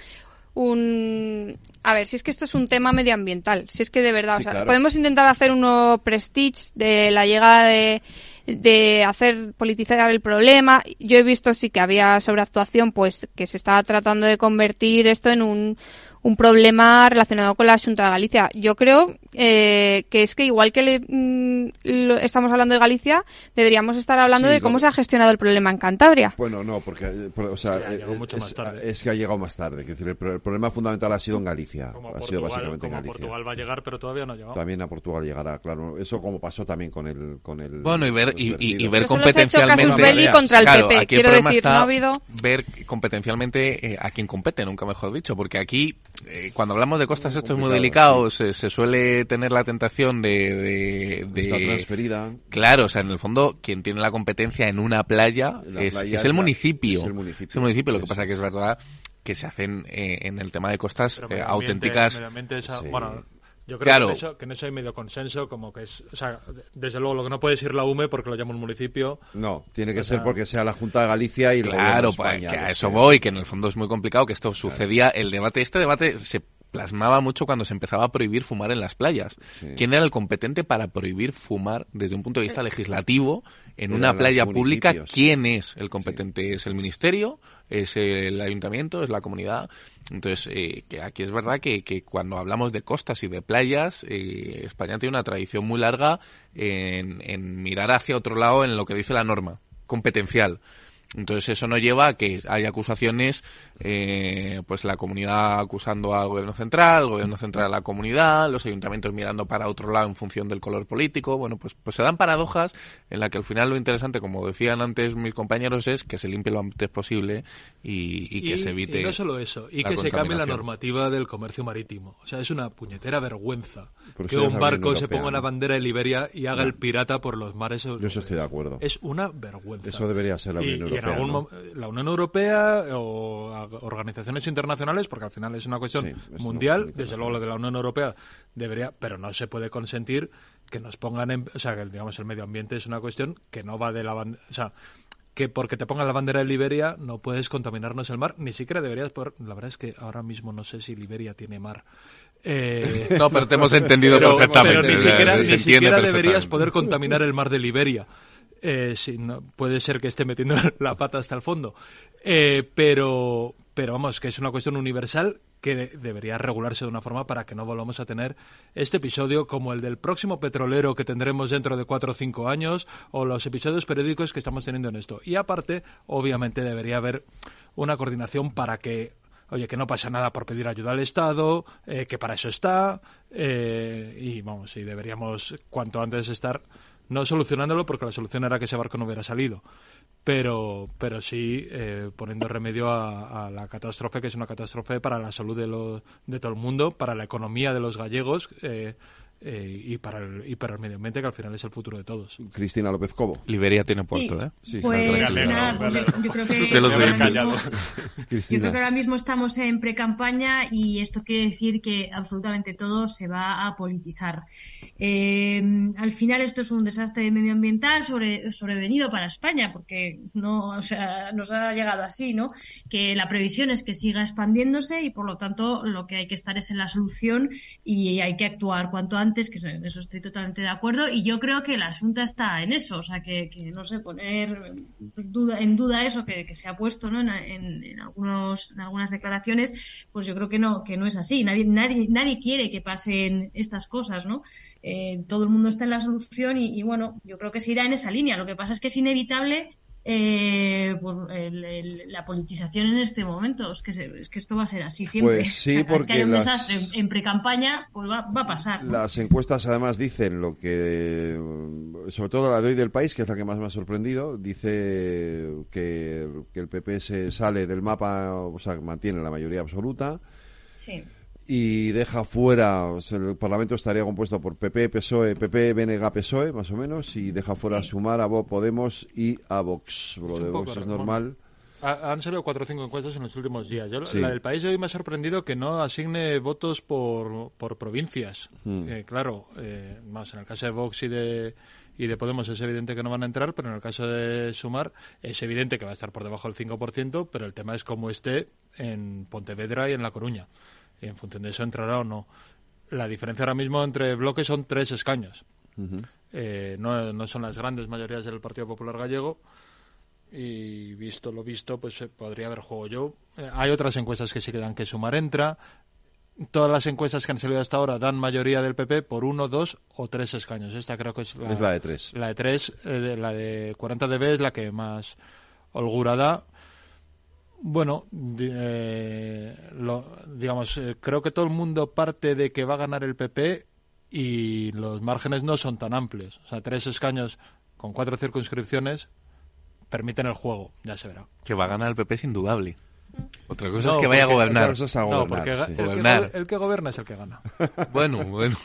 un a ver, si es que esto es un tema medioambiental, si es que de verdad, o sea, podemos intentar hacer uno prestige de la llegada de de hacer politizar el problema. Yo he visto sí que había sobreactuación, pues que se estaba tratando de convertir esto en un, un problema relacionado con la Junta de Galicia. Yo creo eh, que es que igual que le, mm, lo- estamos hablando de Galicia, deberíamos estar hablando Sí, de cómo se ha gestionado el problema en Cantabria. Bueno, no, porque eh, por- o sea, eh, es, es que ha llegado más tarde. Decir, el, pro- el problema fundamental ha sido en Galicia. Como ha a sido básicamente en como Galicia. Portugal va a llegar, pero todavía no ha llegado. También a Portugal llegará, claro. Eso como pasó también con el con el Bueno, y ver, y, y- y ver Pero solo se ha hecho competencialmente. casus belli contra el Claro, PP, aquí quiero decir, está no ha habido- ver competencialmente eh, a quién compete, nunca mejor dicho, porque aquí, eh, cuando hablamos de costas, esto es muy delicado, se, se suele tener la tentación de. de, de- Está transferida. Claro, o sea, en el fondo, quien tiene la competencia en una playa, La es, playa es es el la- municipio. es el municipio. Es el municipio, lo que pasa que es verdad que se hacen eh, en el tema de costas eh, auténticas. medio ambiente esa- Sí. bueno, yo creo Claro. que, en eso, que en eso hay medio consenso, como que es, o sea, desde luego lo que no puede decir la UME porque lo llama un municipio. No, tiene que O ser porque sea la Junta de Galicia y el Claro, Gobierno de pues, España, que a eso voy, que en el fondo es muy complicado, que esto sucedía, el debate, este debate se plasmaba mucho cuando se empezaba a prohibir fumar en las playas. ¿Quién era el competente para prohibir fumar desde un punto de vista legislativo en una playa pública? ¿Quién es el competente? ¿Es el ministerio? ¿Es el ayuntamiento? ¿Es la comunidad? Entonces, eh, que aquí es verdad que, que cuando hablamos de costas y de playas, eh, España tiene una tradición muy larga en, en mirar hacia otro lado en lo que dice la norma competencial. Entonces eso no lleva a que haya acusaciones, eh, pues la comunidad acusando al gobierno central, el gobierno central a la comunidad, los ayuntamientos mirando para otro lado en función del color político. Bueno, pues, pues se dan paradojas en la que al final lo interesante, como decían antes mis compañeros, es que se limpie lo antes posible y, y que se evite. y no solo eso, y que se cambie la normativa del comercio marítimo. O sea, es una puñetera vergüenza que un barco se ponga una bandera de Liberia y haga No. el pirata por los mares Yo eso estoy de acuerdo. Es una vergüenza. Eso debería ser la Y- Unión y en Europea. algún ¿no? mo- la Unión Europea o organizaciones internacionales, porque al final es una cuestión Sí, es mundial, una desde luego lo de la Unión Europea debería, pero no se puede consentir que nos pongan en, o sea, que digamos el medio ambiente es una cuestión que no va de la bandera, o sea, que porque te pongan la bandera de Liberia no puedes contaminarnos el mar, ni siquiera deberías por, la verdad es que ahora mismo no sé si Liberia tiene mar. Eh, [laughs] No, pero te hemos entendido pero- perfectamente, pero ni siquiera, ni deberías poder contaminar el mar de Liberia. Eh, sí, no, puede ser que esté metiendo [laughs] la pata hasta el fondo. Eh, pero, pero vamos, que es una cuestión universal que de- debería regularse de una forma para que no volvamos a tener este episodio como el del próximo petrolero que tendremos dentro de cuatro o cinco años o los episodios periódicos que estamos teniendo en esto. Y aparte, obviamente debería haber una coordinación para que oye, que no pasa nada por pedir ayuda al Estado, eh, que para eso está, eh, y vamos, y deberíamos cuanto antes estar no solucionándolo porque la solución era que ese barco no hubiera salido, pero, pero sí eh, poniendo remedio a, a la catástrofe, que es una catástrofe para la salud de, lo- de todo el mundo, para la economía de los gallegos eh, eh, y, para el, y para el medio ambiente, que al final es el futuro de todos. Cristina López Cobo. Liberia tiene puerto, ¿eh? Sí, Pues nada, pues yo, que mismo- creo que ahora mismo estamos en pre-campaña y esto quiere decir que absolutamente todo se va a politizar. Eh, al final esto es un desastre medioambiental sobre, sobrevenido para España porque no, o sea, nos ha llegado así, ¿no? Que la previsión es que siga expandiéndose y por lo tanto lo que hay que estar es en la solución y hay que actuar cuanto antes, que en eso estoy totalmente de acuerdo y yo creo que el asunto está en eso, o sea, que, que no sé, poner duda, en duda eso que, que se ha puesto ¿no? en, en- en algunos, en algunas declaraciones, pues yo creo que no, que no es así. Nadie, nadie, nadie quiere que pasen estas cosas, ¿no? Eh, todo el mundo está en la solución y, bueno, yo creo que se irá en esa línea. Lo que pasa es que es inevitable eh, pues, el- el- la politización en este momento. Es que, se- es que esto va a ser así siempre. [laughs] Pues sí, O sea, cada vez porque que haya un las- desastre en, en pre-campaña, pues va, va a pasar. ¿no? Las encuestas además dicen lo que, sobre todo la de hoy del país, que es la que más me ha sorprendido, dice que, que el PP se sale del mapa, o sea, mantiene la mayoría absoluta Sí. Y deja fuera, o sea, el Parlamento estaría compuesto por PP, PSOE, PP, BNG, PSOE, más o menos, y deja fuera a Sumar, a Podemos y a Vox. Lo de Vox es normal. Ha- Han salido cuatro o cinco encuestas en los últimos días. Yo, Sí. La del país de hoy me ha sorprendido que no asigne votos por, por provincias. Mm. Eh, claro, eh, más en el caso de Vox y de, y de Podemos es evidente que no van a entrar, pero en el caso de Sumar es evidente que va a estar por debajo del 5%, pero el tema es cómo esté en Pontevedra y en La Coruña. Y en función de eso entrará o no. La diferencia ahora mismo entre bloques son tres escaños. Eh, no, no son las grandes mayorías del Partido Popular Gallego y visto lo visto, pues eh, podría haber juego yo. Eh, hay otras encuestas que sí que dan que Sumar entra. todas las encuestas que han salido hasta ahora dan mayoría del PP por uno, dos o tres escaños. Esta creo que es la, Es la de tres. La de tres, eh, de- la de 40 dB es la que más holgura da. Bueno, eh, lo- digamos, eh, creo que todo el mundo parte de que va a ganar el PP y los márgenes no son tan amplios. O sea, tres escaños con cuatro circunscripciones permiten el juego, ya se verá. Que va a ganar el PP es indudable. Otra cosa No, es que vaya a gobernar. otra cosa es a No, porque sí. el que el que gobierna es el que gana. [laughs] Bueno, bueno.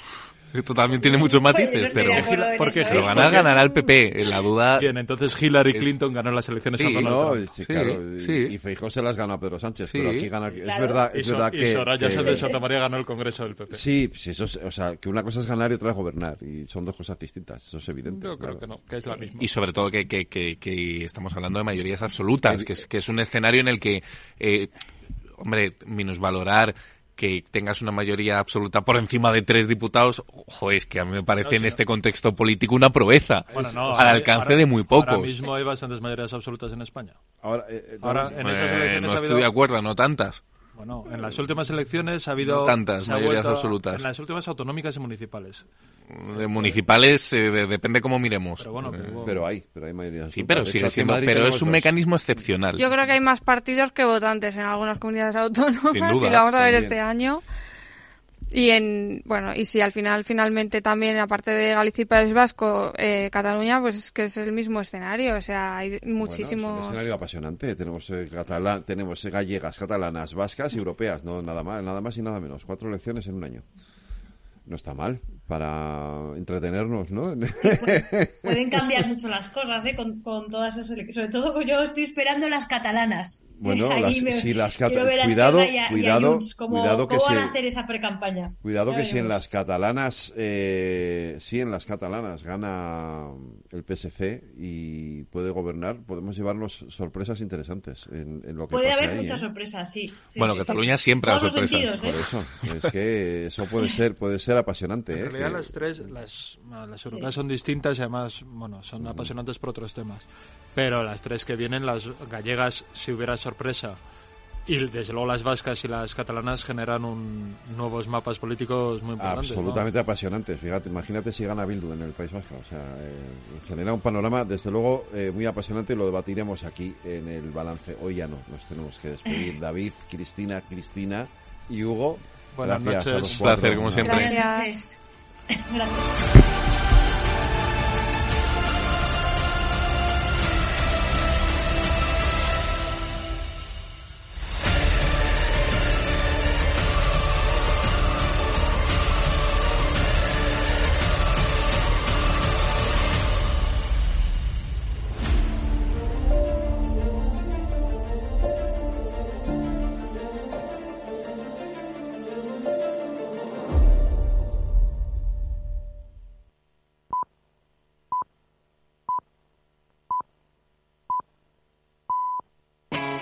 Esto también tiene muchos matices, no estoy pero, en porque eso, pero ¿eh? ganar ganará el PP. La duda. Bien, entonces Hillary es- Clinton ganó las elecciones Sí, a Donald No, Trump. sí, claro, y- y Feijóo se las ganó a Pedro Sánchez, pero Sí. aquí gana... Es Claro. verdad, Y es So- verdad y que... Soraya que- Sáenz de Santa María ganó el Congreso del PP. Sí, sí, eso es, o sea, que una cosa es ganar y otra es gobernar, y son dos cosas distintas, eso es evidente. Yo creo claro. que no, que es la misma. Y sobre todo que, que, que, que estamos hablando de mayorías absolutas, que es, que es un escenario en el que, eh, hombre, minusvalorar que tengas una mayoría absoluta por encima de tres diputados, ojo, es que a mí me parece No, en este contexto político una proeza, Bueno, no, al alcance ahora- de muy pocos. Ahora mismo hay bastantes mayorías absolutas en España. Ahora, eh, Ahora, en esas Eh, elecciones no ha estoy habido- de acuerdo, no tantas. Bueno, en las últimas elecciones ha habido... No tantas ha mayorías vuelto- absolutas. En las últimas autonómicas y municipales. De municipales eh, de- depende cómo miremos. Pero bueno, Eh, Pero hay, pero hay mayoría Sí, pero sigue siendo, pero es un mecanismo excepcional. Yo creo que hay más partidos que votantes en algunas comunidades autónomas, Sin duda, y lo vamos a ver también. este año. Y en, bueno, y si al final, finalmente también, aparte de Galicia y País Vasco, eh, Cataluña, pues es que es el mismo escenario, o sea, hay Bueno, es un muchísimos... escenario apasionante. Tenemos eh, catalán, tenemos eh, gallegas, catalanas, vascas y europeas, no nada más, nada más y nada menos. Cuatro elecciones en un año. No está mal para entretenernos, ¿no? Pueden cambiar mucho las cosas, ¿eh? Con, con todas esas elecciones. Sobre todo yo estoy esperando las catalanas. Bueno, [laughs] Ahí las- me- si las cuidado, y cuidado, Junts cómo, cuidado que cómo van se- a hacer esa precampaña. Cuidado Ya que si en las catalanas, eh, sí, en las catalanas gana el PSC y puede gobernar, podemos llevarnos sorpresas interesantes en, en lo que Puede haber ahí, muchas ¿eh? sorpresas, sí. sí, Bueno, sí, Cataluña sí. siempre los sorpresas. sentidos, Por ¿eh? eso, es que eso puede [laughs] ser, puede ser apasionante, ¿eh? En realidad Que- las tres, las, las europeas son distintas y además, bueno, son apasionantes por otros temas. Pero las tres que vienen, las gallegas, si hubiera sorpresa, y desde luego las vascas y las catalanas generan un, nuevos mapas políticos muy importantes. ¿no? Absolutamente apasionantes. Fíjate, imagínate si gana Bildu en el País Vasco. O sea, eh, genera un panorama, desde luego, eh, muy apasionante y lo debatiremos aquí en el balance. Hoy ya no, nos tenemos que despedir. [laughs] David, Cristina, Cristina y Hugo. Buenas gracias a noches. Un placer, como siempre. Buenas noches. Gracias.